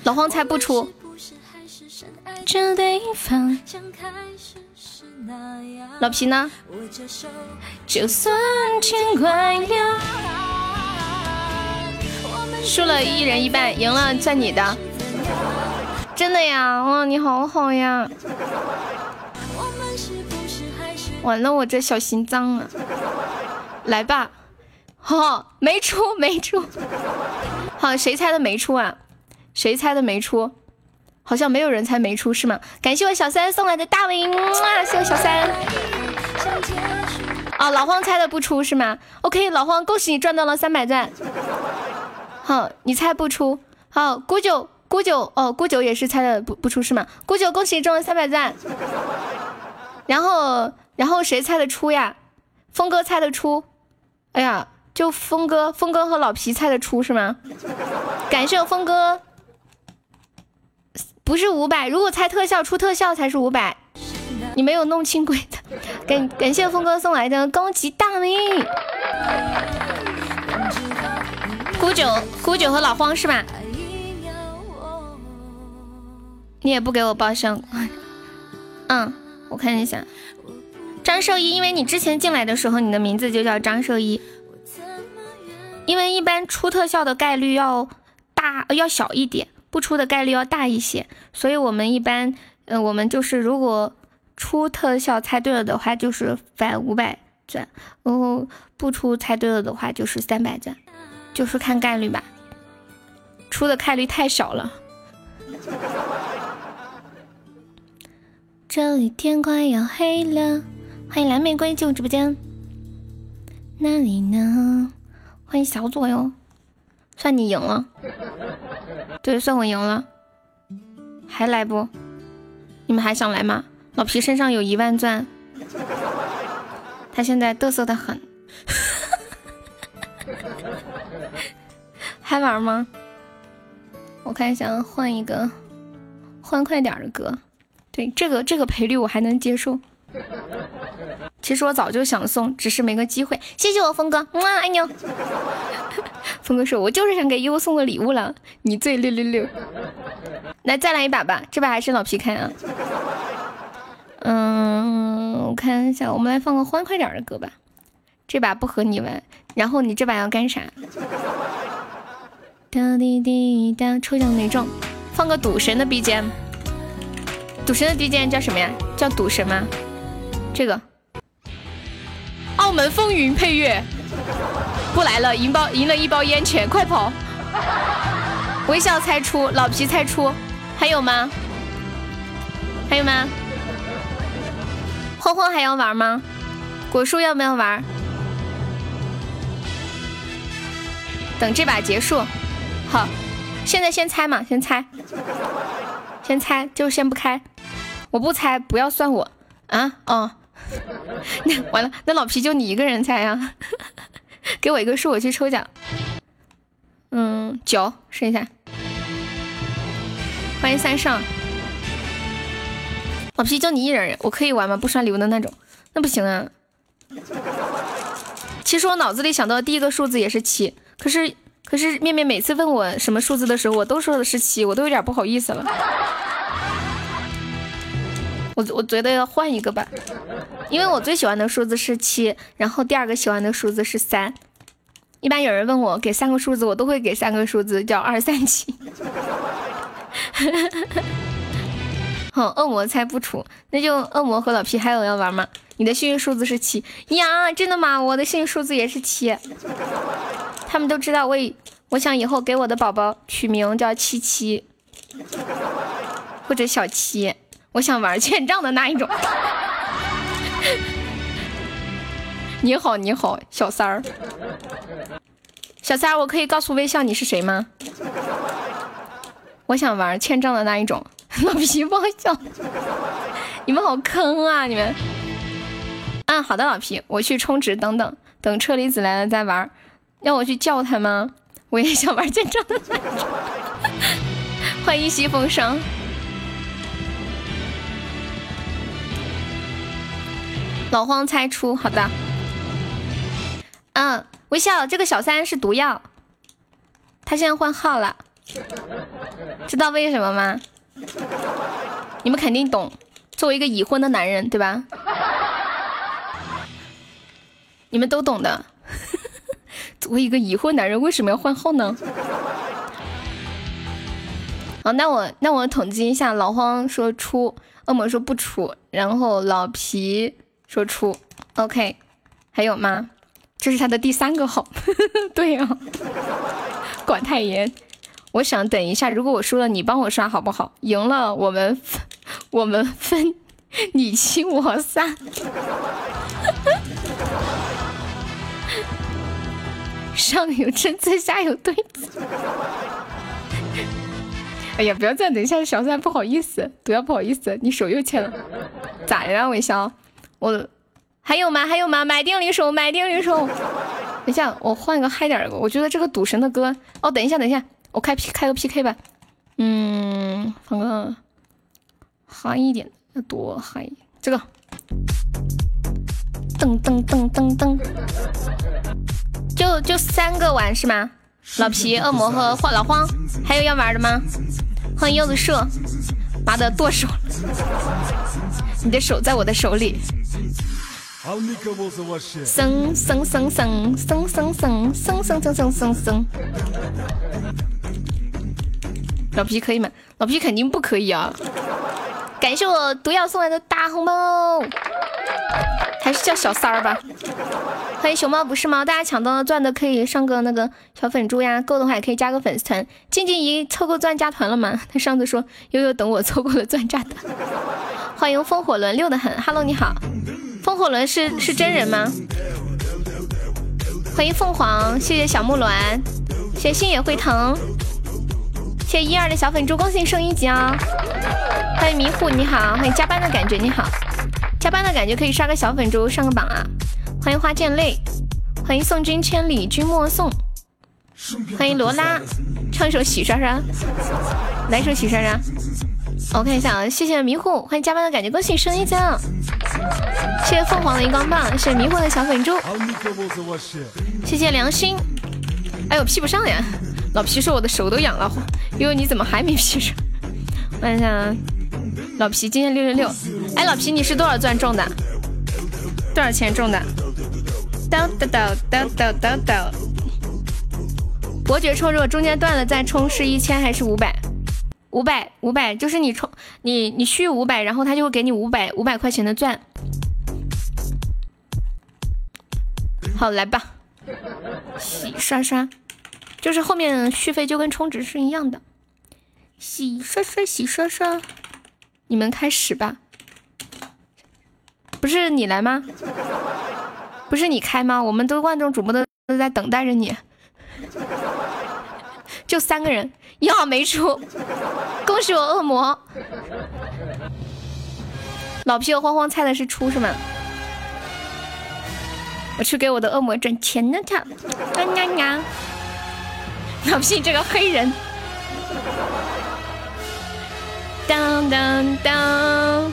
老黄猜不出。老皮呢？输了一人一半，赢了算你的。真的呀？哇，你好好呀！完了，我这小心脏啊！来吧，好，没出，没出。好，谁猜的没出啊？谁猜的没出？好像没有人猜没出是吗？感谢我小三送来的大尾，哇！谢我小三。啊，老黄猜的不出是吗？OK，老黄，恭喜你赚到了三百钻。好，你猜不出。好，姑九，姑九，哦，姑九也是猜的不不出是吗？姑九，恭喜你中了三百钻。然后。然后谁猜得出呀？峰哥猜得出，哎呀，就峰哥，峰哥和老皮猜得出是吗？感谢峰哥，不是五百，如果猜特效出特效才是五百，你没有弄清规则。感感谢峰哥送来的高级大礼，古九，孤九和老荒是吧？你也不给我报销，嗯，我看一下。张兽医，因为你之前进来的时候，你的名字就叫张兽医。因为一般出特效的概率要大，要小一点；不出的概率要大一些，所以我们一般，呃，我们就是如果出特效猜对了的话，就是返五百钻；然后不出猜对了的话，就是三百钻，就是看概率吧。出的概率太小了。这里天快要黑了。欢迎蓝玫瑰进入直播间，那里呢？欢迎小左哟，算你赢了，对，算我赢了，还来不？你们还想来吗？老皮身上有一万钻，他现在嘚瑟的很，还玩吗？我看一下，换一个欢快点的歌，对，这个这个赔率我还能接受。其实我早就想送，只是没个机会。谢谢我峰哥，哇，爱你哦。峰哥说：“我就是想给优送个礼物了。”你最六六六。来，再来一把吧，这把还是老皮开啊。嗯，我看一下，我们来放个欢快点的歌吧。这把不和你玩，然后你这把要干啥？哒滴滴哒，抽奖没中，放个赌神的 BGM。赌神的 BGM 叫什么呀？叫赌神吗？这个澳门风云配乐不来了，赢包赢了一包烟钱，快跑！微笑猜出，老皮猜出，还有吗？还有吗？欢欢还要玩吗？果树要不要玩？等这把结束，好，现在先猜嘛，先猜，先猜就先不开，我不猜，不要算我啊，哦。那 完了，那老皮就你一个人猜呀？给我一个数，我去抽奖。嗯，九，试一下。欢迎三上。老皮就你一人，我可以玩吗？不刷礼物的那种？那不行啊。其实我脑子里想到的第一个数字也是七，可是可是面面每次问我什么数字的时候，我都说的是七，我都有点不好意思了。我我觉得要换一个吧，因为我最喜欢的数字是七，然后第二个喜欢的数字是三。一般有人问我给三个数字，我都会给三个数字，叫二三七。好，恶魔猜不出，那就恶魔和老皮还有要玩吗？你的幸运数字是七呀？真的吗？我的幸运数字也是七。他们都知道，我我想以后给我的宝宝取名叫七七，或者小七。我想玩欠账的那一种。你好，你好，小三儿。小三儿，我可以告诉微笑你是谁吗？我想玩欠账的那一种。老皮爆笑，你们好坑啊！你们。嗯，好的，老皮，我去充值，等等，等车厘子来了再玩。要我去叫他吗？我也想玩欠账的那一种。欢迎西风声。老荒猜出，好的。嗯，微笑，这个小三是毒药，他现在换号了，知道为什么吗？你们肯定懂，作为一个已婚的男人，对吧？你们都懂的。作为一个已婚男人，为什么要换号呢？好，那我那我统计一下，老荒说出，恶魔说不出，然后老皮。说出，OK，还有吗？这是他的第三个号，对呀，管太严。我想等一下，如果我输了，你帮我刷好不好？赢了，我们我们分你七我三。上有政策，下有对策。哎呀，不要再等一下，小三不好意思，不要不好意思，你手又欠了，咋的了，微笑？我还有吗？还有吗？买定离手，买定离手。等一下，我换个嗨点的。我觉得这个赌神的歌，哦，等一下，等一下，我开 P 开个 PK 吧。嗯，放个嗨一点，要多嗨。这个，噔噔噔噔噔，就就三个玩是吗？老皮、恶魔和老荒，还有要玩的吗？欢迎柚子树，妈的剁手，你的手在我的手里。生生生生生生生生生生生生，老皮可以吗？老皮肯定不可以啊！感谢我毒药送来的大红包，还是叫小三儿吧。欢迎熊猫不是猫，大家抢到了钻的可以上个那个小粉猪呀，够的话也可以加个粉丝团。静静怡凑够钻加团了吗？他上次说悠悠等我凑够了钻加的。欢迎风火轮六的很，Hello 你好。风火轮是是真人吗？欢迎凤凰，谢谢小木鸾，谢谢心也会疼，谢谢一二的小粉猪，恭喜升一级啊！欢迎迷糊，你好，欢迎加班的感觉，你好，加班的感觉可以刷个小粉猪上个榜啊！欢迎花溅泪，欢迎送君千里君莫送，欢迎罗拉，唱一首洗刷刷，来一首洗刷刷。我看一下啊，谢谢迷糊，欢迎加班的感觉，恭喜升一级啊！谢谢凤凰的荧光棒，谢谢迷糊的小粉猪，谢谢良心。哎呦，P 不上呀！老皮说我的手都痒了，悠悠你怎么还没 P 上？问一下，老皮今天六六六。哎，老皮你是多少钻中的？多少钱中的？叨叨叨叨叨叨叨。伯爵充如果中间断了再充是一千还是五百？五百五百，就是你充你你续五百，然后他就会给你五百五百块钱的钻。好，来吧，洗刷刷，就是后面续费就跟充值是一样的。洗刷刷，洗刷刷，你们开始吧。不是你来吗？不是你开吗？我们都万众瞩目的都在等待着你。就三个人，一号没出，恭喜我恶魔。老皮和慌慌猜的是出是吗？我去给我的恶魔赚钱呢，他。呀呀！老皮这个黑人。当当当！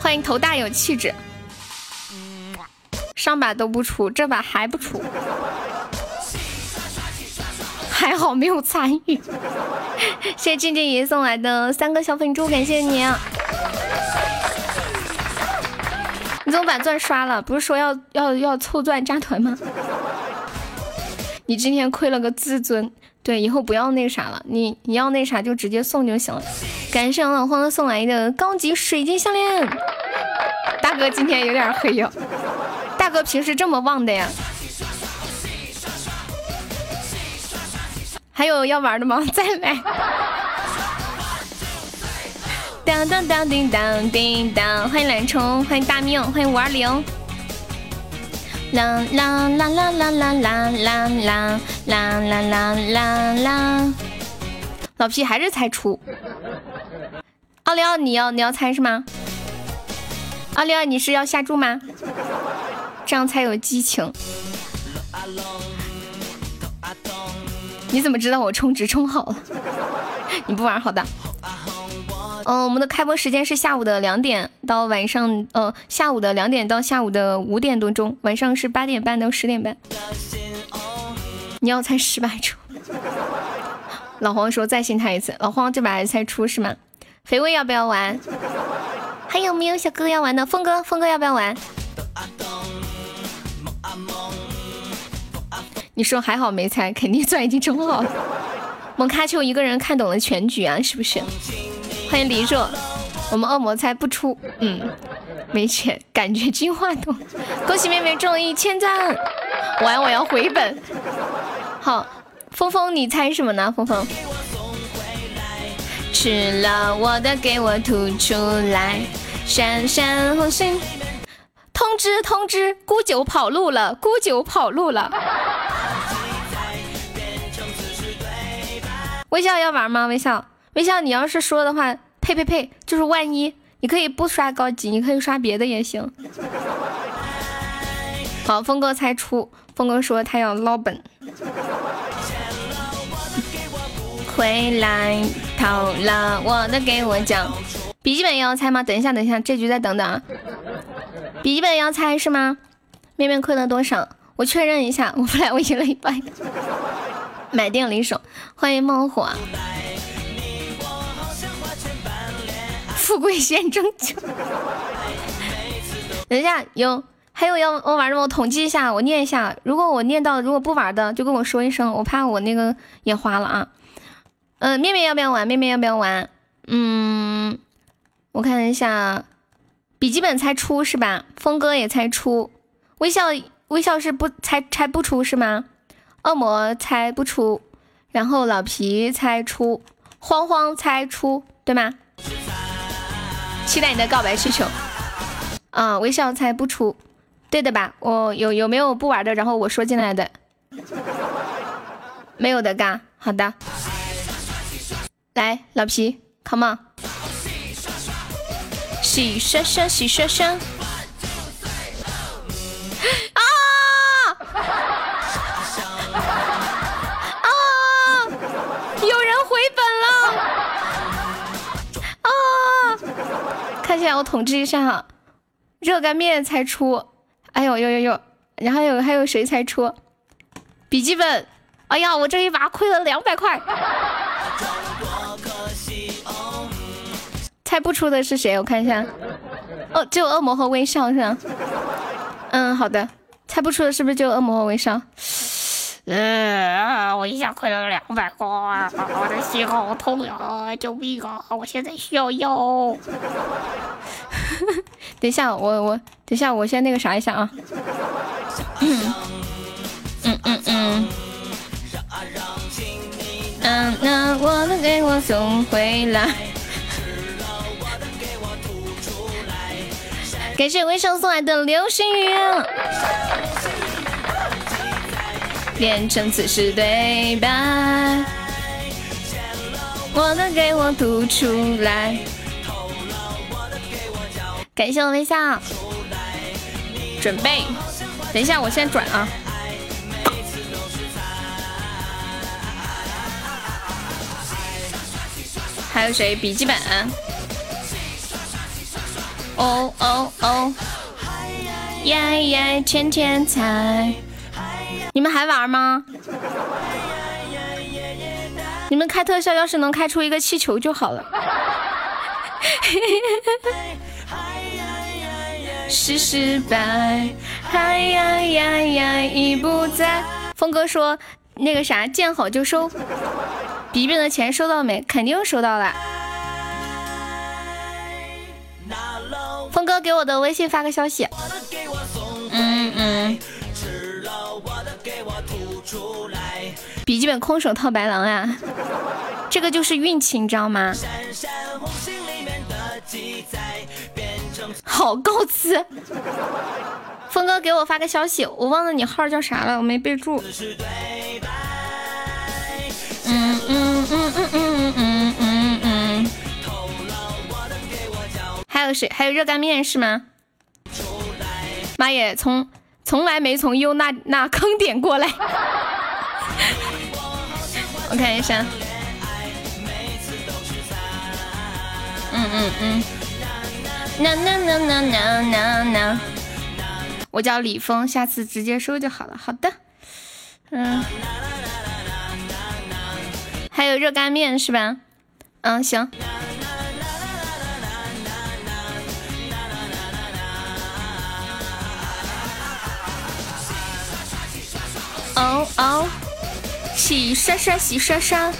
欢迎头大有气质。上把都不出，这把还不出。还好没有参与，谢谢静静爷送来的三个小粉猪，感谢你。你怎么把钻刷了？不是说要要要凑钻加团吗？你今天亏了个自尊，对，以后不要那啥了。你你要那啥就直接送就行了。感谢老黄送来的高级水晶项链，大哥今天有点黑哟。大哥平时这么旺的呀？还有要玩的吗？再来！当当当叮当叮当，欢迎懒虫，欢迎大命，欢迎五二零，啦啦啦啦啦啦啦啦啦啦啦啦啦！老皮还是猜出。奥利奥，你要你要猜是吗？奥利奥，你是要下注吗？这样才有激情。你怎么知道我充值充好了？你不玩好的。嗯，我们的开播时间是下午的两点到晚上，呃，下午的两点到下午的五点多钟，晚上是八点半到十点半。你要猜失败出。老黄说再信他一次。老黄这把还猜出是吗？肥味要不要玩？还有没有小哥要玩的？峰哥，峰哥要不要玩？你说还好没猜，肯定钻已经充好了。蒙卡丘一个人看懂了全局啊，是不是？欢迎李若，我们恶魔猜不出，嗯，没钱，感觉进化筒。恭喜妹妹中一千赞，完我要回本。好，峰峰你猜什么呢？峰峰，吃了我的给我吐出来，闪闪红星。通知通知，姑九跑路了，姑九跑路了。微笑要玩吗？微笑。微笑，你要是说的话，呸呸呸，就是万一，你可以不刷高级，你可以刷别的也行。好，峰哥猜出，峰哥说他要捞本，回来偷了我的给我讲。笔记本也要猜吗？等一下，等一下，这局再等等啊。笔记本要猜是吗？面面亏了多少？我确认一下，我本来我赢了一半，买定离手，欢迎孟火。富贵险中求。等一下，有还有要我玩的吗？我统计一下，我念一下。如果我念到，如果不玩的，就跟我说一声，我怕我那个也花了啊。嗯，面面要不要玩？面面要不要玩？嗯，我看一下，笔记本猜出是吧？峰哥也猜出，微笑微笑是不猜猜不出是吗？恶魔猜不出，然后老皮猜出，慌慌猜出，对吗？期待你的告白需求，啊，微笑猜不出，对的吧？我有有没有不玩的？然后我说进来的，没有的嘎，好的，来老皮，come on，洗刷刷，洗刷刷，啊看起来我统计一下哈，热干面才出，哎呦呦呦呦，然后有还有谁才出？笔记本，哎呀，我这一把亏了两百块。猜不出的是谁？我看一下，哦，只有恶魔和微笑是吧？嗯，好的，猜不出的是不是就恶魔和微笑？呃，我一下亏了两百块，我的心好痛呀！救命啊！我现在需要药。等一下，我我等一下，我先那个啥一下啊。嗯嗯嗯嗯。嗯，那我的给我送回来。感谢微笑送来的流星雨。变成此时对白，我的给我吐出来。感谢我微笑，准备，等一下我先转啊。还有谁？笔记本？哦哦哦，耶耶，天天猜。你们还玩吗？你们开特效，要是能开出一个气球就好了。是失败，哎呀呀呀，已不在。峰哥说那个啥，见好就收。笔记本的钱收到没？肯定收到了。峰哥给我的微信发个消息。嗯嗯。笔记本空手套白狼呀，这个就是运气，你知道吗？好告辞。峰哥给我发个消息，我忘了你号叫啥了，我没备注。嗯嗯嗯嗯嗯嗯嗯嗯。还有谁？还有热干面是吗？妈耶，从从来没从优那那坑点过来。我看一下。嗯嗯嗯。呐呐呐呐呐呐呐。我叫李峰，下次直接说就好了。好的。嗯。还有热干面是吧？嗯，行。哦哦，洗刷刷，洗刷刷。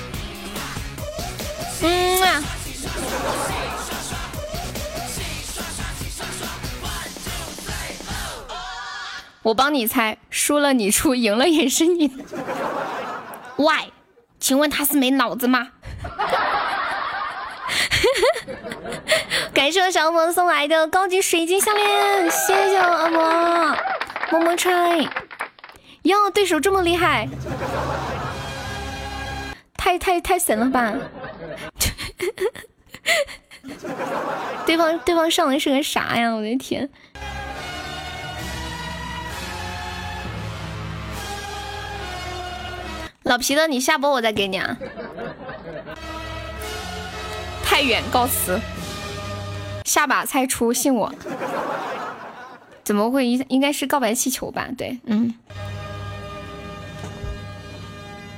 嗯啊。我帮你猜，输了你出，赢了也是你。Why？请问他是没脑子吗？感谢我小魔送来的高级水晶项链，谢谢我阿魔，么么吹。哟，对手这么厉害，太太太神了吧！对方对方上的是个啥呀？我的天！老皮的，你下播我再给你啊。太远，告辞。下把猜出，信我。怎么会？应应该是告白气球吧？对，嗯。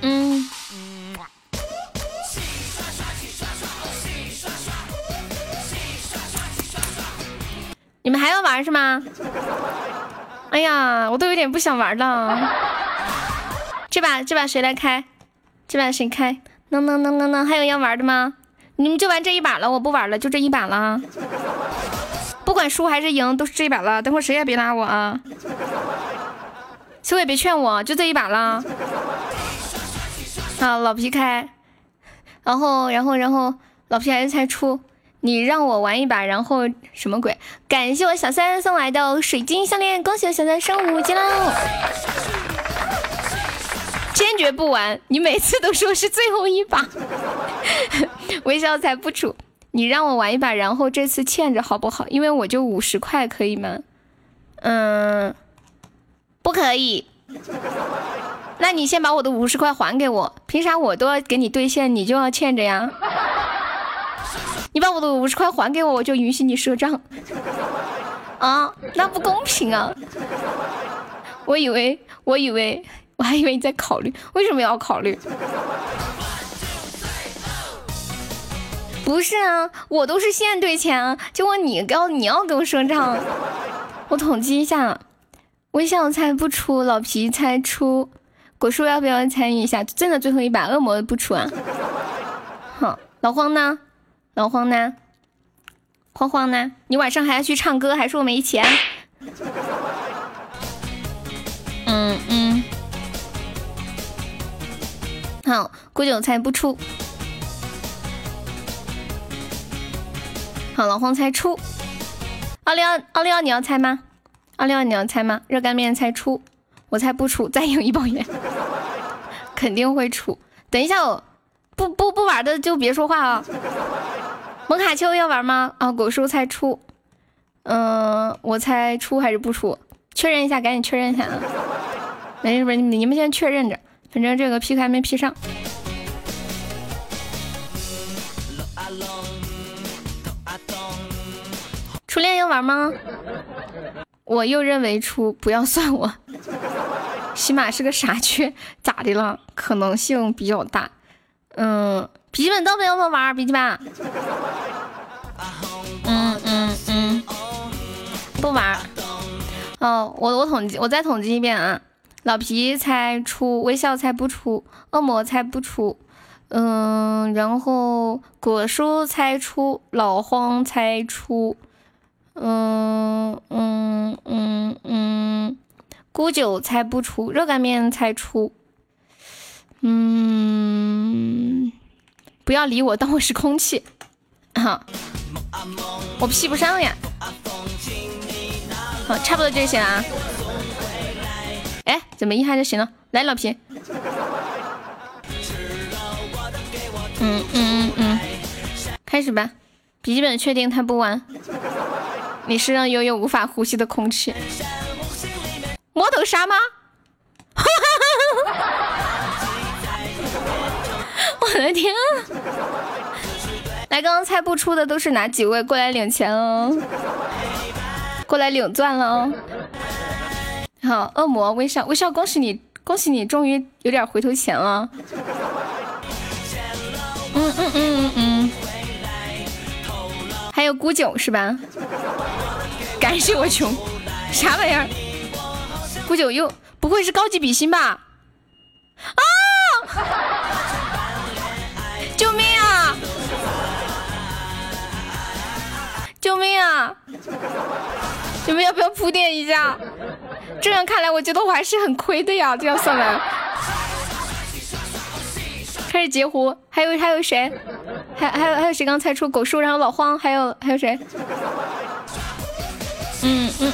嗯。你们还要玩是吗？哎呀，我都有点不想玩了。这把这把谁来开？这把谁开？能能能能能，还有要玩的吗？你们就玩这一把了，我不玩了，就这一把了。不管输还是赢，都是这一把了。等会谁也别拉我啊！谁也别劝我，就这一把了。好，老皮开，然后然后然后老皮还是猜出，你让我玩一把，然后什么鬼？感谢我小三送来的水晶项链，恭喜我小三升五级喽！坚决不玩！你每次都说是最后一把，微笑才不出。你让我玩一把，然后这次欠着好不好？因为我就五十块，可以吗？嗯，不可以。那你先把我的五十块还给我，凭啥我都要给你兑现，你就要欠着呀？你把我的五十块还给我，我就允许你赊账。啊，那不公平啊！我以为，我以为。我还以为你在考虑，为什么要考虑？不是啊，我都是现兑钱啊，结果你要你要给我赊账。我统计一下，微笑猜不出，老皮猜出，果叔要不要参与一下？真的最后一把，恶魔不出啊？好，老黄呢？老黄呢？黄黄呢？你晚上还要去唱歌，还说没钱？嗯嗯。好，郭九猜不出。好，老黄猜出。奥利奥，奥利奥，你要猜吗？奥利奥，你要猜吗？热干面猜出，我猜不出。再赢一包烟，肯定会出。等一下，哦，不不不玩的就别说话啊。蒙卡丘要玩吗？啊，果叔猜出。嗯，我猜出还是不出？确认一下，赶紧确认一下啊。没事，不是你们先确认着。反正这个 P 还没 P 上。初恋要玩吗？我又认为出，不要算我。起码是个傻缺，咋的了？可能性比较大。嗯，笔记本到底要不要玩？笔记本？嗯嗯嗯，不玩。哦，我我统计，我再统计一遍啊。老皮猜出，微笑猜不出，恶魔猜不出，嗯，然后果蔬猜出，老荒猜出，嗯嗯嗯嗯，姑酒猜不出，热干面猜出，嗯，不要理我，当我是空气，哈，我 P 不上呀。好，差不多这些啊。哎，怎么一下就行了？来，老皮。嗯嗯嗯嗯，开始吧。笔记本确定它不玩。你是让悠悠无法呼吸的空气。摸头杀吗？我的天啊！来，刚刚猜不出的都是哪几位？过来领钱哦！过来领钻了哦！好，恶魔微笑微笑，恭喜你，恭喜你，终于有点回头钱了。嗯嗯嗯嗯，还有孤九是吧？感谢我穷，啥玩意儿？孤九又不会是高级比心吧？啊！救命啊！救命啊！你们要不要铺垫一下？这样看来，我觉得我还是很亏的呀。这样算来，开始截胡，还有还有谁？还还有还有谁刚猜出狗叔，然后老荒，还有还有谁？嗯嗯，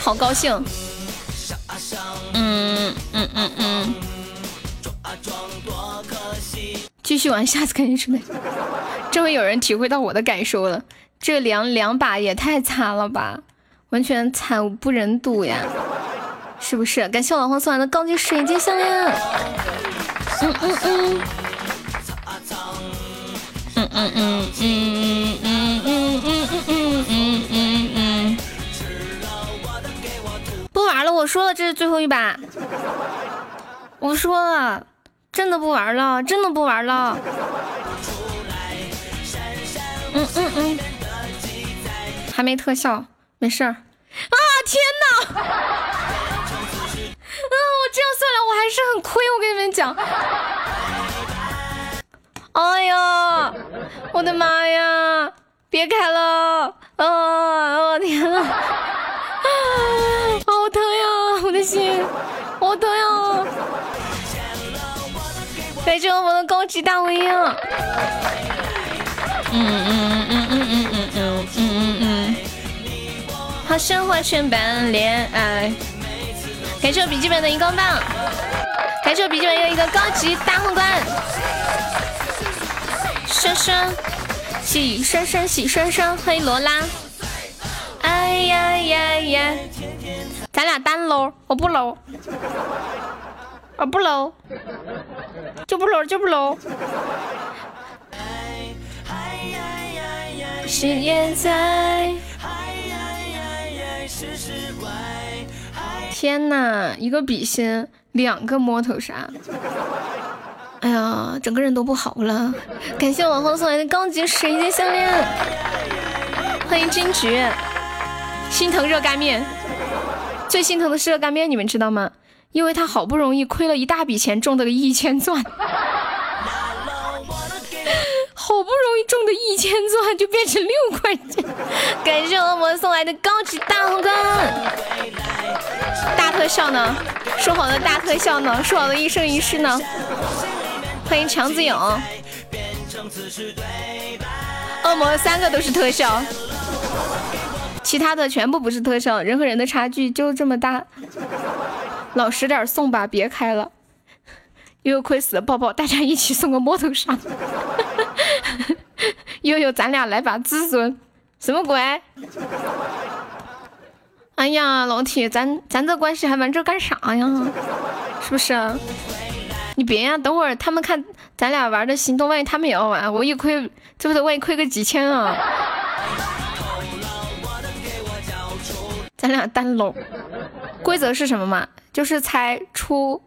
好高兴。嗯嗯嗯嗯。继续玩，下次肯定是没。终于有人体会到我的感受了，这两两把也太惨了吧，完全惨不忍睹呀，是不是？感谢老黄送来的高级水晶项链。嗯嗯嗯。嗯嗯嗯嗯嗯嗯嗯嗯嗯嗯嗯。不玩了，我说了，这是最后一把。我说了。真的不玩了，真的不玩了。嗯嗯嗯，还没特效，没事儿。啊天哪！哎呀，我的妈呀！别开了！啊，我天呐，啊，好疼呀，我的心，好疼呀！感谢我们的高级大回应。嗯嗯嗯嗯嗯嗯嗯嗯嗯嗯。好生活全班恋爱。感谢我笔记本的荧光棒。感谢我笔记本有一个高级大皇冠。双双喜生生喜生生，欢迎罗拉。哎呀呀呀！咱俩单搂，我不搂。我不搂，就不搂就不搂。天哪，一个比心，两个摸头杀。哎呀，整个人都不好了。感谢往后送来的高级水晶项链，欢迎金桔。心疼热干面，最心疼的是热干面，你们知道吗？因为他好不容易亏了一大笔钱，中了个一千钻，好不容易中的一千钻就变成六块钱。感谢恶魔送来的高级大皇冠，大特效呢？说好的大特效呢？说好的一生一世呢？欢迎强子勇，恶魔三个都是特效，其他的全部不是特效。人和人的差距就这么大。老实点送吧，别开了，又亏死了，抱抱，大家一起送个摸头杀。悠悠，咱俩来把至尊，什么鬼？哎呀，老铁，咱咱这关系还玩这干啥呀？是不是？你别呀，等会儿他们看咱俩玩的心动，万一他们也要玩，我一亏，这不得万一亏个几千啊？咱俩单搂，规则是什么嘛？就是猜出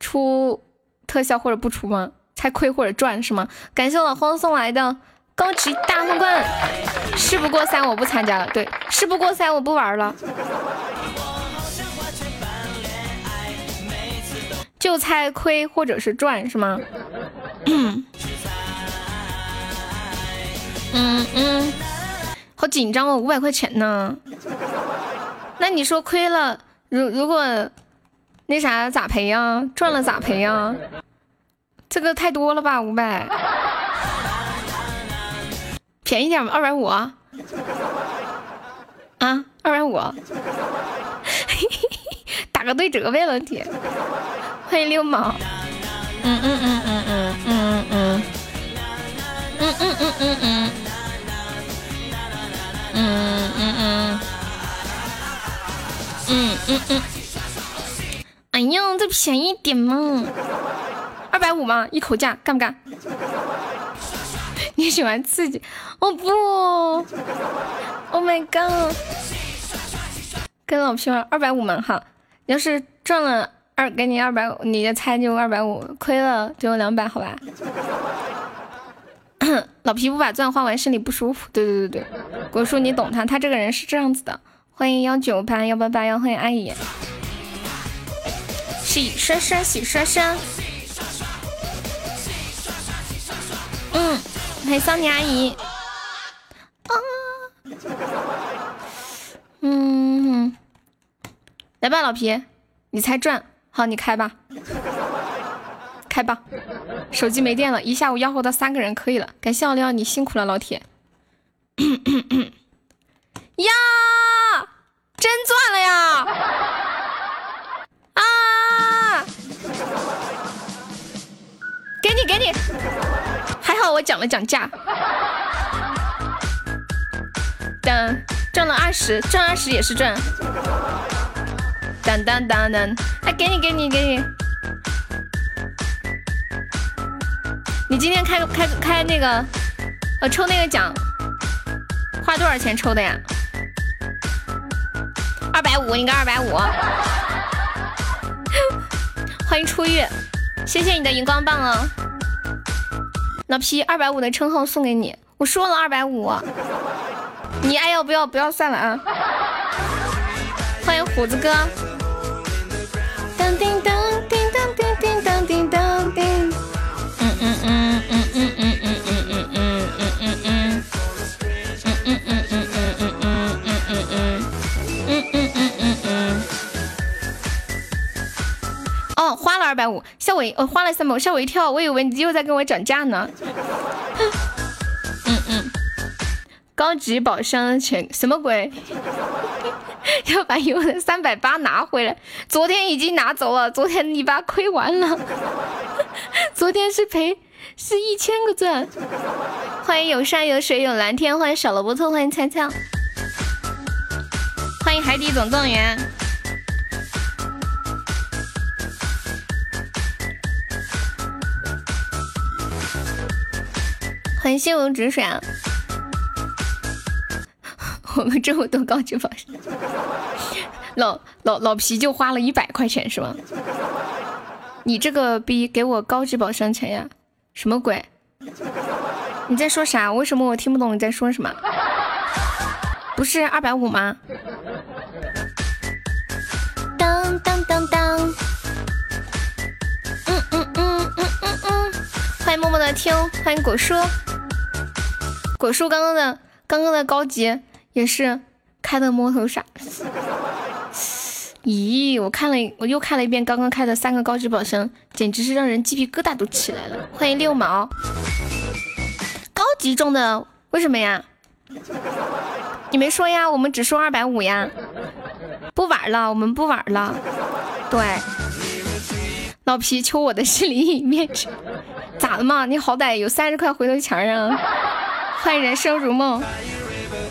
出特效或者不出吗？猜亏或者赚是吗？感谢老黄送来的高级大皇冠，事不过三我不参加了。对，事不过三我不玩了，就猜亏或者是赚是吗？嗯嗯，好紧张哦，五百块钱呢。那你说亏了，如如果那啥咋赔呀？赚了咋赔呀？这个太多了吧，五百，便宜点吧，二百五啊？啊？二百五，打个对折呗，老铁。欢迎六毛。嗯嗯嗯嗯嗯嗯嗯。嗯嗯嗯嗯嗯。嗯嗯嗯。嗯嗯嗯。哎呀，再便宜点嘛。二百五嘛？一口价，干不干？你喜欢刺激？哦不！Oh my god！跟老皮玩二百五嘛哈，要是赚了二给你二百五，你的猜就二百五，亏了就两百，好吧？老皮不把钻花完，身体不舒服。对对对对，果叔你懂他，他这个人是这样子的。欢迎幺九八幺八八幺，欢迎阿姨。洗刷刷，洗刷刷。嗯，欢迎桑尼阿姨。啊。嗯，来吧，老皮，你猜赚，好，你开吧，开吧。手机没电了，一下午吆喝到三个人可以了，感谢奥利奥，你辛苦了，老铁。呀，真赚了呀！啊！给你，给你，还好我讲了讲价。等赚了二十，赚二十也是赚。当当当当，哎，给你，给你，给你。你今天开开开那个，呃，抽那个奖，花多少钱抽的呀？二百五，应该二百五。欢迎初遇。谢谢你的荧光棒哦，老皮，二百五的称号送给你。我说了二百五，你爱要不要？不要算了啊。欢迎虎子哥。噔叮当叮当叮叮当叮当花了二百五，吓我一，哦，花了三百，吓我一跳，我以为你又在跟我讲价呢。嗯嗯，高级宝箱全什么鬼？要把有的三百八拿回来，昨天已经拿走了，昨天你把亏完了，昨天是赔是一千个钻。欢迎有山有水有蓝天，欢迎小萝卜头，欢迎猜猜，欢迎海底总动员。欢迎心如止水啊！我们这么多高级宝箱，老老老皮就花了一百块钱是吗？你这个逼给我高级宝箱钱呀？什么鬼？你在说啥？为什么我听不懂你在说什么？不是二百五吗？当当当当！嗯嗯嗯嗯嗯嗯！欢迎默默的听，欢迎果叔。果叔刚刚的刚刚的高级也是开的摸头杀，咦，我看了我又看了一遍刚刚开的三个高级宝箱，简直是让人鸡皮疙瘩都起来了。欢迎六毛，高级中的为什么呀？你没说呀？我们只收二百五呀，不玩了，我们不玩了。对，老皮求我的是另一面纸，咋的嘛？你好歹有三十块回头钱啊！欢迎人生如梦。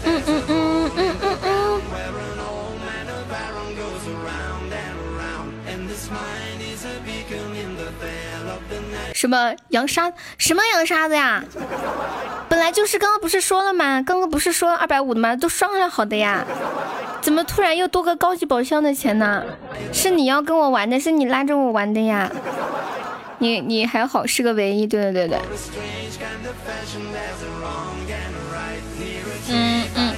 嗯嗯嗯嗯嗯嗯。什么洋沙？什么洋沙子呀？本来就是，刚刚不是说了吗？刚刚不是说二百五的吗？都商量好的呀。怎么突然又多个高级宝箱的钱呢？是你要跟我玩的，是你拉着我玩的呀。你你还好是个唯一，对对对对。嗯嗯，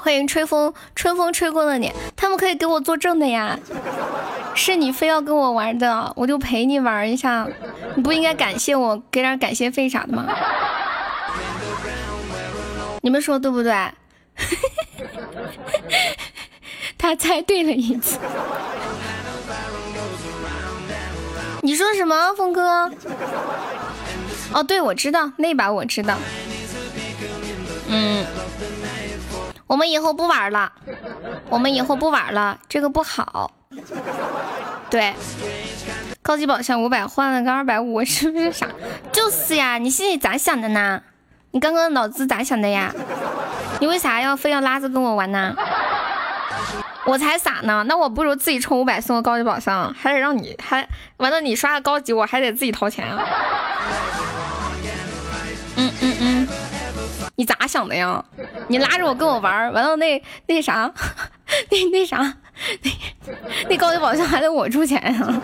欢迎吹风，春风吹过了你，他们可以给我作证的呀。是你非要跟我玩的，我就陪你玩一下。你不应该感谢我，给点感谢费啥的吗？你们说对不对？他猜对了一次。你说什么，峰哥？哦，对，我知道那把，我知道。嗯，我们以后不玩了，我们以后不玩了，这个不好。对，高级宝箱五百换了个二百五，是不是傻？就是呀，你心里咋想的呢？你刚刚脑子咋想的呀？你为啥要非要拉着跟我玩呢？我才傻呢，那我不如自己充五百送个高级宝箱，还得让你还完了你刷个高级，我还得自己掏钱啊。你咋想的呀？你拉着我跟我玩儿，完了那 那啥，那那啥，那那高级宝箱还得我出钱呀？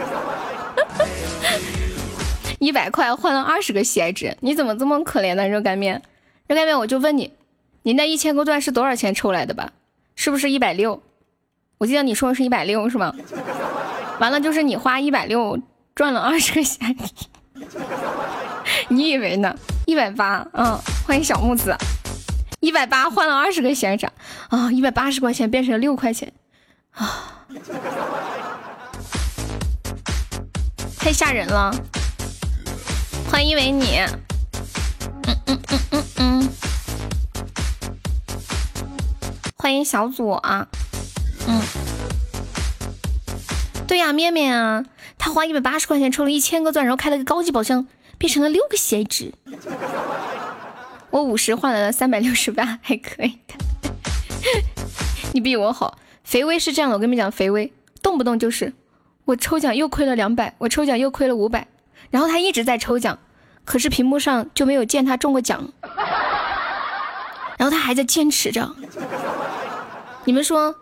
一百块换了二十个喜爱值，你怎么这么可怜呢？热干面，热干面，我就问你，你那一千个钻是多少钱抽来的吧？是不是一百六？我记得你说是一百六是吗？完了就是你花一百六赚了二十个喜爱值，你以为呢？一百八，嗯，欢迎小木子，一百八换了二十个喜爱值啊，一百八十块钱变成了六块钱。啊，太吓人了！欢迎为你，嗯嗯嗯嗯嗯，欢迎小左啊。嗯，对呀，面面啊，他花一百八十块钱抽了一千个钻，然后开了个高级宝箱，变成了六个血值。我五十换来了三百六十八，还可以的。你比我好，肥威是这样的，我跟你们讲，肥威动不动就是我抽奖又亏了两百，我抽奖又亏了五百，然后他一直在抽奖，可是屏幕上就没有见他中过奖，然后他还在坚持着。你们说？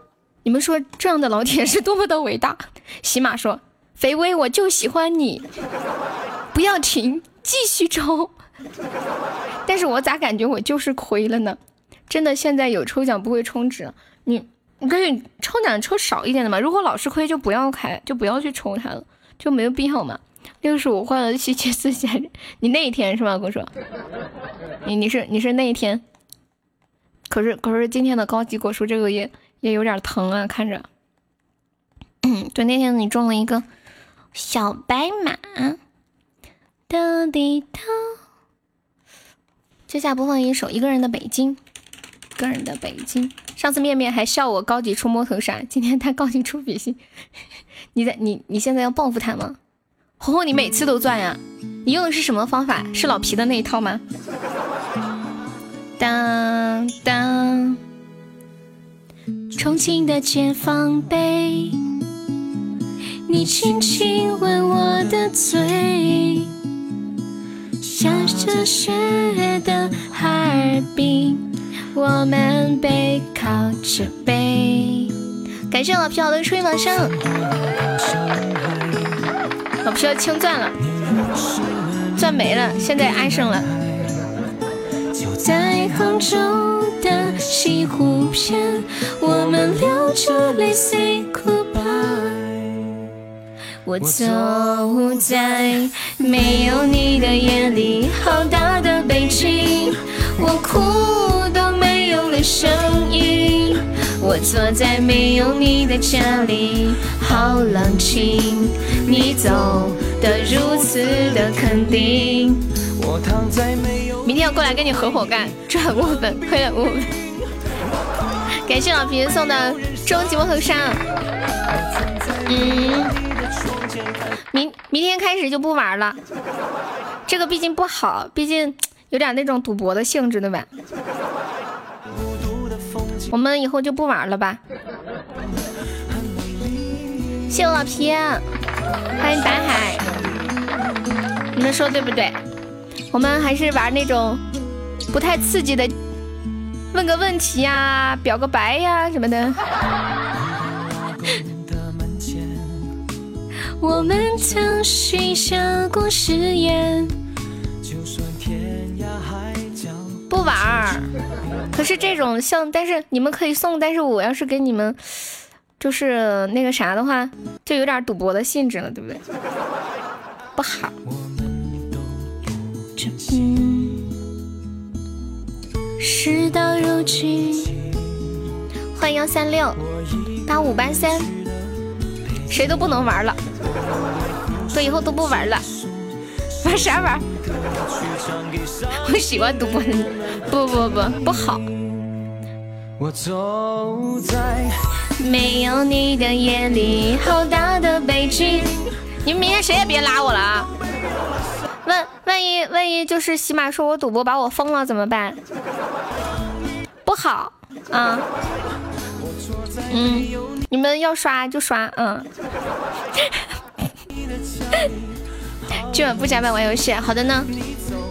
你们说这样的老铁是多么的伟大？喜马说：“肥威，我就喜欢你，不要停，继续抽。”但是我咋感觉我就是亏了呢？真的，现在有抽奖不会充值，你你可以抽奖抽少一点的嘛。如果老是亏，就不要开，就不要去抽它了，就没有必要嘛。六十五换了七七四千，你那一天是吗？我说，你你是你是那一天？可是可是今天的高级果蔬这个也。也有点疼啊，看着。嗯对，那天你中了一个小白马。哒滴哒。接下播放一首《一个人的北京》，一个人的北京。上次面面还笑我高级出摸头杀，今天他高级出比心。你在你你现在要报复他吗？红红，你每次都赚呀？你用的是什么方法？是老皮的那一套吗？当当。重庆的解放碑，你轻轻吻我的嘴。下着雪的哈尔滨，我们背靠着背。感谢老皮好的初一晚上，老皮要清钻了，钻没了，现在安生了。就在杭州。的西湖边，我们流着泪 say goodbye。我走在没有你的夜里，好大的北京，我哭都没有了声音。我坐在没有你的家里，好冷清，你走的如此的肯定。我躺在没有。明天要过来跟你合伙干，赚五分亏了五分。感谢老皮送的终极魔头杀。嗯，明天开始就不玩了，这个毕竟不好，毕竟有点那种赌博的性质，对吧？我们以后就不玩了吧。谢我老皮，欢迎白海，你们说对不对？我们还是玩那种不太刺激的，问个问题呀，表个白呀什么的。我们曾许下过誓言，不玩儿。可是这种像，但是你们可以送，但是我要是给你们，就是那个啥的话，就有点赌博的性质了，对不对？不好。嗯，事到如今，欢迎幺三六八五八三，谁都不能玩了，所以后都不玩了，玩啥玩？我喜欢赌博，不不不不好。我走在没有你的夜里，好大的北京。你们明天谁也别拉我了啊！万万一万一就是喜马说我赌博把我封了怎么办？不好啊！嗯你们要刷就刷，嗯。今晚不加班玩游戏，好的呢。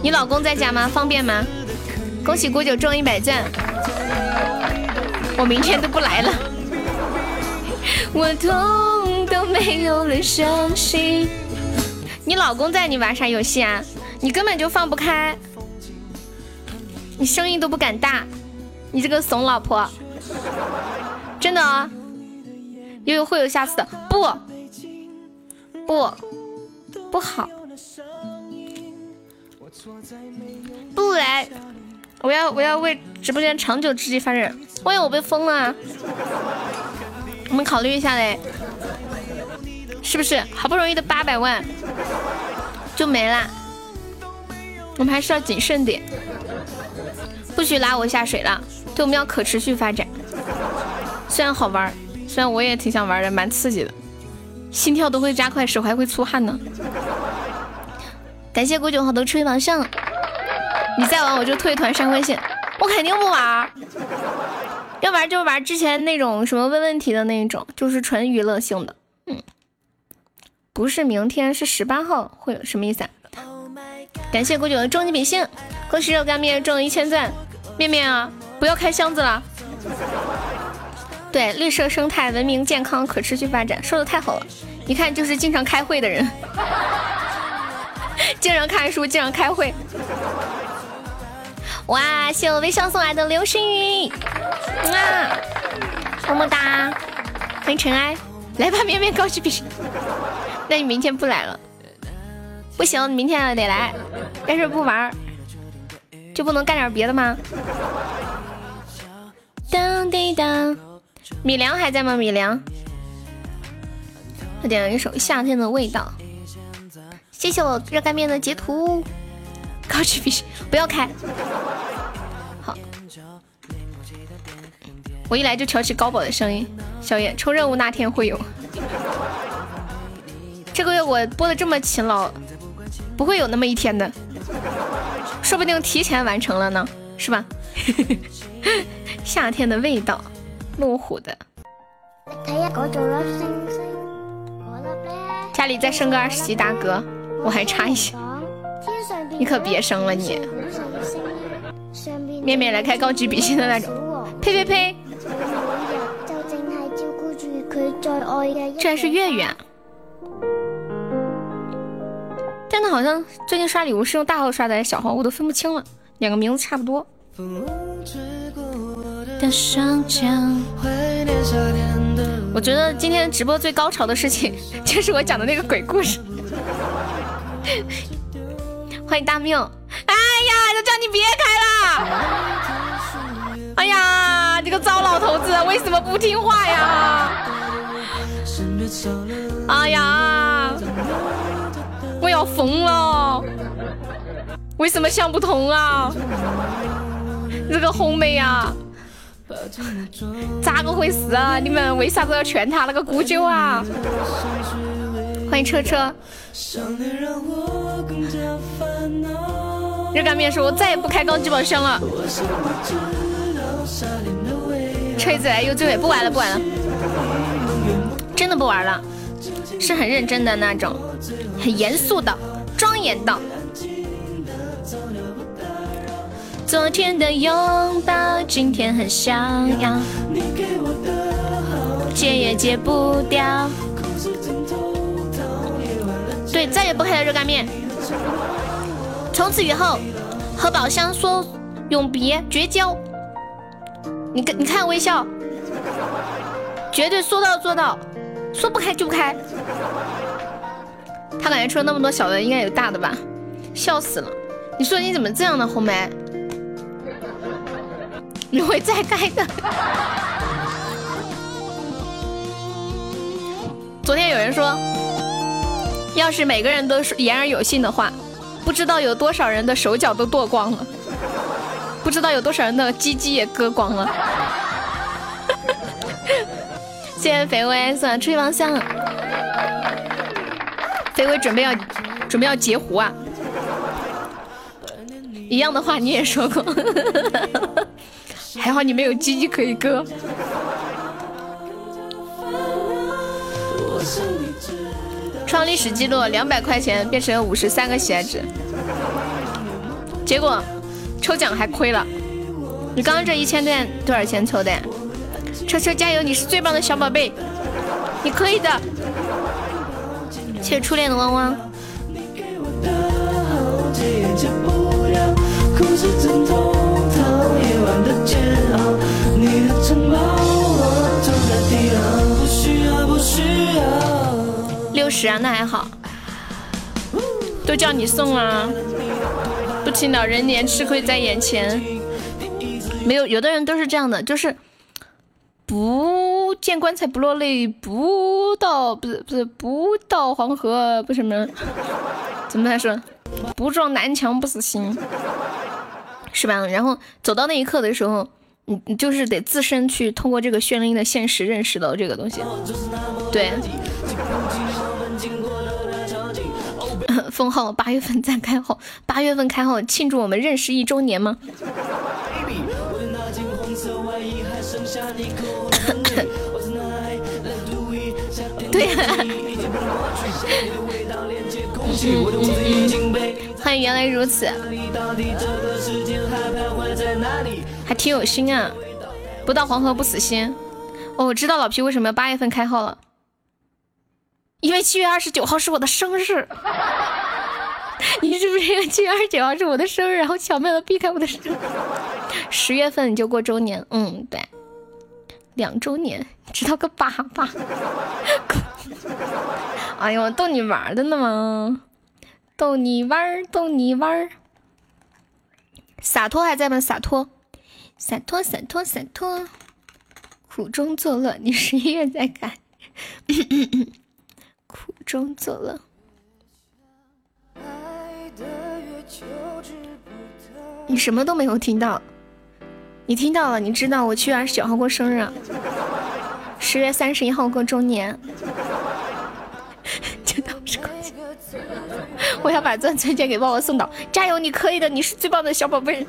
你老公在家吗？方便吗？恭喜郭九中一百钻，我明天都不来了。我痛都没有了伤心。你老公在，你玩啥游戏啊？你根本就放不开，你声音都不敢大，你这个怂老婆，真的啊？悠悠会有下次的，不，不，不好，不来，我要我要为直播间长久之计发展，万一我被封了，我们考虑一下嘞，是不是？好不容易的八百万就没了，我们还是要谨慎点，不许拉我下水了，对，我们要可持续发展，虽然好玩。虽然我也挺想玩的，蛮刺激的，心跳都会加快，手还会出汗呢。感谢古九好多吹榜上，你再玩我就退团删微信，我肯定不玩。要玩就玩之前那种什么问问题的那一种，就是纯娱乐性的。嗯，不是明天是十八号，会有什么意思啊？感谢古九的终极比心，恭喜肉干面中了一千钻，面面啊，不要开箱子了。对，绿色生态、文明、健康、可持续发展，说的太好了。一看就是经常开会的人，经常看书，经常开会。哇，谢我微笑送来的流星雨，啊，么么哒，欢迎尘埃，来吧，绵绵高级比。那你明天不来了？不行，明天得来，但是不玩，就不能干点别的吗？当滴当。米良还在吗？米良，他点了一首《夏天的味道》，谢谢我热干面的截图。高级必须不要开。好，我一来就挑起高宝的声音。小叶抽任务那天会有。这个月我播的这么勤劳，不会有那么一天的，说不定提前完成了呢，是吧？夏天的味道。路虎的，家里再升个二十级大哥，我还差一些，你可别生了你。面面来开高级比心的那种，呸呸呸！这还是月月，但他好像最近刷礼物是用大号刷的还是小号，我都分不清了，两个名字差不多。的双脚。我觉得今天直播最高潮的事情，就是我讲的那个鬼故事。欢迎大命！哎呀，都叫你别开了！哎呀，你个糟老头子为什么不听话呀？哎呀，我要疯了！为什么想不通啊？这个红梅呀！咋个回事啊？你们为啥子要劝他那个姑舅啊？欢迎车车。热干面说：“我再也不开高级宝箱了。”锤子来又最尾不玩了，不玩了，真的不玩了，是很认真的那种，很严肃的，庄严的。昨天的拥抱，今天很想要，戒也戒不掉。对，再也不开了热干面。从此以后，和宝箱说永别，绝交。你看，你看微笑，绝对说到做到，说不开就不开。他感觉出了那么多小的，应该有大的吧？笑死了！你说你怎么这样呢，红梅？你会再开的。昨天有人说，要是每个人都言而有信的话，不知道有多少人的手脚都剁光了，不知道有多少人的鸡鸡也割光了。谢谢肥威送的吹王香。肥威准备要准备要截胡啊！一样的话你也说过，还好你没有鸡鸡可以割。创历史记录，两百块钱变成五十三个喜爱值，结果抽奖还亏了。你刚刚这一千段多少钱抽的？车车加油，你是最棒的小宝贝，你可以的。谢谢初恋的汪汪。六十啊，那还好，都叫你送啊，不听老人年，吃亏在眼前。没有，有的人都是这样的，就是不见棺材不落泪，不到不是不是不到黄河不什么，怎么来说？不撞南墙不死心，是吧？然后走到那一刻的时候，你你就是得自身去通过这个绚丽的现实认识到这个东西，对。封号八月份再开号，八月份开号庆祝我们认识一周年吗？对呀。欢迎原来如此，还挺有心啊！不到黄河不死心。哦，我知道老皮为什么要八月份开号了。因为七月二十九号是我的生日，你是不是因为七月二十九号是我的生日，然后巧妙的避开我的生日？十月份你就过周年，嗯，对，两周年，知道个粑粑。哎呦，逗你玩的呢吗？逗你玩儿，逗你玩儿。洒脱还在吗？洒脱，洒脱，洒脱，洒脱。苦中作乐，你十一月再改。苦中作乐。你什么都没有听到，你听到了？你知道我七月二十九号过生日，十月三十一号过周年。就当是过。我要把钻钻戒给抱抱送到，加油，你可以的，你是最棒的小宝贝。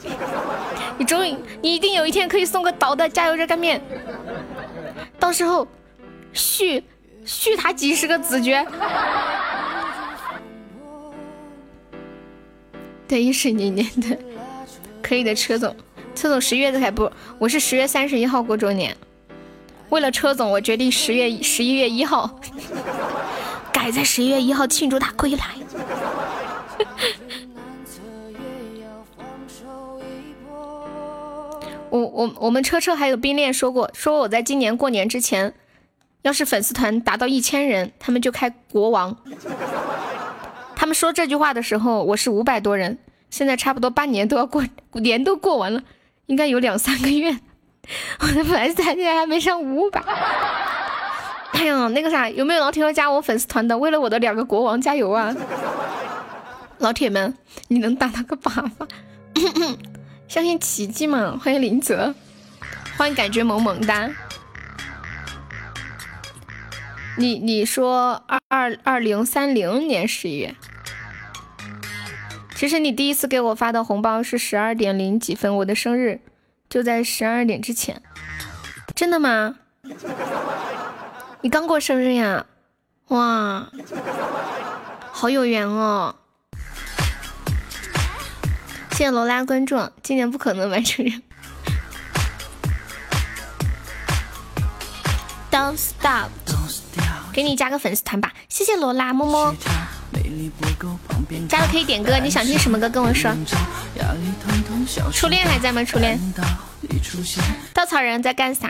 你终于，你一定有一天可以送个岛的，加油热干面。到时候续。续他几十个子爵，对，一十年年的，可以的，车总，车总十月的还不，我是十月三十一号过周年，为了车总，我决定十月十一月一号，改在十一月一号庆祝他归来。我我我们车车还有冰恋说过，说我在今年过年之前。要是粉丝团达到一千人，他们就开国王。他们说这句话的时候，我是五百多人，现在差不多半年都要过年都过完了，应该有两三个月。我的粉丝团现在还没上五百。哎呀，那个啥，有没有老铁要加我粉丝团的？为了我的两个国王加油啊！老铁们，你能打他个粑粑？相信奇迹嘛！欢迎林泽，欢迎感觉萌萌哒。你你说二二二零三零年十一月，其实你第一次给我发的红包是十二点零几分，我的生日就在十二点之前，真的吗？你刚过生日呀？哇，好有缘哦！谢谢罗拉关注，今年不可能完成任务。Don't stop。给你加个粉丝团吧，谢谢罗拉么么。加了可以点歌，你想听什么歌跟我说。初恋还在吗？初恋。稻草人在干啥？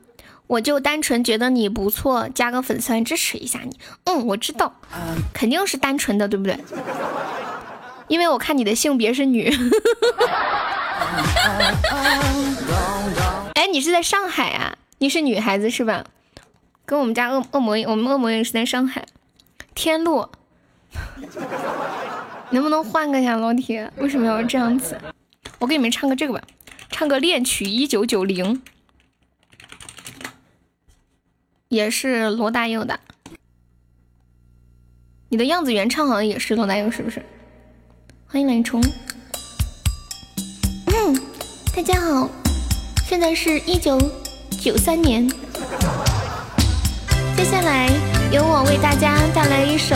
我就单纯觉得你不错，加个粉丝团支持一下你。嗯，我知道，肯定是单纯的，对不对？因为我看你的性别是女。哎，你是在上海啊？你是女孩子是吧？跟我们家恶恶魔，我们恶魔也是在上海。天路，能不能换个呀，老铁？为什么要这样子？我给你们唱个这个吧，唱个恋曲一九九零。也是罗大佑的，你的样子原唱好像也是罗大佑，是不是？欢迎蓝冲。嗯，大家好，现在是一九九三年，接下来由我为大家带来一首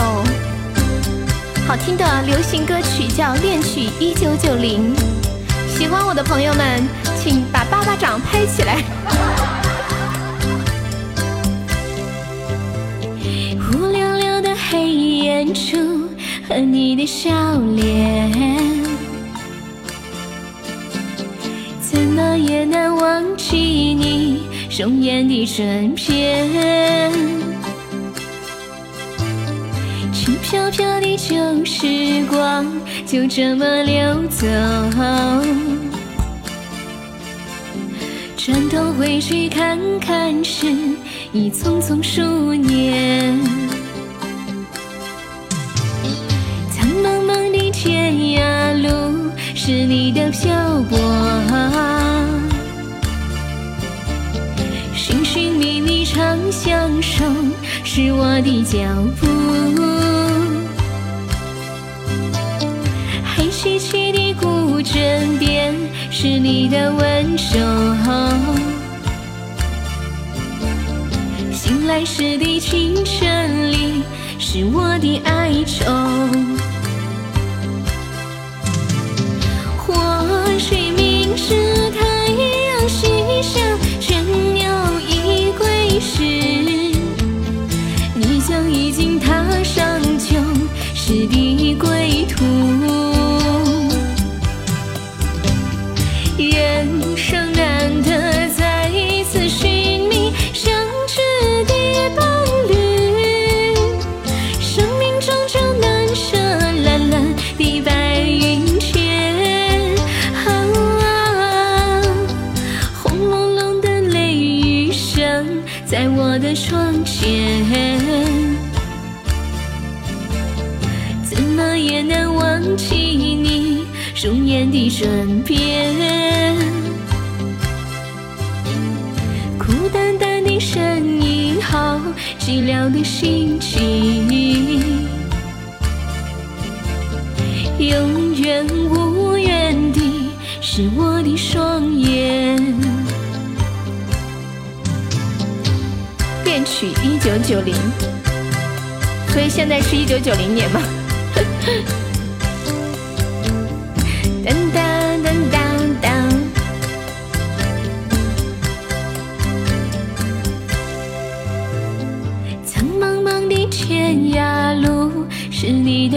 好听的流行歌曲，叫《恋曲一九九零》。喜欢我的朋友们，请把巴巴掌拍起来。黑眼珠和你的笑脸，怎么也难忘记你容颜的转变。轻飘飘的旧时光就这么流走，转头回去看看时，已匆匆数年。天涯路是你的漂泊，寻寻觅觅长相守是我的脚步，黑漆漆的古镇边是你的温柔，醒来时的清晨里是我的哀愁。水面上太阳西下倦鸟已归时你将已经踏上旧时的归途颜的转变。孤单单的身影，好寂寥的心情，永远无缘的是我的双眼。恋曲一九九零，所以现在是一九九零年吗？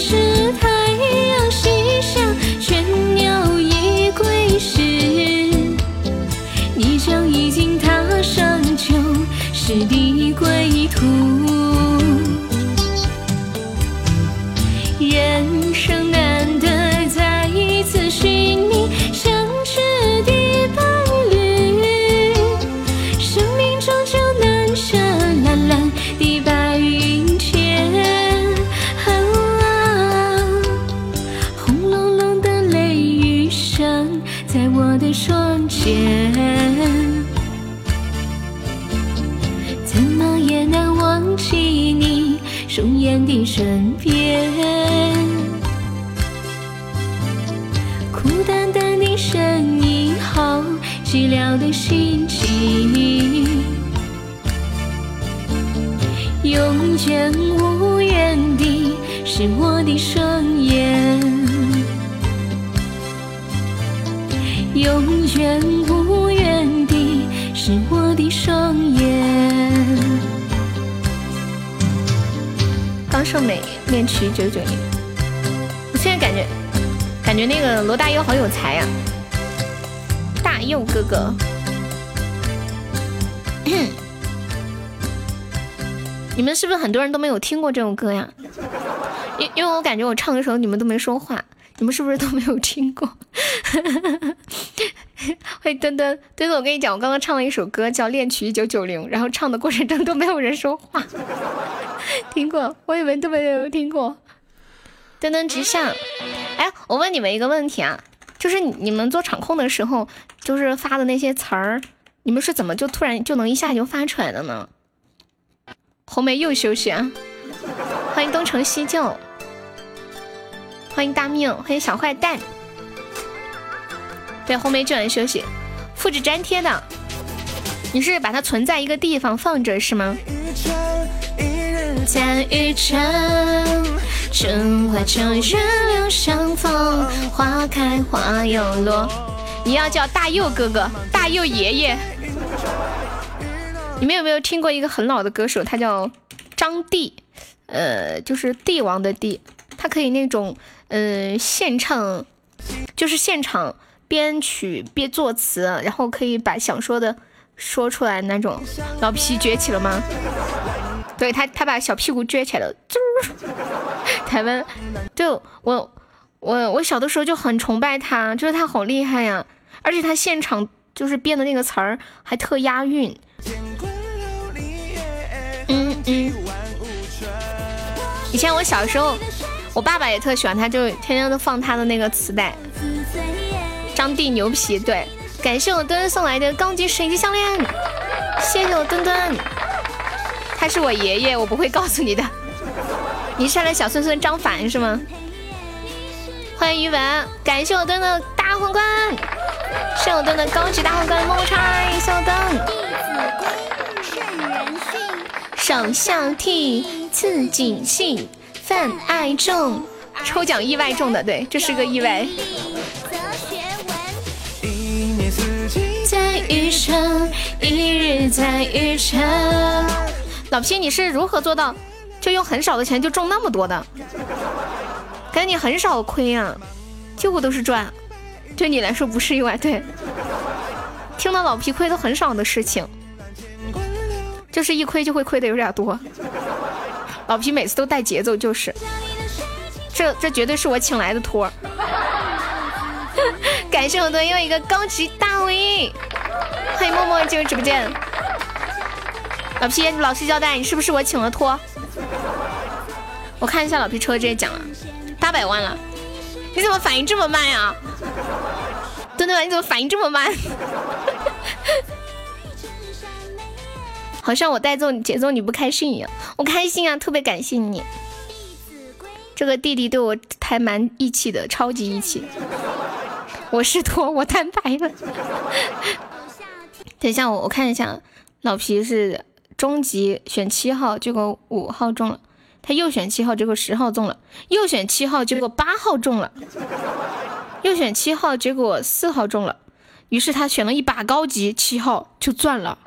是太阳西下，倦鸟已归时，你将已经踏上旧时的身边。孤单单的身影好寂寥的心情。永远无怨的是我胜美恋曲九九年，我现在感觉感觉那个罗大佑好有才呀。大佑哥哥，你们是不是很多人都没有听过这首歌呀？因因为我感觉我唱的时候你们都没说话，你们是不是都没有听过？欢迎墩墩墩墩，我跟你讲，我刚刚唱了一首歌叫《恋曲一九九零》，然后唱的过程中都没有人说话。听过？我以为都没有听过。墩墩直上，哎，我问你们一个问题啊。就是你们做场控的时候，就是发的那些词儿，你们是怎么就突然就能一下就发出来的呢？红梅又休息啊！欢迎东成西就，欢迎大命，欢迎小坏蛋。对，红梅就爱休息，复制粘贴的，你是把它存在一个地方放着是吗？在雨城。春花秋月两相逢，花开花又落。你要叫大佑哥哥，大佑爷爷。你们有没有听过一个很老的歌手？他叫张帝，呃，就是帝王的帝。他可以那种，呃，现唱，就是现场编曲编作词，然后可以把想说的说出来那种。老皮崛起了吗？对他，他把小屁股撅起来了，台湾，对我，我我小的时候就很崇拜他，就是他好厉害呀，而且他现场就是编的那个词儿还特押韵。嗯嗯。以前我小时候，我爸爸也特喜欢他，就天天都放他的那个磁带。张帝牛皮，对，感谢我墩墩送来的高级水晶项链，谢谢我墩墩。他是我爷爷，我不会告诉你的。你是来小孙孙张凡是吗？欢迎于文，感谢我墩的大皇冠，谢我墩的高级大皇冠，么么叉，谢我墩。弟子规，圣人训，首孝悌，次谨信，泛爱众。抽奖意外中的，对，这是个意外。在余生，一日在余生。老皮，你是如何做到就用很少的钱就中那么多的？感觉你很少亏啊，几乎都是赚。对你来说不是意外，对。听到老皮亏都很少的事情，就是一亏就会亏的有点多。老皮每次都带节奏，就是。这这绝对是我请来的托。感谢我的又一个高级大 V，欢迎默默进入直播间。老皮，老实交代，你是不是我请了托？我看一下老皮抽的这些奖了，八百万了。你怎么反应这么慢呀？墩墩，你怎么反应这么慢？好像我带奏节奏你不开心一样。我开心啊，特别感谢你。这个弟弟对我还蛮义气的，超级义气。我是托，我摊牌了。等一下，我我看一下，老皮是。中级选七号，结果五号中了。他又选七号，结果十号中了。又选七号，结果八号中了。又选七号，结果四号中了。于是他选了一把高级七号，就赚了。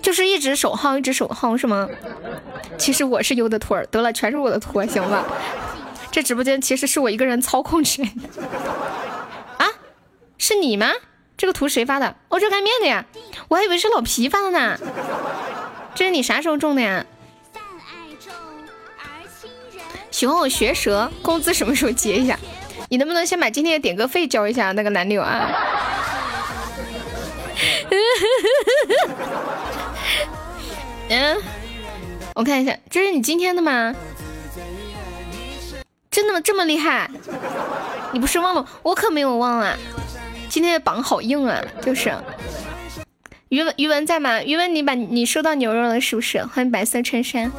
就是一直守号，一直守号是吗？其实我是优的托儿，得了，全是我的托，行吧？这直播间其实是我一个人操控起来的。啊？是你吗？这个图谁发的？哦，热干面的呀，我还以为是老皮发的呢。这是你啥时候种的呀？喜欢我学舌，工资什么时候结一下？你能不能先把今天的点歌费交一下？那个男六啊。嗯，我看一下，这是你今天的吗？真的吗？这么厉害？你不是忘了？我可没有忘啊。今天的榜好硬啊，就是余文余文在吗？余文，你把你收到牛肉了是不是？欢迎白色衬衫。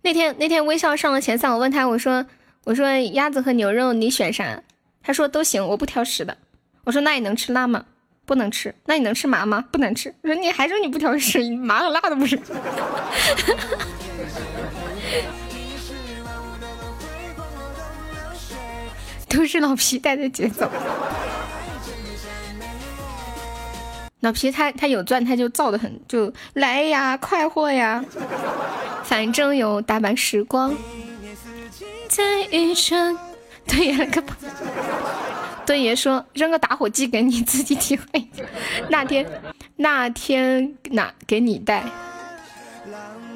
那天那天微笑上了前三，我问他，我说我说鸭子和牛肉你选啥？他说都行，我不挑食的。我说那你能吃辣吗？不能吃。那你能吃麻吗？不能吃。我说你还说你不挑食，麻和辣都不是。都是老皮带的节奏。老皮他他有钻，他就造的很，就来呀，快活呀，反正有大半时光。在一程，对爷了个吧。对爷说扔个打火机给你自己体会。那天那天哪给你带？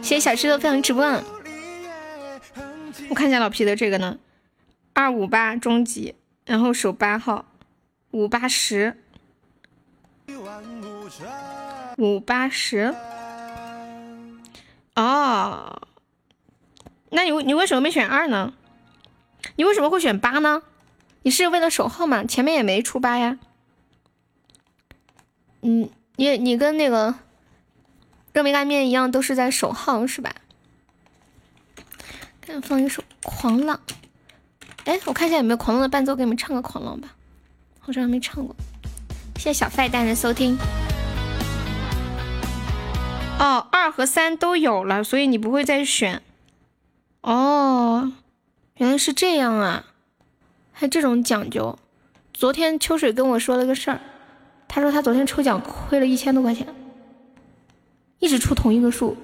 谢谢小石头分享直播。我看一下老皮的这个呢，二五八终极，然后手八号，五八十。五八十，哦，那你你为什么没选二呢？你为什么会选八呢？你是为了守号吗？前面也没出八呀。嗯，你你跟那个热梅干面一样，都是在守号是吧？看放一首《狂浪》。哎，我看一下有没有《狂浪》的伴奏，给你们唱个《狂浪》吧。好像还没唱过。谢谢小坏蛋的收听。哦，二和三都有了，所以你不会再选。哦，原来是这样啊，还这种讲究。昨天秋水跟我说了个事儿，他说他昨天抽奖亏了一千多块钱，一直出同一个数。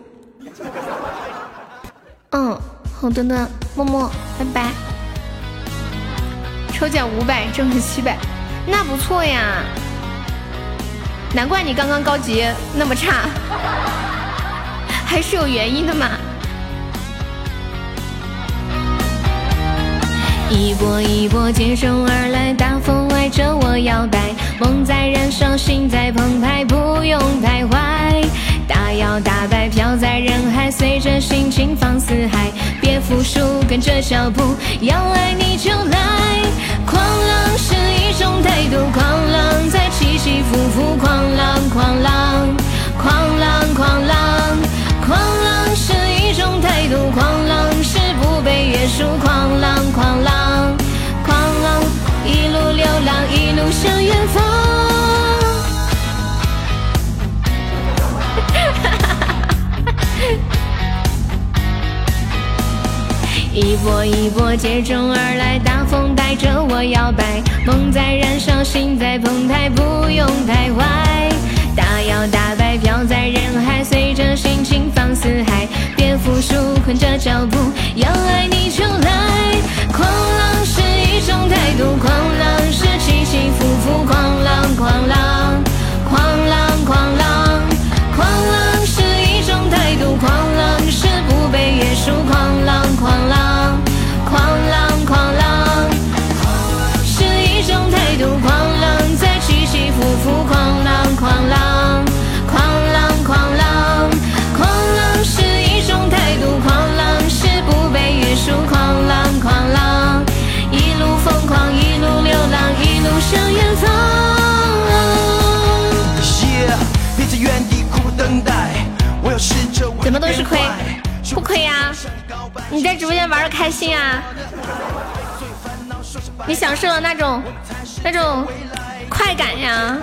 嗯，好的呢，默默，拜拜。抽奖五百，挣了七百，那不错呀。难怪你刚刚高级那么差，还是有原因的嘛。一波一波接踵而来，大风爱着我摇摆，梦在燃烧，心在澎湃，不用徘徊。大摇大摆飘在人海，随着心情放肆嗨，别服输，跟着脚步，要爱你就来。狂浪是一种态度，狂浪在起起伏伏，狂浪狂浪狂浪狂浪，狂浪是一种态度，狂浪是不被约束，狂浪狂浪狂浪，一路流浪，一路向远方。一波一波接踵而来，大风带着我摇摆，梦在燃烧，心在澎湃，不用徘徊。大摇大摆飘在人海，随着心情放肆嗨，别服输，跟着脚步，要爱你就来。狂浪是一种态度，狂浪是起起伏伏，狂浪狂浪亏？不亏呀！你在直播间玩的开心啊！你享受了那种那种快感呀！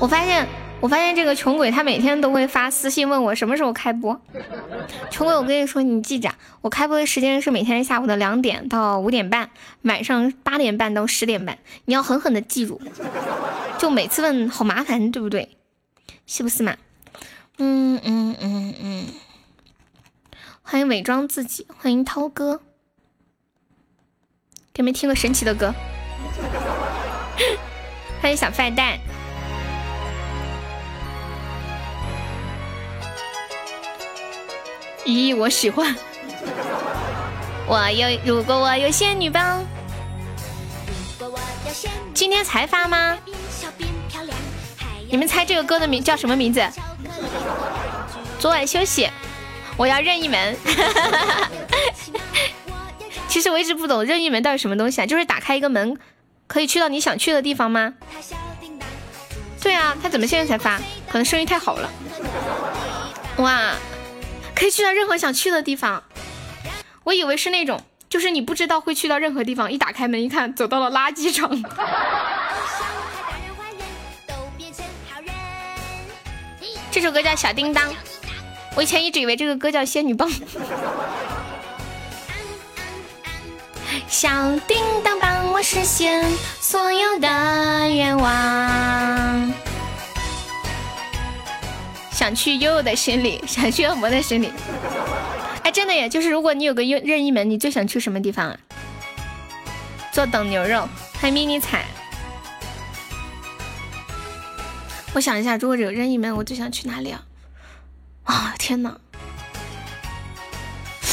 我发现，我发现这个穷鬼他每天都会发私信问我什么时候开播。穷鬼，我跟你说，你记着，我开播的时间是每天下午的两点到五点半，晚上八点半到十点半，你要狠狠的记住。就每次问好麻烦，对不对？是不是嘛？嗯嗯嗯嗯。欢迎伪装自己，欢迎涛哥。给你们听个神奇的歌？欢迎小坏蛋。咦，我喜欢。我有，如果我有仙女棒。今天才发吗？你们猜这个歌的名叫什么名字？昨晚休息，我要任意门。其实我一直不懂任意门到底什么东西啊？就是打开一个门，可以去到你想去的地方吗？对啊，他怎么现在才发？可能生意太好了。哇，可以去到任何想去的地方。我以为是那种，就是你不知道会去到任何地方，一打开门一看，走到了垃圾场。这首歌叫《小叮当》，我以前一直以为这个歌叫《仙女棒》。小叮当帮我实现所有的愿望，想去悠悠的心里，想去恶魔的心里。哎，真的耶！就是如果你有个任任意门，你最想去什么地方啊？坐等牛肉，欢迎迷你彩。我想一下，如果有任意门，我最想去哪里啊？啊，天哪！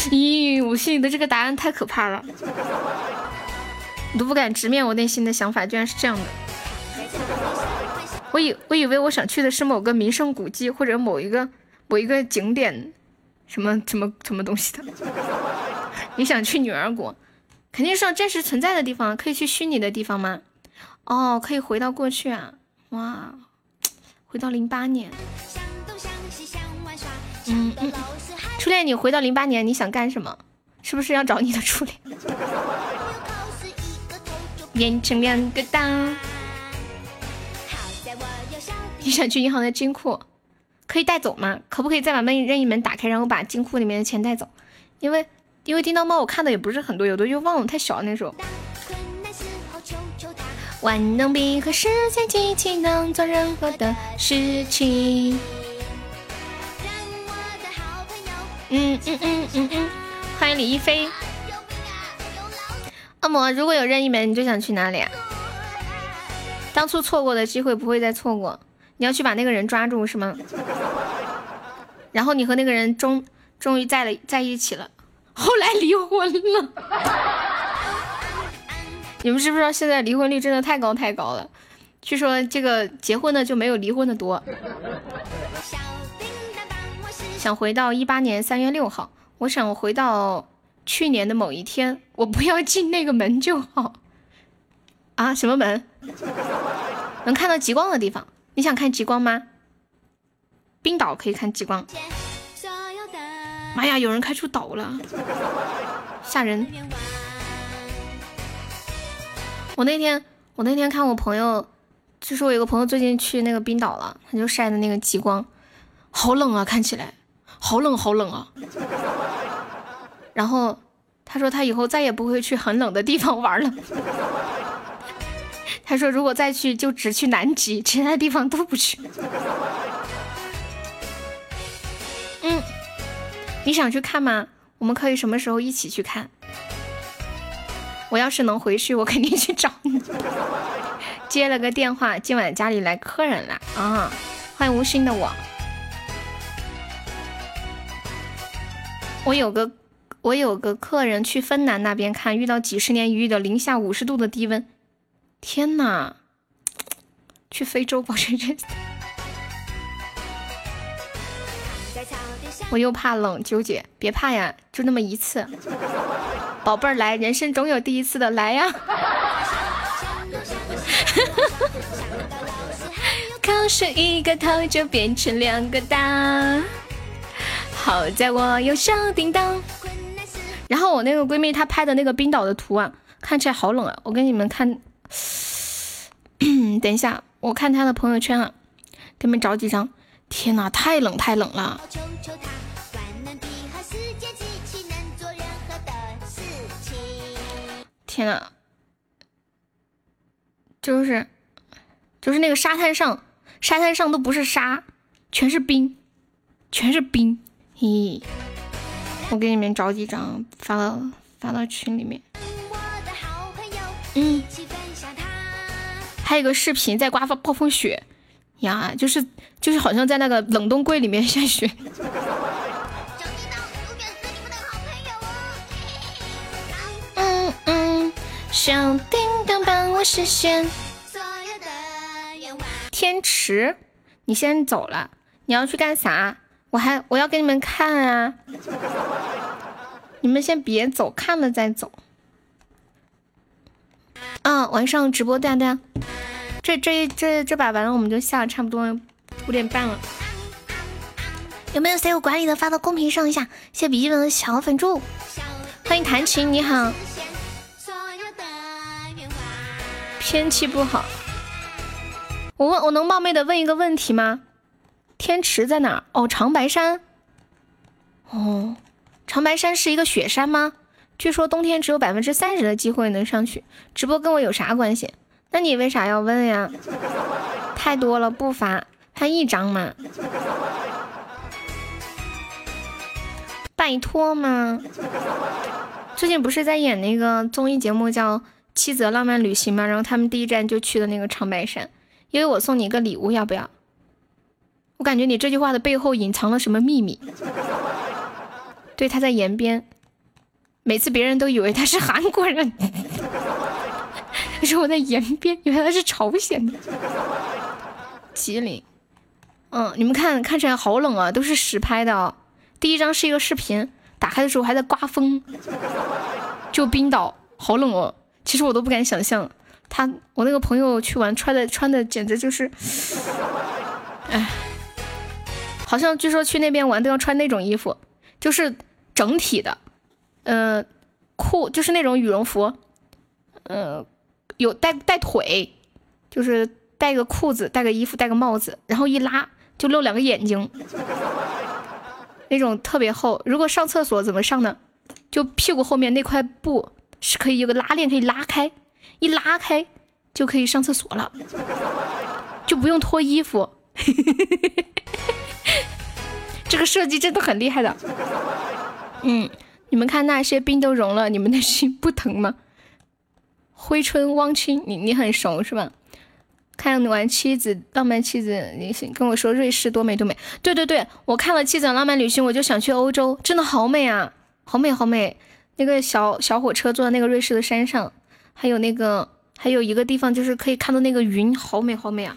咦，我心里的这个答案太可怕了，我都不敢直面我内心的想法，居然是这样的。我以我以为我想去的是某个名胜古迹，或者某一个某一个景点，什么什么什么东西的。你想去女儿国，肯定是要真实存在的地方，可以去虚拟的地方吗？哦，可以回到过去啊！哇，回到零八年。嗯嗯。初恋，你回到零八年，你想干什么？是不是要找你的初恋？变成两个蛋。你想去银行的金库，可以带走吗？可不可以再把门任意门打开，然后把金库里面的钱带走？因为因为叮当猫我看的也不是很多，有的又忘了，太小了那时候。万能笔和时间机器能做任何的事情。嗯嗯嗯嗯嗯，欢迎李一飞。恶魔，如果有任意门，你最想去哪里啊？当初错过的机会不会再错过，你要去把那个人抓住是吗？然后你和那个人终终于在了在一起了，后来离婚了。你们知不知道现在离婚率真的太高太高了？据说这个结婚的就没有离婚的多。想回到一八年三月六号，我想回到去年的某一天，我不要进那个门就好。啊，什么门？能看到极光的地方？你想看极光吗？冰岛可以看极光。妈呀，有人开出岛了，吓人！我那天，我那天看我朋友，就是我有个朋友最近去那个冰岛了，他就晒的那个极光，好冷啊，看起来。好冷，好冷啊！然后他说他以后再也不会去很冷的地方玩了。他说如果再去就只去南极，其他地方都不去。嗯，你想去看吗？我们可以什么时候一起去看？我要是能回去，我肯定去找你。接了个电话，今晚家里来客人了啊！欢迎无心的我。我有个我有个客人去芬兰那边看，遇到几十年一遇的零下五十度的低温，天呐！去非洲保持这，我又怕冷，纠结，别怕呀，就那么一次，宝贝儿来，人生总有第一次的，来呀！考试一个头就变成两个大。好在我有小叮当。然后我那个闺蜜她拍的那个冰岛的图啊，看起来好冷啊！我给你们看，等一下，我看他的朋友圈啊，给你们找几张。天哪，太冷太冷了！天哪，就是就是那个沙滩上，沙滩上都不是沙，全是冰，全是冰。咦，我给你们找几张发到发到群里面。嗯，还有个视频在刮风暴风雪呀，就是就是好像在那个冷冻柜里面下雪。嗯嗯，小叮当帮我实现天池，你先走了，你要去干啥？我还我要给你们看啊，你们先别走，看了再走。嗯，晚上直播，对啊对啊，这这这这把完了，我们就下了，差不多五点半了。有没有谁有管理的发到公屏上一下？谢谢笔记本的小粉猪，欢迎弹琴，你好。天气不好，我问我能冒昧的问一个问题吗？天池在哪？哦，长白山。哦，长白山是一个雪山吗？据说冬天只有百分之三十的机会能上去，直播跟我有啥关系？那你为啥要问呀？太多了不发，他一张嘛？拜托嘛！最近不是在演那个综艺节目叫《妻子的浪漫旅行》吗？然后他们第一站就去的那个长白山，因为我送你一个礼物，要不要？我感觉你这句话的背后隐藏了什么秘密？对，他在延边。每次别人都以为他是韩国人，可是我在延边，原来是朝鲜的。吉林，嗯，你们看看起来好冷啊，都是实拍的。第一张是一个视频，打开的时候还在刮风，就冰岛，好冷哦。其实我都不敢想象，他我那个朋友去玩穿的穿的简直就是，哎，好像据说去那边玩都要穿那种衣服，就是整体的。嗯，裤就是那种羽绒服，嗯，有带带腿，就是带个裤子，带个衣服，戴个帽子，然后一拉就露两个眼睛，那种特别厚。如果上厕所怎么上呢？就屁股后面那块布是可以有个拉链，可以拉开，一拉开就可以上厕所了，就不用脱衣服。这个设计真的很厉害的，嗯。你们看那些冰都融了，你们的心不疼吗？挥春汪清，你你很熟是吧？看完妻子浪漫妻子，你跟我说瑞士多美多美。对对对，我看了妻子浪漫旅行，我就想去欧洲，真的好美啊，好美好美。那个小小火车坐在那个瑞士的山上，还有那个还有一个地方就是可以看到那个云，好美好美啊，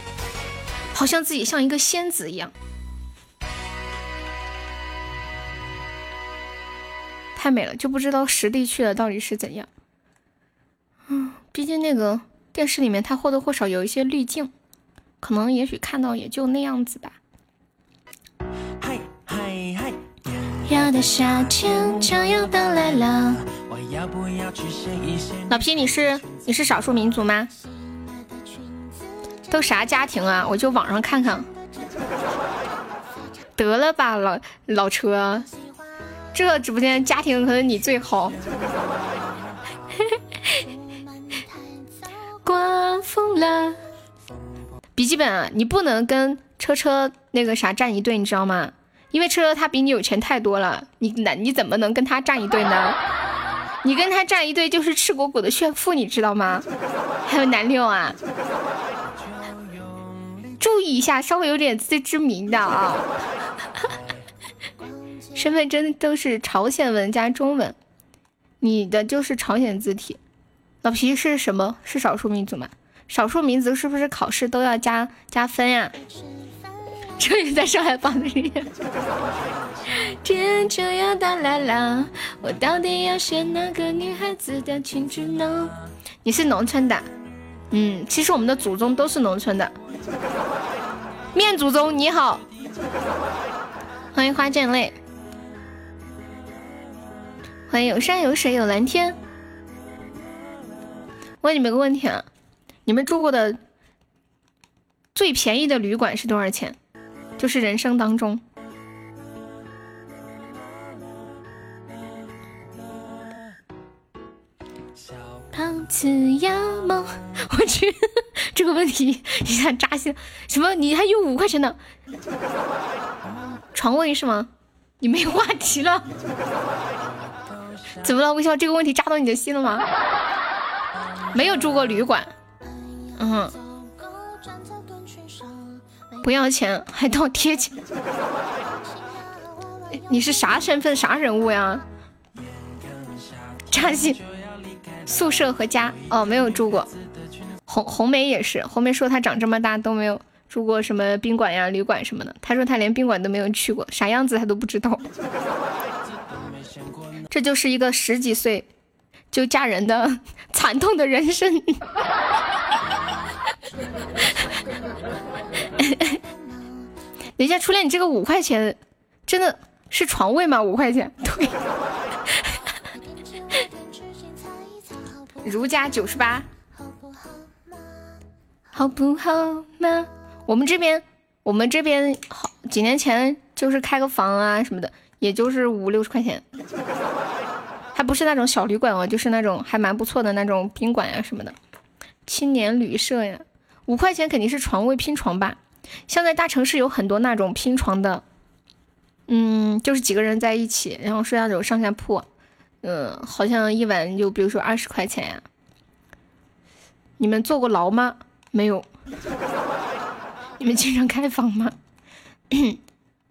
好像自己像一个仙子一样。太美了，就不知道实地去了到底是怎样。嗯，毕竟那个电视里面它或多或少有一些滤镜，可能也许看到也就那样子吧。嗨嗨嗨！要的夏天就要到来了。老皮，你是你是少数民族吗？都啥家庭啊？我就网上看看。得了吧，老老车。这个直播间家庭可能你最好。刮风了，笔记本啊，你不能跟车车那个啥站一队，你知道吗？因为车车他比你有钱太多了，你那你怎么能跟他站一队呢？你跟他站一队就是赤果果的炫富，你知道吗？还有南六啊，注意一下，稍微有点自知明的啊。身份证都是朝鲜文加中文，你的就是朝鲜字体。老皮是什么？是少数民族吗？少数民族是不是考试都要加加分呀？终于在上海放的音乐。天就要到来了，我到底要选哪个女孩子的青春呢？你是农村的，嗯，其实我们的祖宗都是农村的。面祖宗你好，欢迎花溅泪。欢迎有山有水有蓝天。问你们个问题啊，你们住过的最便宜的旅馆是多少钱？就是人生当中。胖子要梦，我去，这个问题一下扎心。什么？你还有五块钱的 床位是吗？你没话题了？怎么了？微笑这个问题扎到你的心了吗？没有住过旅馆，嗯，不要钱还倒贴钱，你是啥身份啥人物呀？扎心。宿舍和家哦，没有住过。红红梅也是，红梅说她长这么大都没有住过什么宾馆呀、旅馆什么的。她说她连宾馆都没有去过，啥样子她都不知道。这就是一个十几岁就嫁人的 惨痛的人生。等一下，初恋，你这个五块钱真的是床位吗？五块钱，对。如家九十八，好不好嘛？我们这边，我们这边好几年前就是开个房啊什么的，也就是五六十块钱，还不是那种小旅馆哦，就是那种还蛮不错的那种宾馆呀什么的，青年旅社呀，五块钱肯定是床位拼床吧？现在大城市有很多那种拼床的，嗯，就是几个人在一起，然后睡那种上下铺。嗯，好像一晚就比如说二十块钱呀。你们坐过牢吗？没有。你们经常开房吗？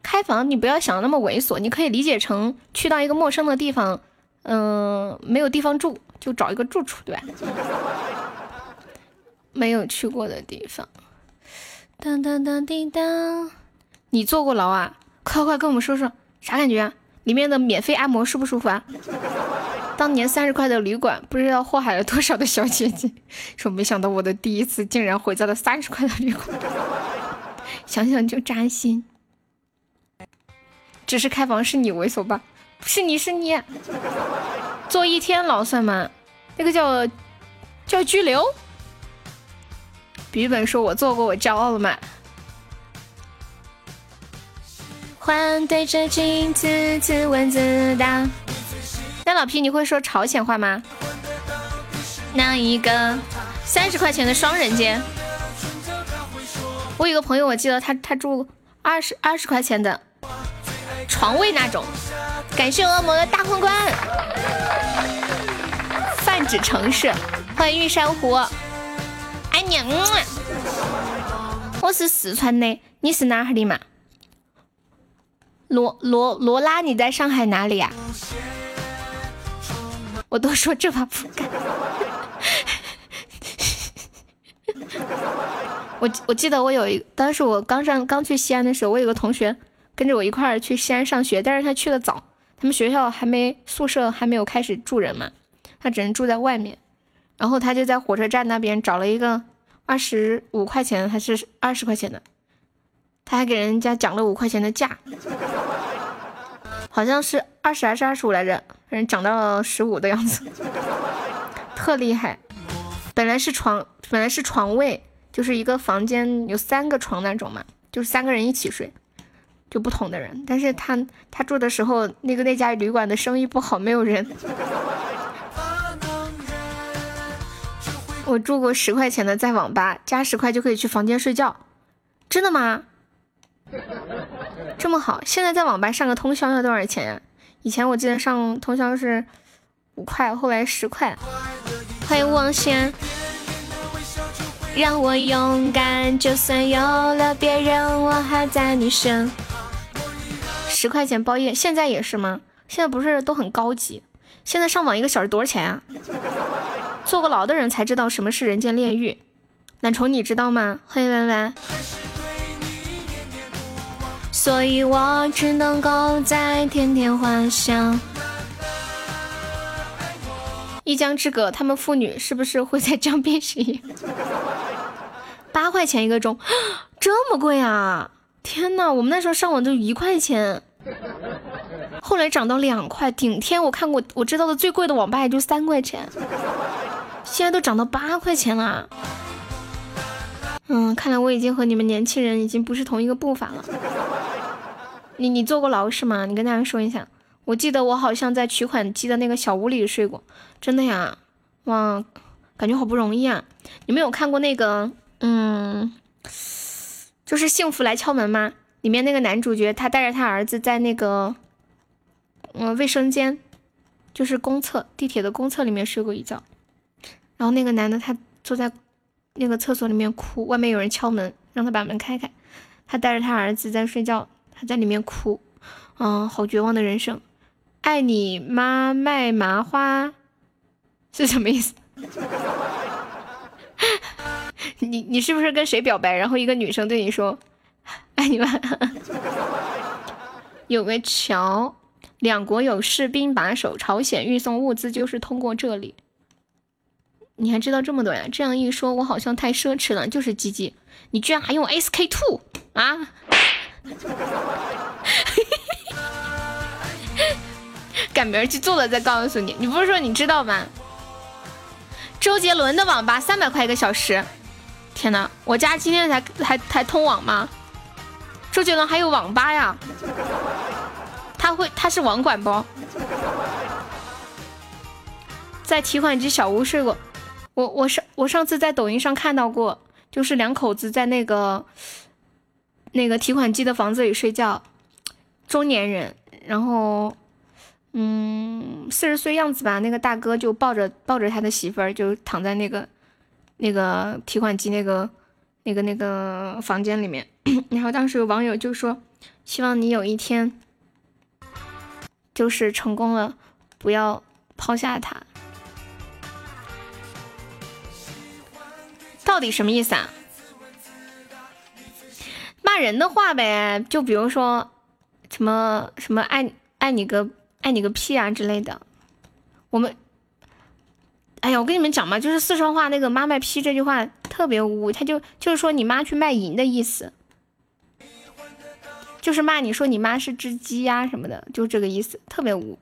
开房你不要想那么猥琐，你可以理解成去到一个陌生的地方，嗯，没有地方住，就找一个住处，对吧？没有去过的地方。当当当滴当，你坐过牢啊？快快跟我们说说啥感觉啊？里面的免费按摩舒不舒服啊？当年三十块的旅馆，不知道祸害了多少的小姐姐。说没想到我的第一次竟然毁在了三十块的旅馆，想想就扎心。只是开房是你猥琐吧？不是你是你，坐一天牢算吗？那个叫叫拘留。笔记本说我做过，我骄傲了吗？欢对着镜子自问自答。那老皮，你会说朝鲜话吗？那一个三十块钱的双人间，我有个朋友，我记得他他住二十二十块钱的床位那种。感谢恶魔的大皇冠，泛指城市，欢迎玉珊瑚，爱你。我是四川的，你是哪哈的嘛？罗罗罗拉，你在上海哪里呀？我都说这把不敢。我我记得我有一，当时我刚上刚去西安的时候，我有个同学跟着我一块儿去西安上学，但是他去的早，他们学校还没宿舍还没有开始住人嘛，他只能住在外面，然后他就在火车站那边找了一个二十五块钱还是二十块钱的。他还给人家讲了五块钱的价，好像是二十还是二十五来着，反正涨到了十五的样子，特厉害。本来是床，本来是床位，就是一个房间有三个床那种嘛，就是三个人一起睡，就不同的人。但是他他住的时候，那个那家旅馆的生意不好，没有人。我住过十块钱的，在网吧加十块就可以去房间睡觉，真的吗？这么好，现在在网吧上个通宵要多少钱呀？以前我记得上通宵是五块，后来十块。欢迎望仙，让我勇敢，就算有了别人，我还在你身。十块钱包夜，现在也是吗？现在不是都很高级？现在上网一个小时多少钱啊？坐过牢的人才知道什么是人间炼狱。懒虫你知道吗？欢迎弯弯。所以我只能够在天天幻想。一江之隔，他们父女是不是会在江边实验？八块钱一个钟，这么贵啊！天呐，我们那时候上网就一块钱，后来涨到两块，顶天我看过我知道的最贵的网吧也就三块钱，现在都涨到八块钱了。嗯，看来我已经和你们年轻人已经不是同一个步伐了。你你坐过牢是吗？你跟大家说一下。我记得我好像在取款机的那个小屋里睡过，真的呀，哇，感觉好不容易啊！你们有看过那个嗯，就是《幸福来敲门》吗？里面那个男主角他带着他儿子在那个嗯卫生间，就是公厕地铁的公厕里面睡过一觉，然后那个男的他坐在那个厕所里面哭，外面有人敲门，让他把门开开，他带着他儿子在睡觉，他在里面哭，嗯，好绝望的人生。爱你妈卖麻花是什么意思？你你是不是跟谁表白？然后一个女生对你说：“爱 你们。”有个桥，两国有士兵把守，朝鲜运送物资就是通过这里。你还知道这么多呀？这样一说，我好像太奢侈了。就是鸡鸡，你居然还用 SK two 啊？赶明儿去做了再告诉你。你不是说你知道吗？周杰伦的网吧三百块一个小时。天哪，我家今天才才才通网吗？周杰伦还有网吧呀？他会他是网管不？在提款机小屋睡过。我我上我上次在抖音上看到过，就是两口子在那个那个提款机的房子里睡觉，中年人，然后。嗯，四十岁样子吧，那个大哥就抱着抱着他的媳妇儿，就躺在那个那个提款机那个那个那个房间里面。然后当时有网友就说，希望你有一天就是成功了，不要抛下他。到底什么意思啊？骂人的话呗，就比如说什么什么爱爱你个。爱你个屁啊之类的，我们，哎呀，我跟你们讲嘛，就是四川话那个“妈卖批”这句话特别污，他就就是说你妈去卖淫的意思，就是骂你说你妈是只鸡呀什么的，就这个意思，特别污。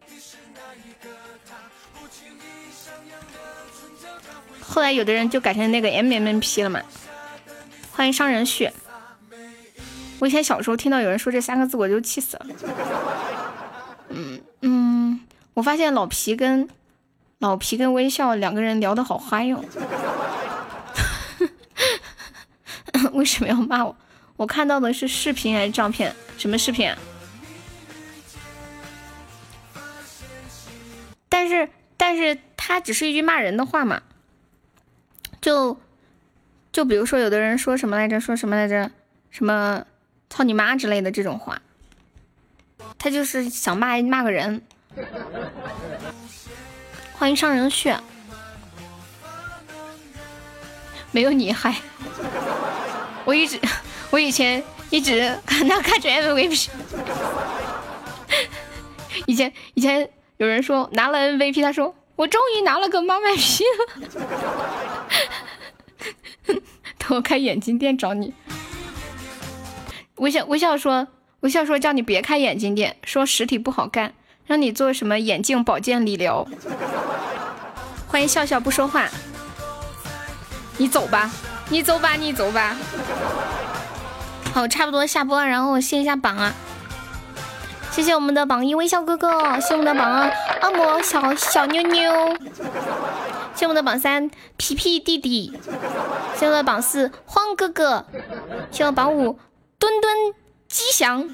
后来有的人就改成那个 M M P 了嘛。欢迎商人血，我以前小时候听到有人说这三个字，我就气死了。嗯嗯，我发现老皮跟老皮跟微笑两个人聊的好嗨哟。为什么要骂我？我看到的是视频还是照片？什么视频？但是但是他只是一句骂人的话嘛。就就比如说有的人说什么来着？说什么来着？什么操你妈之类的这种话。他就是想骂骂个人。欢迎上人血，没有你嗨。我一直，我以前一直 看他看着 MVP。以前以前有人说拿了 MVP，他说我终于拿了个妈卖批了。等我开眼镜店找你。微笑微笑说。微笑说：“叫你别开眼镜店，说实体不好干，让你做什么眼镜保健理疗。”欢迎笑笑不说话，你走吧，你走吧，你走吧。好，差不多下播，然后我卸一下榜啊。谢谢我们的榜一微笑哥哥，谢我们的榜二恶魔小小妞妞，谢我们的榜三皮皮弟弟，谢我们的榜四荒哥哥，谢我们榜五墩墩。吉祥，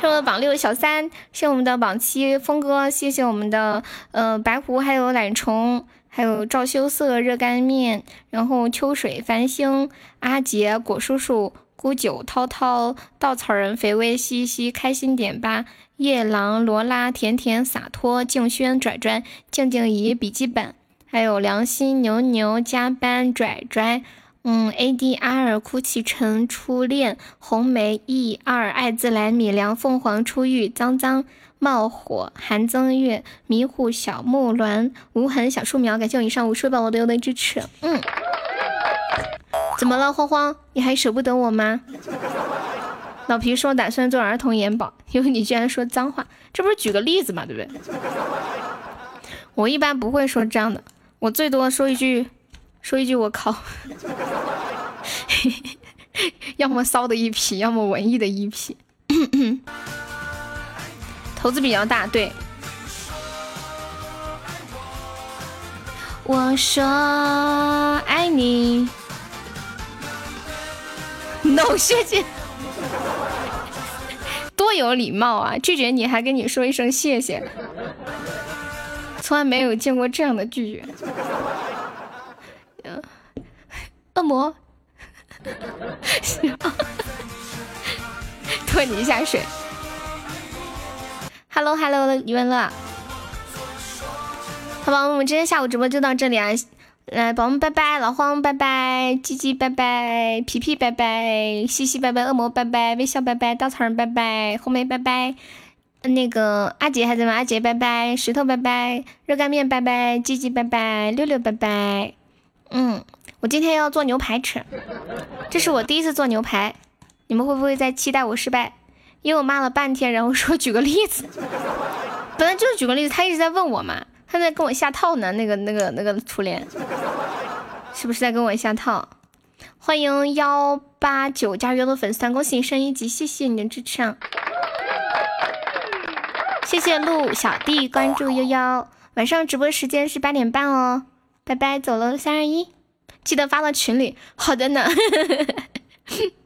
谢我们的榜六小三，谢我们的榜七峰哥，谢谢我们的呃白狐，还有懒虫，还有赵羞涩热干面，然后秋水繁星阿杰果叔叔孤九涛涛稻草人肥微西西开心点吧夜郎罗拉甜甜洒脱静轩拽拽静静怡笔记本，还有良心牛牛加班拽拽。嗯，A D R 哭泣成初恋，红梅 E 二爱自来米粮凤凰出狱，脏脏冒火韩增月迷糊小木栾无痕小树苗，感谢我以上五十位宝宝对我的支持。嗯，怎么了，慌慌？你还舍不得我吗？老皮说打算做儿童眼保，因为你居然说脏话，这不是举个例子嘛，对不对？我一般不会说这样的，我最多说一句。说一句我靠，要么骚的一批，要么文艺的一批。头子比较大，对。我说爱你，no 谢谢，多有礼貌啊！拒绝你还跟你说一声谢谢，从来没有见过这样的拒绝。恶魔，拖你一下水。Hello Hello，余文乐，好吧，我们今天下午直播就到这里啊。来，宝宝们拜拜，老黄拜拜，鸡鸡拜拜，皮皮拜拜，西西拜拜，恶魔拜拜，微笑拜拜，稻草人拜拜，红梅拜拜，那个阿杰还在吗？阿杰拜拜，石头拜拜，热干面拜拜，鸡鸡拜拜，六六拜拜。嗯，我今天要做牛排吃，这是我第一次做牛排，你们会不会在期待我失败？因为我骂了半天，然后说举个例子，本来就是举个例子，他一直在问我嘛。他在跟我下套呢，那个、那个、那个初恋，是不是在跟我下套？欢迎幺八九加油的粉丝团，恭喜你升一级，谢谢你的支持啊，谢谢鹿小弟关注悠悠，晚上直播时间是八点半哦，拜拜，走了，三二一，记得发到群里，好的呢。